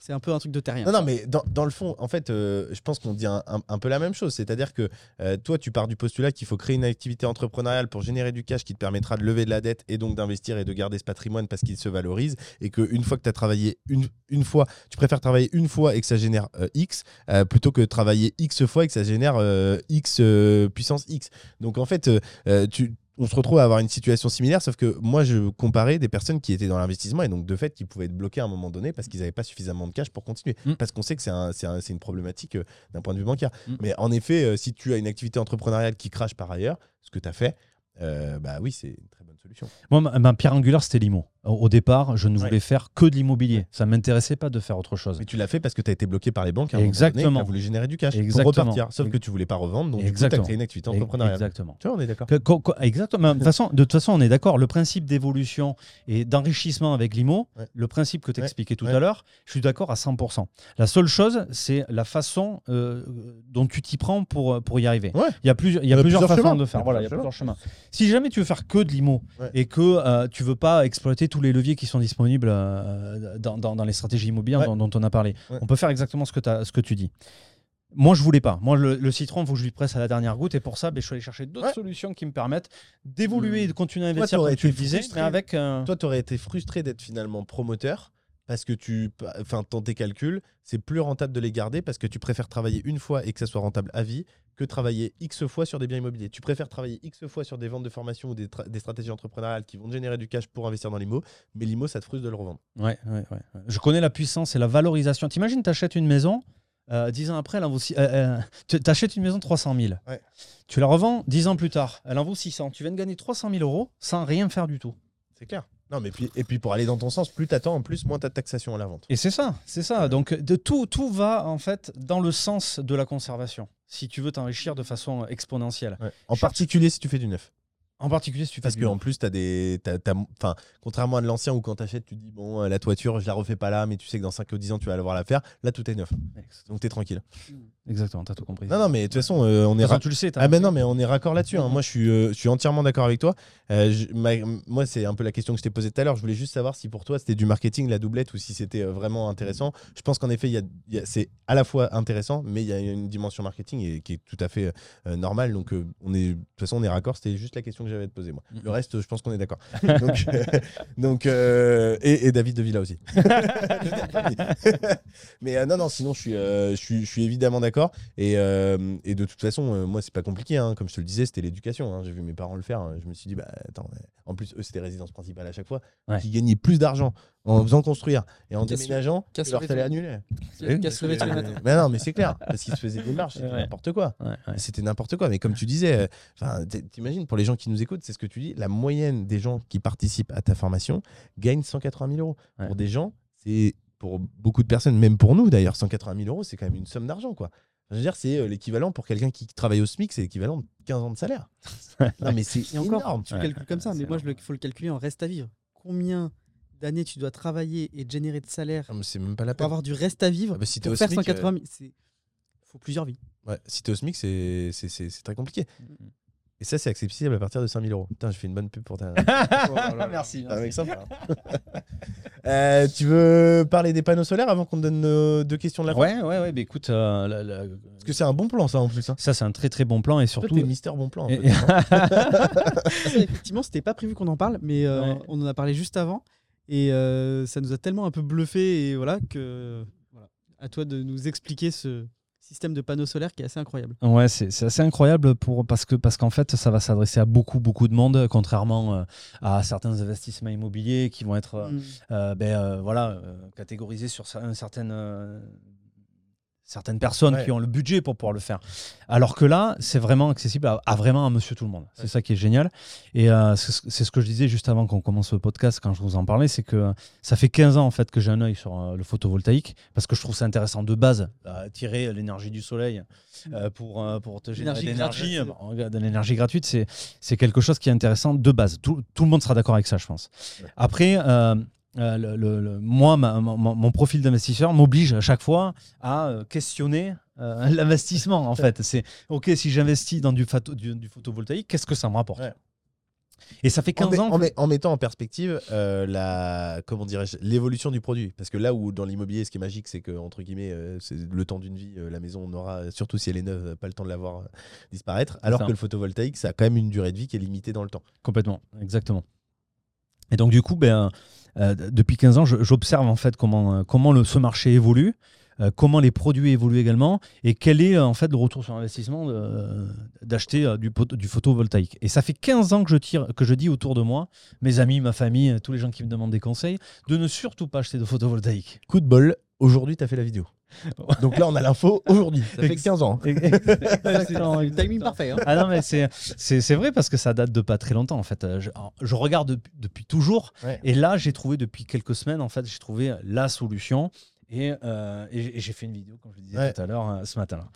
C'est un peu un truc de terrien. Non, non, mais dans, dans le fond, en fait, euh, je pense qu'on dit un, un- un peu la même chose. C'est-à-dire que euh, toi, tu pars du postulat qu'il faut créer une activité entrepreneuriale pour générer du cash qui te permettra de lever de la dette et donc d'investir et de garder ce patrimoine parce qu'il se valorise. Et qu'une fois que tu as travaillé une, une fois, tu préfères travailler une fois et que ça génère euh, X plutôt que travailler X fois et que ça génère X puissance X. Donc en fait, tu. On se retrouve à avoir une situation similaire, sauf que moi, je comparais des personnes qui étaient dans l'investissement et donc de fait, qui pouvaient être bloqués à un moment donné parce qu'ils n'avaient pas suffisamment de cash pour continuer. Mm. Parce qu'on sait que c'est un- c'est un- une problématique euh, d'un point de vue bancaire. Mm. Mais en effet, euh, si tu as une activité entrepreneuriale qui crache par ailleurs, ce que tu as fait, euh, bah oui, c'est une très bonne solution. Moi, ma, ma pierre angulaire, c'était l'IMO. Au, au départ, je ne Ouais. voulais faire que de l'immobilier. Ça ne m'intéressait pas de faire autre chose. Mais tu l'as fait parce que tu as été bloqué par les banques. à Exactement. Tu as voulu générer du cash Exactement. pour repartir. Sauf que tu voulais pas revendre, donc tu as créé une activité entrepreneuriale. Exactement. Tu vois, on est d'accord. Exactement. De toute, façon, de toute façon, on est d'accord. Le principe d'évolution et d'enrichissement avec l'IMO, Ouais. le principe que tu expliquais tout à l'heure, je suis d'accord à 100%. La seule chose, c'est la façon euh, dont tu t'y prends pour, pour y arriver. Il y a, plusieurs- il y a Il y a plusieurs, plusieurs façons de faire. Il y a Voilà, il y a plusieurs plusieurs chemins. Si jamais tu veux faire que de l'IMO Ouais. et que euh, tu veux pas exploiter tous les leviers qui sont disponibles euh, dans, dans- dans les stratégies immobilières Ouais. dont, dont on a parlé, Ouais. on peut faire exactement ce que, t'as- ce que tu dis. Moi, je voulais pas. Moi, le, le citron, il faut que je lui presse à la dernière goutte. Et pour ça, ben, je suis allé chercher d'autres solutions qui me permettent d'évoluer et de continuer à investir, comme tu le disais, frustré. avec. euh, Toi, tu aurais été frustré d'être finalement promoteur parce que tu, enfin, dans tes calculs, c'est plus rentable de les garder parce que tu préfères travailler une fois et que ça soit rentable à vie que travailler X fois sur des biens immobiliers. Tu préfères travailler X fois sur des ventes de formation ou des, tra- des stratégies entrepreneuriales qui vont te générer du cash pour investir dans l'IMO, mais l'IMO, ça te frustre de le revendre. Ouais, ouais, ouais. Je connais la puissance et la valorisation. T'imagines, t'achètes une maison, euh, dix ans après, elle en vaut six- euh, euh, tu une maison 300 000. Ouais. Tu la revends dix ans plus tard, elle en vaut 600. Tu viens de gagner 300 000 euros sans rien faire du tout. C'est clair. Non, mais puis, et puis pour aller dans ton sens, plus t'attends, en plus, moins t'as de taxation à la vente. Et c'est ça, c'est ça. Donc de tout, tout va en fait dans le sens de la conservation. Si tu veux t'enrichir de façon exponentielle. En particulier si tu fais du neuf. En particulier si tu fais Parce qu'en plus, tu as des. t'as- t'as- Enfin, contrairement à de l'ancien où quand tu achètes, tu te dis, bon, la toiture, je la refais pas là, mais tu sais que dans 5 ou 10 ans, tu vas devoir la faire. Là, tout est neuf. Donc, tu es tranquille. Exactement, t'as tout compris. Non, non, mais de toute façon, euh, on est. Façon, tu le sais. Ah ben non mais on est raccord là-dessus. hein. Moi je suis, euh, je suis entièrement d'accord avec toi. Euh, je- ma- moi c'est un peu la question que je t'ai posée tout à l'heure. Je voulais juste savoir si pour toi c'était du marketing la doublette ou si c'était vraiment intéressant. Je pense qu'en effet y a, y a- c'est à la fois intéressant mais il y a une dimension marketing et, qui est tout à fait normale. Donc on est de toute façon on est raccord. C'était juste la question que j'avais à te poser moi. Le reste je pense qu'on est d'accord. donc donc, et, et David de Villa aussi. mais non non sinon je suis, je suis, je suis évidemment d'accord. Et, euh, et de toute façon, euh, moi, c'est pas compliqué. hein. Comme je te le disais, c'était l'éducation. hein. J'ai vu mes parents le faire. hein. Je me suis dit, bah, attends, euh, en plus, eux, c'était résidence principale à chaque fois. Ouais. Qui gagnaient plus d'argent en faisant construire et en Casse- déménageant que casse leur le salaire annulé. Il casse le béton le matin. Mais non, mais c'est clair. Parce qu'ils se faisaient des marches, c'était Ouais. n'importe quoi. Ouais, ouais. C'était n'importe quoi. Mais comme tu disais, euh, t'imagines, pour les gens qui nous écoutent, c'est ce que tu dis, la moyenne des gens qui participent à ta formation gagne 180 000 euros. Ouais. Pour des gens, c'est pour beaucoup de personnes, même pour nous d'ailleurs, 180 000 euros, c'est quand même une somme d'argent, quoi. Je veux dire, c'est euh, l'équivalent pour quelqu'un qui travaille au SMIC, c'est l'équivalent de 15 ans de salaire. non, mais c'est encore, énorme. tu Ouais. le calcules comme ça, mais moi, il faut le calculer en reste à vivre. Combien d'années tu dois travailler et générer de salaire Non, mais C'est même pas la pour peine. avoir du reste à vivre Ah bah, si pour au faire SMIC, 180 000 C'est faut plusieurs vies. Ouais, si t'es au SMIC, c'est très compliqué. Mhm. Et ça, c'est accessible à partir de 5000 euros. Putain, je fais une bonne pub pour ta. Merci. Ah, mec, sympa. Euh, tu veux parler des panneaux solaires avant qu'on te donne nos deux questions de la fin Ouais, ouais, ouais. bah, écoute, euh, la- la- Parce que c'est un bon plan, ça, en plus. Hein. ça, c'est un très très bon plan et surtout. t'es Mister Bon Plan. en Et- fait, hein. Ça, effectivement, c'était pas prévu qu'on en parle, mais euh, Ouais. on en a parlé juste avant. Et euh, ça nous a tellement un peu bluffé et voilà que voilà, à toi de nous expliquer ce système de panneaux solaires qui est assez incroyable. Ouais, c'est assez incroyable pour, parce que parce qu'en fait, ça va s'adresser à beaucoup beaucoup de monde, contrairement euh, à certains investissements immobiliers qui vont être Mm. euh, ben, euh, voilà, euh, catégorisés sur un certain, certaines personnes Ouais. qui ont le budget pour pouvoir le faire. Alors que là, c'est vraiment accessible à, à vraiment un monsieur tout le monde. C'est Ouais. ça qui est génial. Et euh, c'est ce- que je disais juste avant qu'on commence le podcast, quand je vous en parlais, c'est que euh, ça fait 15 ans en fait que j'ai un œil sur euh, le photovoltaïque, parce que je trouve ça intéressant de base, à tirer l'énergie du soleil euh, pour, euh, pour te générer de L'énergie gratuite. Bon, regarde, de l'énergie gratuite, c'est c'est quelque chose qui est intéressant de base. Tout, tout le monde sera d'accord avec ça, je pense. Ouais. Après, euh, le- le- le- moi, ma- mon- profil d'investisseur m'oblige à chaque fois à euh, questionner euh, l'investissement. En fait, c'est OK si j'investis dans du, phato- du, du photovoltaïque, qu'est-ce que ça me rapporte? Ouais. Et ça fait En, 15 met- ans. en met- en mettant en perspective euh, la comment dirais-je l'évolution du produit parce que là où dans l'immobilier ce qui est magique c'est que entre guillemets euh, c'est le temps d'une vie euh, la maison on aura surtout si elle est neuve pas le temps de la voir disparaître alors ça. que le photovoltaïque ça a quand même une durée de vie qui est limitée dans le temps Complètement, exactement. Et donc du coup, ben, euh, depuis 15 ans, j'observe en fait comment, euh, comment ce marché évolue, euh, comment les produits évoluent également, et quel est en fait le retour sur investissement d'acheter du, photovoltaïque. Et ça fait 15 ans que je, tire, que je dis autour de moi, mes amis, ma famille, tous les gens qui me demandent des conseils, de ne surtout pas acheter de photovoltaïque. coup de bol aujourd'hui tu as fait la vidéo donc là on a l'info aujourd'hui ça fait Ex- 15 ans Excellent, Le timing parfait. hein. Ah non, mais c'est- c'est c'est vrai parce que ça date de pas très longtemps en fait. Euh, Je, je regarde depuis, depuis toujours Ouais. et là j'ai trouvé depuis quelques semaines en fait, j'ai trouvé la solution et, euh, et- j'ai fait une vidéo comme je le disais Ouais. tout à l'heure euh, ce matin.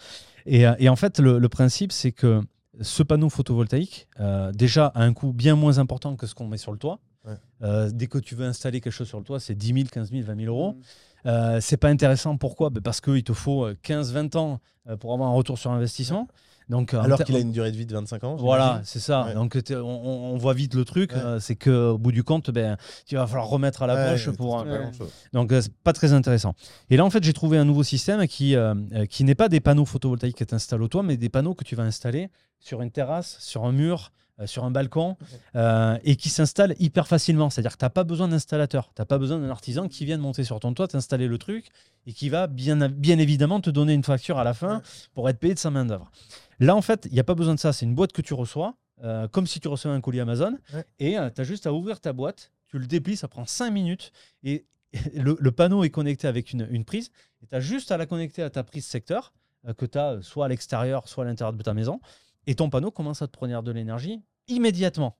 Et, et en fait, le, le principe c'est que ce panneau photovoltaïque, euh, déjà a un coût bien moins important que ce qu'on met sur le toit. Ouais. Euh, dès que tu veux installer quelque chose sur le toit, c'est 10 000, 15 000, 20 000 euros. Mm. Euh, c'est pas intéressant. Pourquoi? Ben Parce qu'il te faut 15-20 ans euh, pour avoir un retour sur investissement. Donc, Alors qu'il a une durée de vie de 25 ans. Voilà, c'est ça. Ouais. Donc on, voit vite le truc. Ouais. euh, c'est qu'au bout du compte, ben, tu vas falloir remettre à la Ouais, poche pour. un-. Donc euh, c'est pas très intéressant. Et là en fait j'ai trouvé un nouveau système qui, euh, euh, qui n'est pas des panneaux photovoltaïques que tu installes au toit, mais des panneaux que tu vas installer sur une terrasse, sur un mur, euh, sur un balcon, euh, et qui s'installent hyper facilement. C'est-à-dire que tu n'as pas besoin d'installateur, tu n'as pas besoin d'un artisan qui vienne monter sur ton toit, t'installer le truc, et qui va bien, bien évidemment te donner une facture à la fin pour être payé de sa main d'œuvre. Là en fait il n'y a pas besoin de ça, c'est une boîte que tu reçois. euh, comme si tu recevais un colis Amazon, Ouais. et tu as juste à ouvrir ta boîte, tu le déplies, ça prend 5 minutes, et le, le panneau est connecté avec une, une prise, et tu as juste à la connecter à ta prise secteur, que tu as soit à l'extérieur, soit à l'intérieur de ta maison, et ton panneau commence à te produire de l'énergie immédiatement.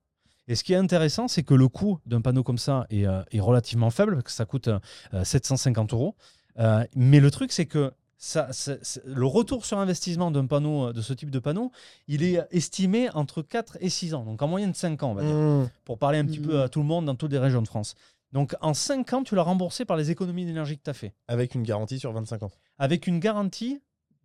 Et ce qui est intéressant, c'est que le coût d'un panneau comme ça est, euh, est relativement faible, parce que ça coûte euh, 750 euros. Euh, mais le truc, c'est que ça, le retour sur investissement d'un panneau, euh, de ce type de panneau, il est estimé entre 4 et 6 ans, donc en moyenne 5 ans, on va dire Mmh. pour parler un petit peu à tout le monde dans toutes les régions de France. Donc en 5 ans, tu l'as remboursé par les économies d'énergie que tu as fait, Avec une garantie sur 25 ans. avec une garantie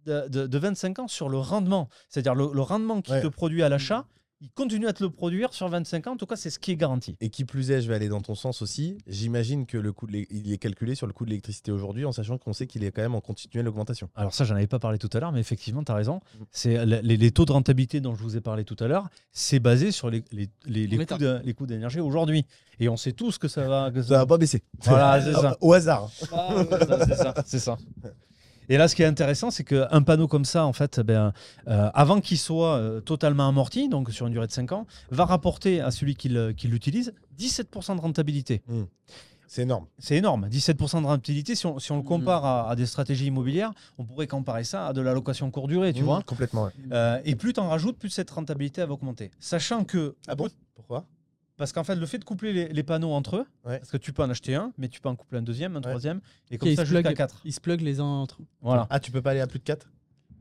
de, de- de 25 ans sur le rendement. C'est-à-dire le, le rendement qui Ouais. te produit à l'achat, il continue à te le produire sur 25 ans. En tout cas, c'est ce qui est garanti. Et qui plus est, je vais aller dans ton sens aussi. J'imagine que le coût de il est calculé sur le coût de l'électricité aujourd'hui, en sachant qu'on sait qu'il est quand même en continuelle augmentation. Alors ça, j'en avais pas parlé tout à l'heure, mais effectivement, tu as raison. Mhm. C'est les, les taux de rentabilité dont je vous ai parlé tout à l'heure, c'est basé sur les, les, les- les En l'état. coûts d'énergie aujourd'hui. Et on sait tous que ça va... Que Ça va pas baisser. Voilà, c'est ça. Au hasard. Ah, ça, c'est ça, c'est ça. Et là, ce qui est intéressant, c'est qu'un panneau comme ça, en fait, ben, euh, avant qu'il soit euh, totalement amorti, donc sur une durée de 5 ans, va rapporter à celui qui l'utilise 17% de rentabilité. C'est énorme. C'est énorme, 17% de rentabilité. Si on, si on le compare à, à des stratégies immobilières, on pourrait comparer ça à de la location courte durée, tu Mmh, vois. Complètement. ouais. Euh, et plus tu en rajoutes, plus cette rentabilité va augmenter. Sachant que, Ah bon? Pourquoi? Parce qu'en fait, le fait de coupler les, les panneaux entre eux, Ouais. parce que tu peux en acheter un, mais tu peux en coupler un deuxième, un Ouais. troisième, et comme ils ça se jusqu'à 4. Ils se plug les uns entre eux. Voilà. Ah, tu peux pas aller à plus de 4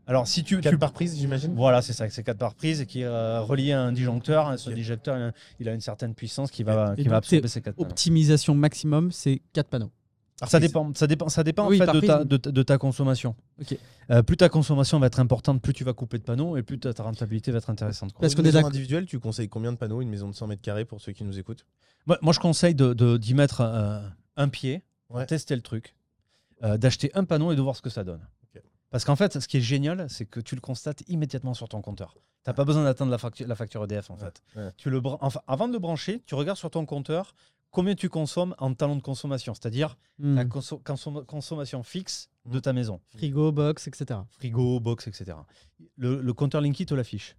Alors, si tu, 4 tu- par prise, j'imagine? Voilà, c'est ça, c'est 4 par prise et qui est euh, relié à un disjoncteur. Ce disjoncteur, il a, une certaine puissance qui va, Et qui va absorber ces 4 panneaux. Optimisation maximum, c'est 4 panneaux. Par Ça dépend, ça dépend, ça dépend Oui, en fait de ta, prise. de, ta- de ta consommation. Euh, plus ta consommation va être importante, plus tu vas couper de panneaux et plus ta, ta rentabilité va être intéressante. quoi. Parce est maison d'accord. individuelle, tu conseilles combien de panneaux? Une maison de 100 mètres carrés pour ceux qui nous écoutent? Moi, moi, je conseille de- de- d'y mettre euh, un pied, Ouais. tester le truc, euh, d'acheter un panneau et de voir ce que ça donne. Parce qu'en fait, ce qui est génial, c'est que tu le constates immédiatement sur ton compteur. Tu n'as pas besoin d'attendre la facture, la facture EDF en Ouais, fait. ouais. Tu le bran- enfin, avant de le brancher, tu regardes sur ton compteur combien tu consommes en talons de consommation, c'est-à-dire Hmm. la consom- consommation fixe de ta maison. Frigo, box, etc. Frigo, box, etc. Le, le compteur Linky te l'affiche.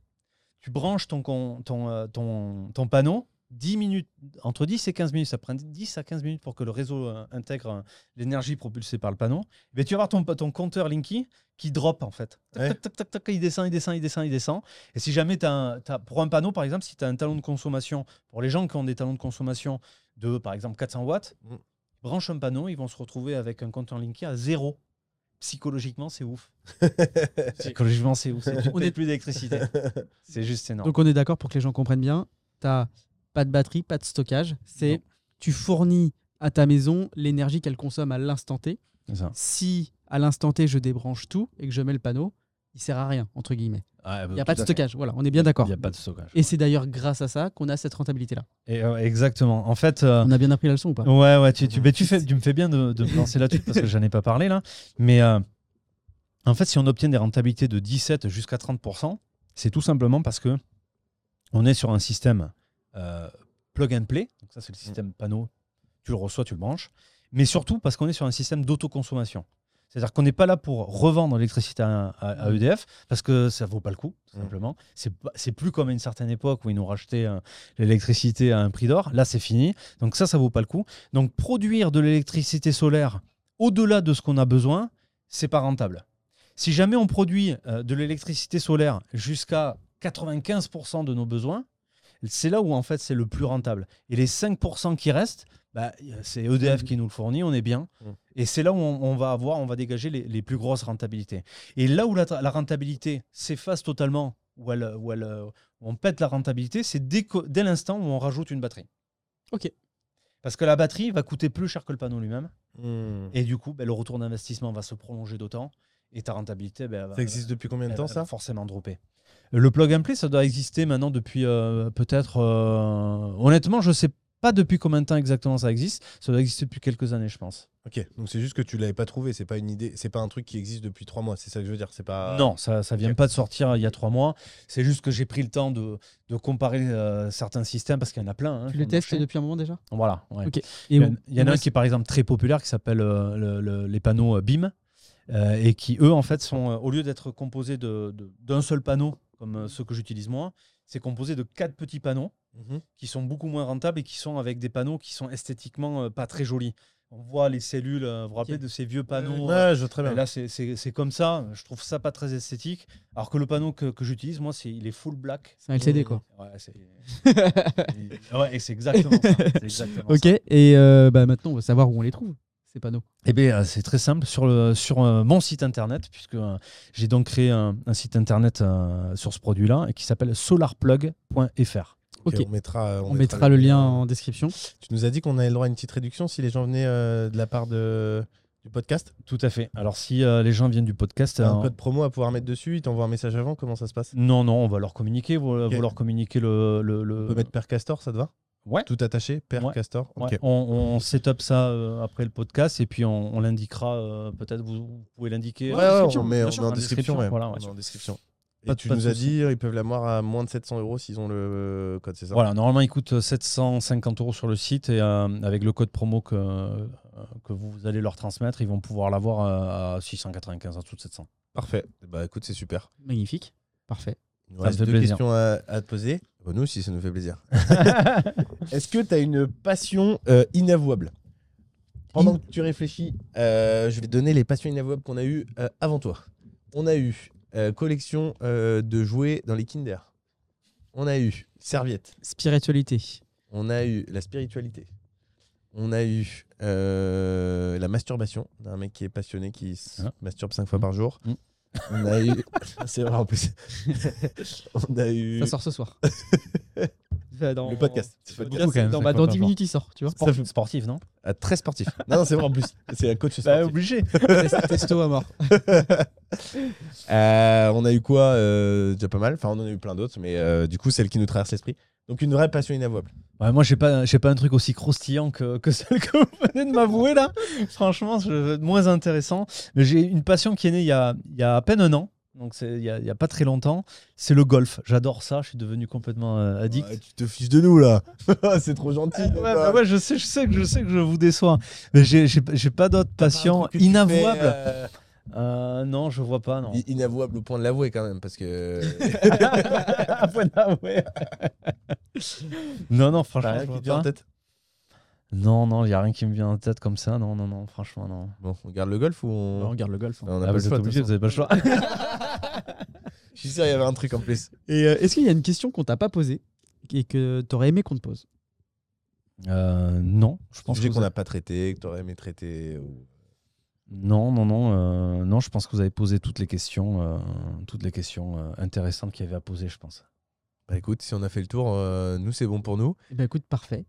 Tu branches ton, euh, ton, ton panneau, 10 minutes, entre 10 et 15 minutes, ça prend 10 à 15 minutes pour que le réseau euh, intègre euh, l'énergie propulsée par le panneau. Mais tu vas voir ton, ton compteur Linky qui drop en fait. Tac, Ouais. tac, tac, tac, tac, il descend, il descend, il descend, il descend. Et si jamais tu as, pour un panneau, par exemple, si tu as un talon de consommation, pour les gens qui ont des talons de consommation de, par exemple, 400 watts, Mm. branche un panneau, ils vont se retrouver avec un compteur Linky à zéro. Psychologiquement, c'est ouf. Psychologiquement, c'est ouf. On ne est- plus d'électricité. C'est juste énorme. Donc on est d'accord pour que les gens comprennent bien. Tu pas de batterie, pas de stockage. C'est tu fournis à ta maison l'énergie qu'elle consomme à l'instant T. Ça. Si à l'instant T je débranche tout et que je mets le panneau, il sert à rien entre guillemets. Ah, Il n'y a pas de stockage. Voilà, on est bien Il d'accord. n'y a pas de stockage. Et c'est d'ailleurs grâce à ça qu'on a cette rentabilité là. Et, euh, exactement. En fait, euh, On a bien appris la leçon ou pas? Ouais, ouais, tu, tu, mais tu, fais, tu me fais bien de, de me lancer là-dessus parce que j'en ai pas parlé là. Mais euh, en fait, si on obtient des rentabilités de 17 jusqu'à 30%, c'est tout simplement parce que on est sur un système plug and play. Donc ça, c'est le système panneau. Tu le reçois, tu le branches. Mais surtout parce qu'on est sur un système d'autoconsommation. C'est-à-dire qu'on n'est pas là pour revendre l'électricité à, à- à EDF parce que ça vaut pas le coup, tout Mm. simplement. C'est plus comme à une certaine époque où ils nous rachetaient euh, l'électricité à un prix d'or. Là, c'est fini. Donc ça, ça vaut pas le coup. Donc produire de l'électricité solaire au-delà de ce qu'on a besoin, c'est pas rentable. Si jamais on produit euh, de l'électricité solaire jusqu'à 95% de nos besoins, c'est là où en fait c'est le plus rentable. Et les 5% qui restent, bah, c'est EDF qui nous le fournit, on est bien. Mm. Et c'est là où on, on va avoir, on va dégager les, les plus grosses rentabilités. Et là où la, la rentabilité s'efface totalement, où, elle, où, elle, euh, où on pète la rentabilité, c'est dès, l'instant où on rajoute une batterie. Ok. Parce que la batterie va coûter plus cher que le panneau lui-même. Hmm. Et du coup, ben, le retour d'investissement va se prolonger d'autant. Et ta rentabilité, va- Ça existe depuis combien de temps va ça? forcément dropper. Le plug and play, ça doit exister maintenant depuis euh, peut-être. euh, honnêtement, je sais pas depuis combien de temps exactement ça existe. Ça doit exister depuis quelques années, je pense. Ok, donc c'est juste que tu l'avais pas trouvé, c'est pas une idée, c'est pas un truc qui existe depuis trois mois, c'est ça que je veux dire, c'est pas. Non, ça ça vient pas de sortir il y a trois mois. C'est juste que j'ai pris le temps de, de comparer euh, certains systèmes parce qu'il y en a plein. hein, Tu le testes depuis un moment déjà? Voilà. ouais. Ok. Et Il y, en- y a un qui est par exemple très populaire qui s'appelle euh, le- le- les panneaux euh, BIM euh, et qui eux en fait sont euh, au lieu d'être composés de- de- d'un seul panneau comme euh, ceux que j'utilise moi, c'est composé de quatre petits panneaux Mhm. qui sont beaucoup moins rentables et qui sont avec des panneaux qui sont esthétiquement euh, pas très jolis. On voit les cellules, euh, vous vous rappelez de ces vieux panneaux Ouais, je vois très bien. Là, c'est- c'est c'est comme ça. Je trouve ça pas très esthétique. Alors que le panneau que, que j'utilise, moi, c'est il est full black. C'est un LCD quoi. Ouais, c'est ouais, exactement ça. exactement Ok. ça. Et euh, bah, maintenant, on va savoir où on les trouve, ces panneaux. Eh bien, euh, c'est très simple. Sur, le, sur euh, mon site internet, puisque euh, j'ai donc créé un, un site internet euh, sur ce produit-là et qui s'appelle solarplug.fr. On mettra, On, mettra le lien en description. Tu nous as dit qu'on avait le droit à une petite réduction si les gens venaient euh, de la part de, du podcast. Tout à fait. Alors, si euh, les gens viennent du podcast, un euh, code promo à pouvoir mettre dessus, ils t'envoient un message avant, comment ça se passe? Non, non, on va leur communiquer. Vous, Ok. vous leur communiquer le. le, le- On peut mettre Père Castor, ça te va? Ouais. Tout attaché, Père Ouais. Castor. Ouais, on, on set up ça euh, après le podcast et puis on, on l'indiquera. euh, Peut-être vous, vous pouvez l'indiquer. Ouais, on met, en en description. ouais. Voilà, On ouais, met en description. Et Pas de- tu pas nous as dit, ils peuvent l'avoir à moins de 700 euros s'ils ont le code, c'est ça? Voilà, normalement, il coûte 750 euros sur le site et euh, avec le code promo que, euh, que vous allez leur transmettre, ils vont pouvoir l'avoir euh, à 695, en dessous de 700. Parfait. Bah écoute, c'est super. Magnifique. Parfait. Il nous Ça reste deux plaisir. questions à, à te poser. Bah, nous aussi, ça nous fait plaisir. Est-ce que tu as une passion euh, inavouable? Pendant que tu réfléchis, euh, je vais te donner les passions inavouables qu'on a eues euh, avant toi. On a eu euh, collection euh, de jouets dans les Kinder. On a eu serviettes. Spiritualité. On a eu la spiritualité. On a eu euh, la masturbation d'un mec qui est passionné qui se Ah. masturbe cinq fois par jour. Mm. On a eu. C'est vrai en plus. on a eu. Ça sort ce soir. Dans- Le podcast. Le C'est podcast, Beaucoup, quand même, dans, bah, fois dans par 10 jour. minutes, il sort, tu vois. Sport- sportif, non? Ah, très sportif. Non, non, c'est vrai en plus. C'est un coach Bah, sportif. obligé. Testo à mort. Euh, on a eu quoi euh, Déjà pas mal. Enfin, on en a eu plein d'autres, mais euh, du coup, celle qui nous traverse l'esprit. Donc, une vraie passion inavouable. Ouais, moi, j'ai pas, j'ai pas un truc aussi croustillant que, que celle que vous venez de m'avouer là. Franchement, je, moins intéressant. Mais j'ai une passion qui est née il y a, il y a à peine un an. Donc, il y a, pas très longtemps. C'est le golf. J'adore ça. Je suis devenu complètement euh, addict. Ouais, tu te fiches de nous, là. c'est trop gentil. Ouais, bah ouais, je sais, je sais que je sais que je vous déçois, mais j'ai j'ai j'ai pas d'autres passions inavouables. Euh, non, je vois pas, non. Inavouable au point de l'avouer quand même, parce que. À point d'avouer. non, non, franchement, je vois vient en pas. tête? Non, non, il y a rien qui me vient en tête comme ça. Non, non, non, franchement, non. Bon, on garde le golf ou on. On regarde le golf. hein. on a Ah, pas bah, le vous êtes obligé, vous avez pas le choix. Je suis sûr, il y avait un truc en plus. Et euh, est-ce qu'il y a une question qu'on t'a pas posée et que t'aurais aimé qu'on te pose? Euh, non, je pense qu'on vous n'a pas traité, que tu aurais aimé traiter. ou- Non, non, non, euh, non. Je pense que vous avez posé toutes les questions, euh, toutes les questions euh, intéressantes qu'il y avait à poser, je pense. Bah écoute, si on a fait le tour, euh, nous, c'est bon pour nous. Ben écoute, parfait.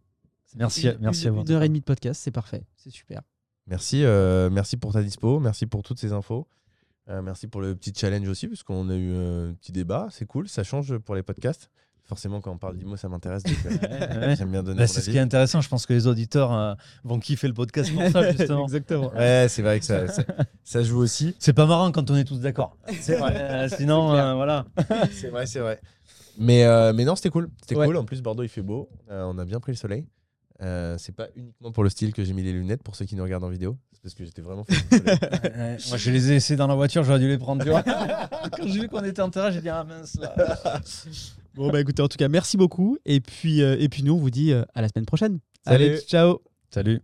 Merci, Une- merci une, à vous. Une heure et demie de podcast, c'est parfait. C'est super. Merci, euh, merci pour ta dispo, merci pour toutes ces infos. Euh, merci pour le petit challenge aussi, parce qu'on a eu un petit débat, c'est cool, ça change pour les podcasts. Forcément, quand on parle d'IMO, ça m'intéresse. euh. J'aime bien donner Bah, c'est ce avis. qui est intéressant. Je pense que les auditeurs vont kiffer le podcast pour ça, justement. Exactement. Ouais, c'est vrai que ça, ça, ça joue aussi. C'est pas marrant quand on est tous d'accord. C'est vrai. Sinon, voilà. C'est vrai, c'est vrai. Mais, mais non, c'était cool. C'était Ouais. cool. En plus, Bordeaux, il fait beau. On a bien pris le soleil. Euh, c'est pas uniquement pour le style que j'ai mis les lunettes pour ceux qui nous regardent en vidéo. C'est parce que j'étais vraiment soleil. Ouais, moi, je les ai laissés dans la voiture, j'aurais dû les prendre. Tu vois quand j'ai vu qu'on était en terrain, j'ai dit ah mince là. Bon, bah écoutez, en tout cas, merci beaucoup. Et puis, euh, et puis nous, on vous dit euh, à la semaine prochaine. Salut. Allez, ciao Salut.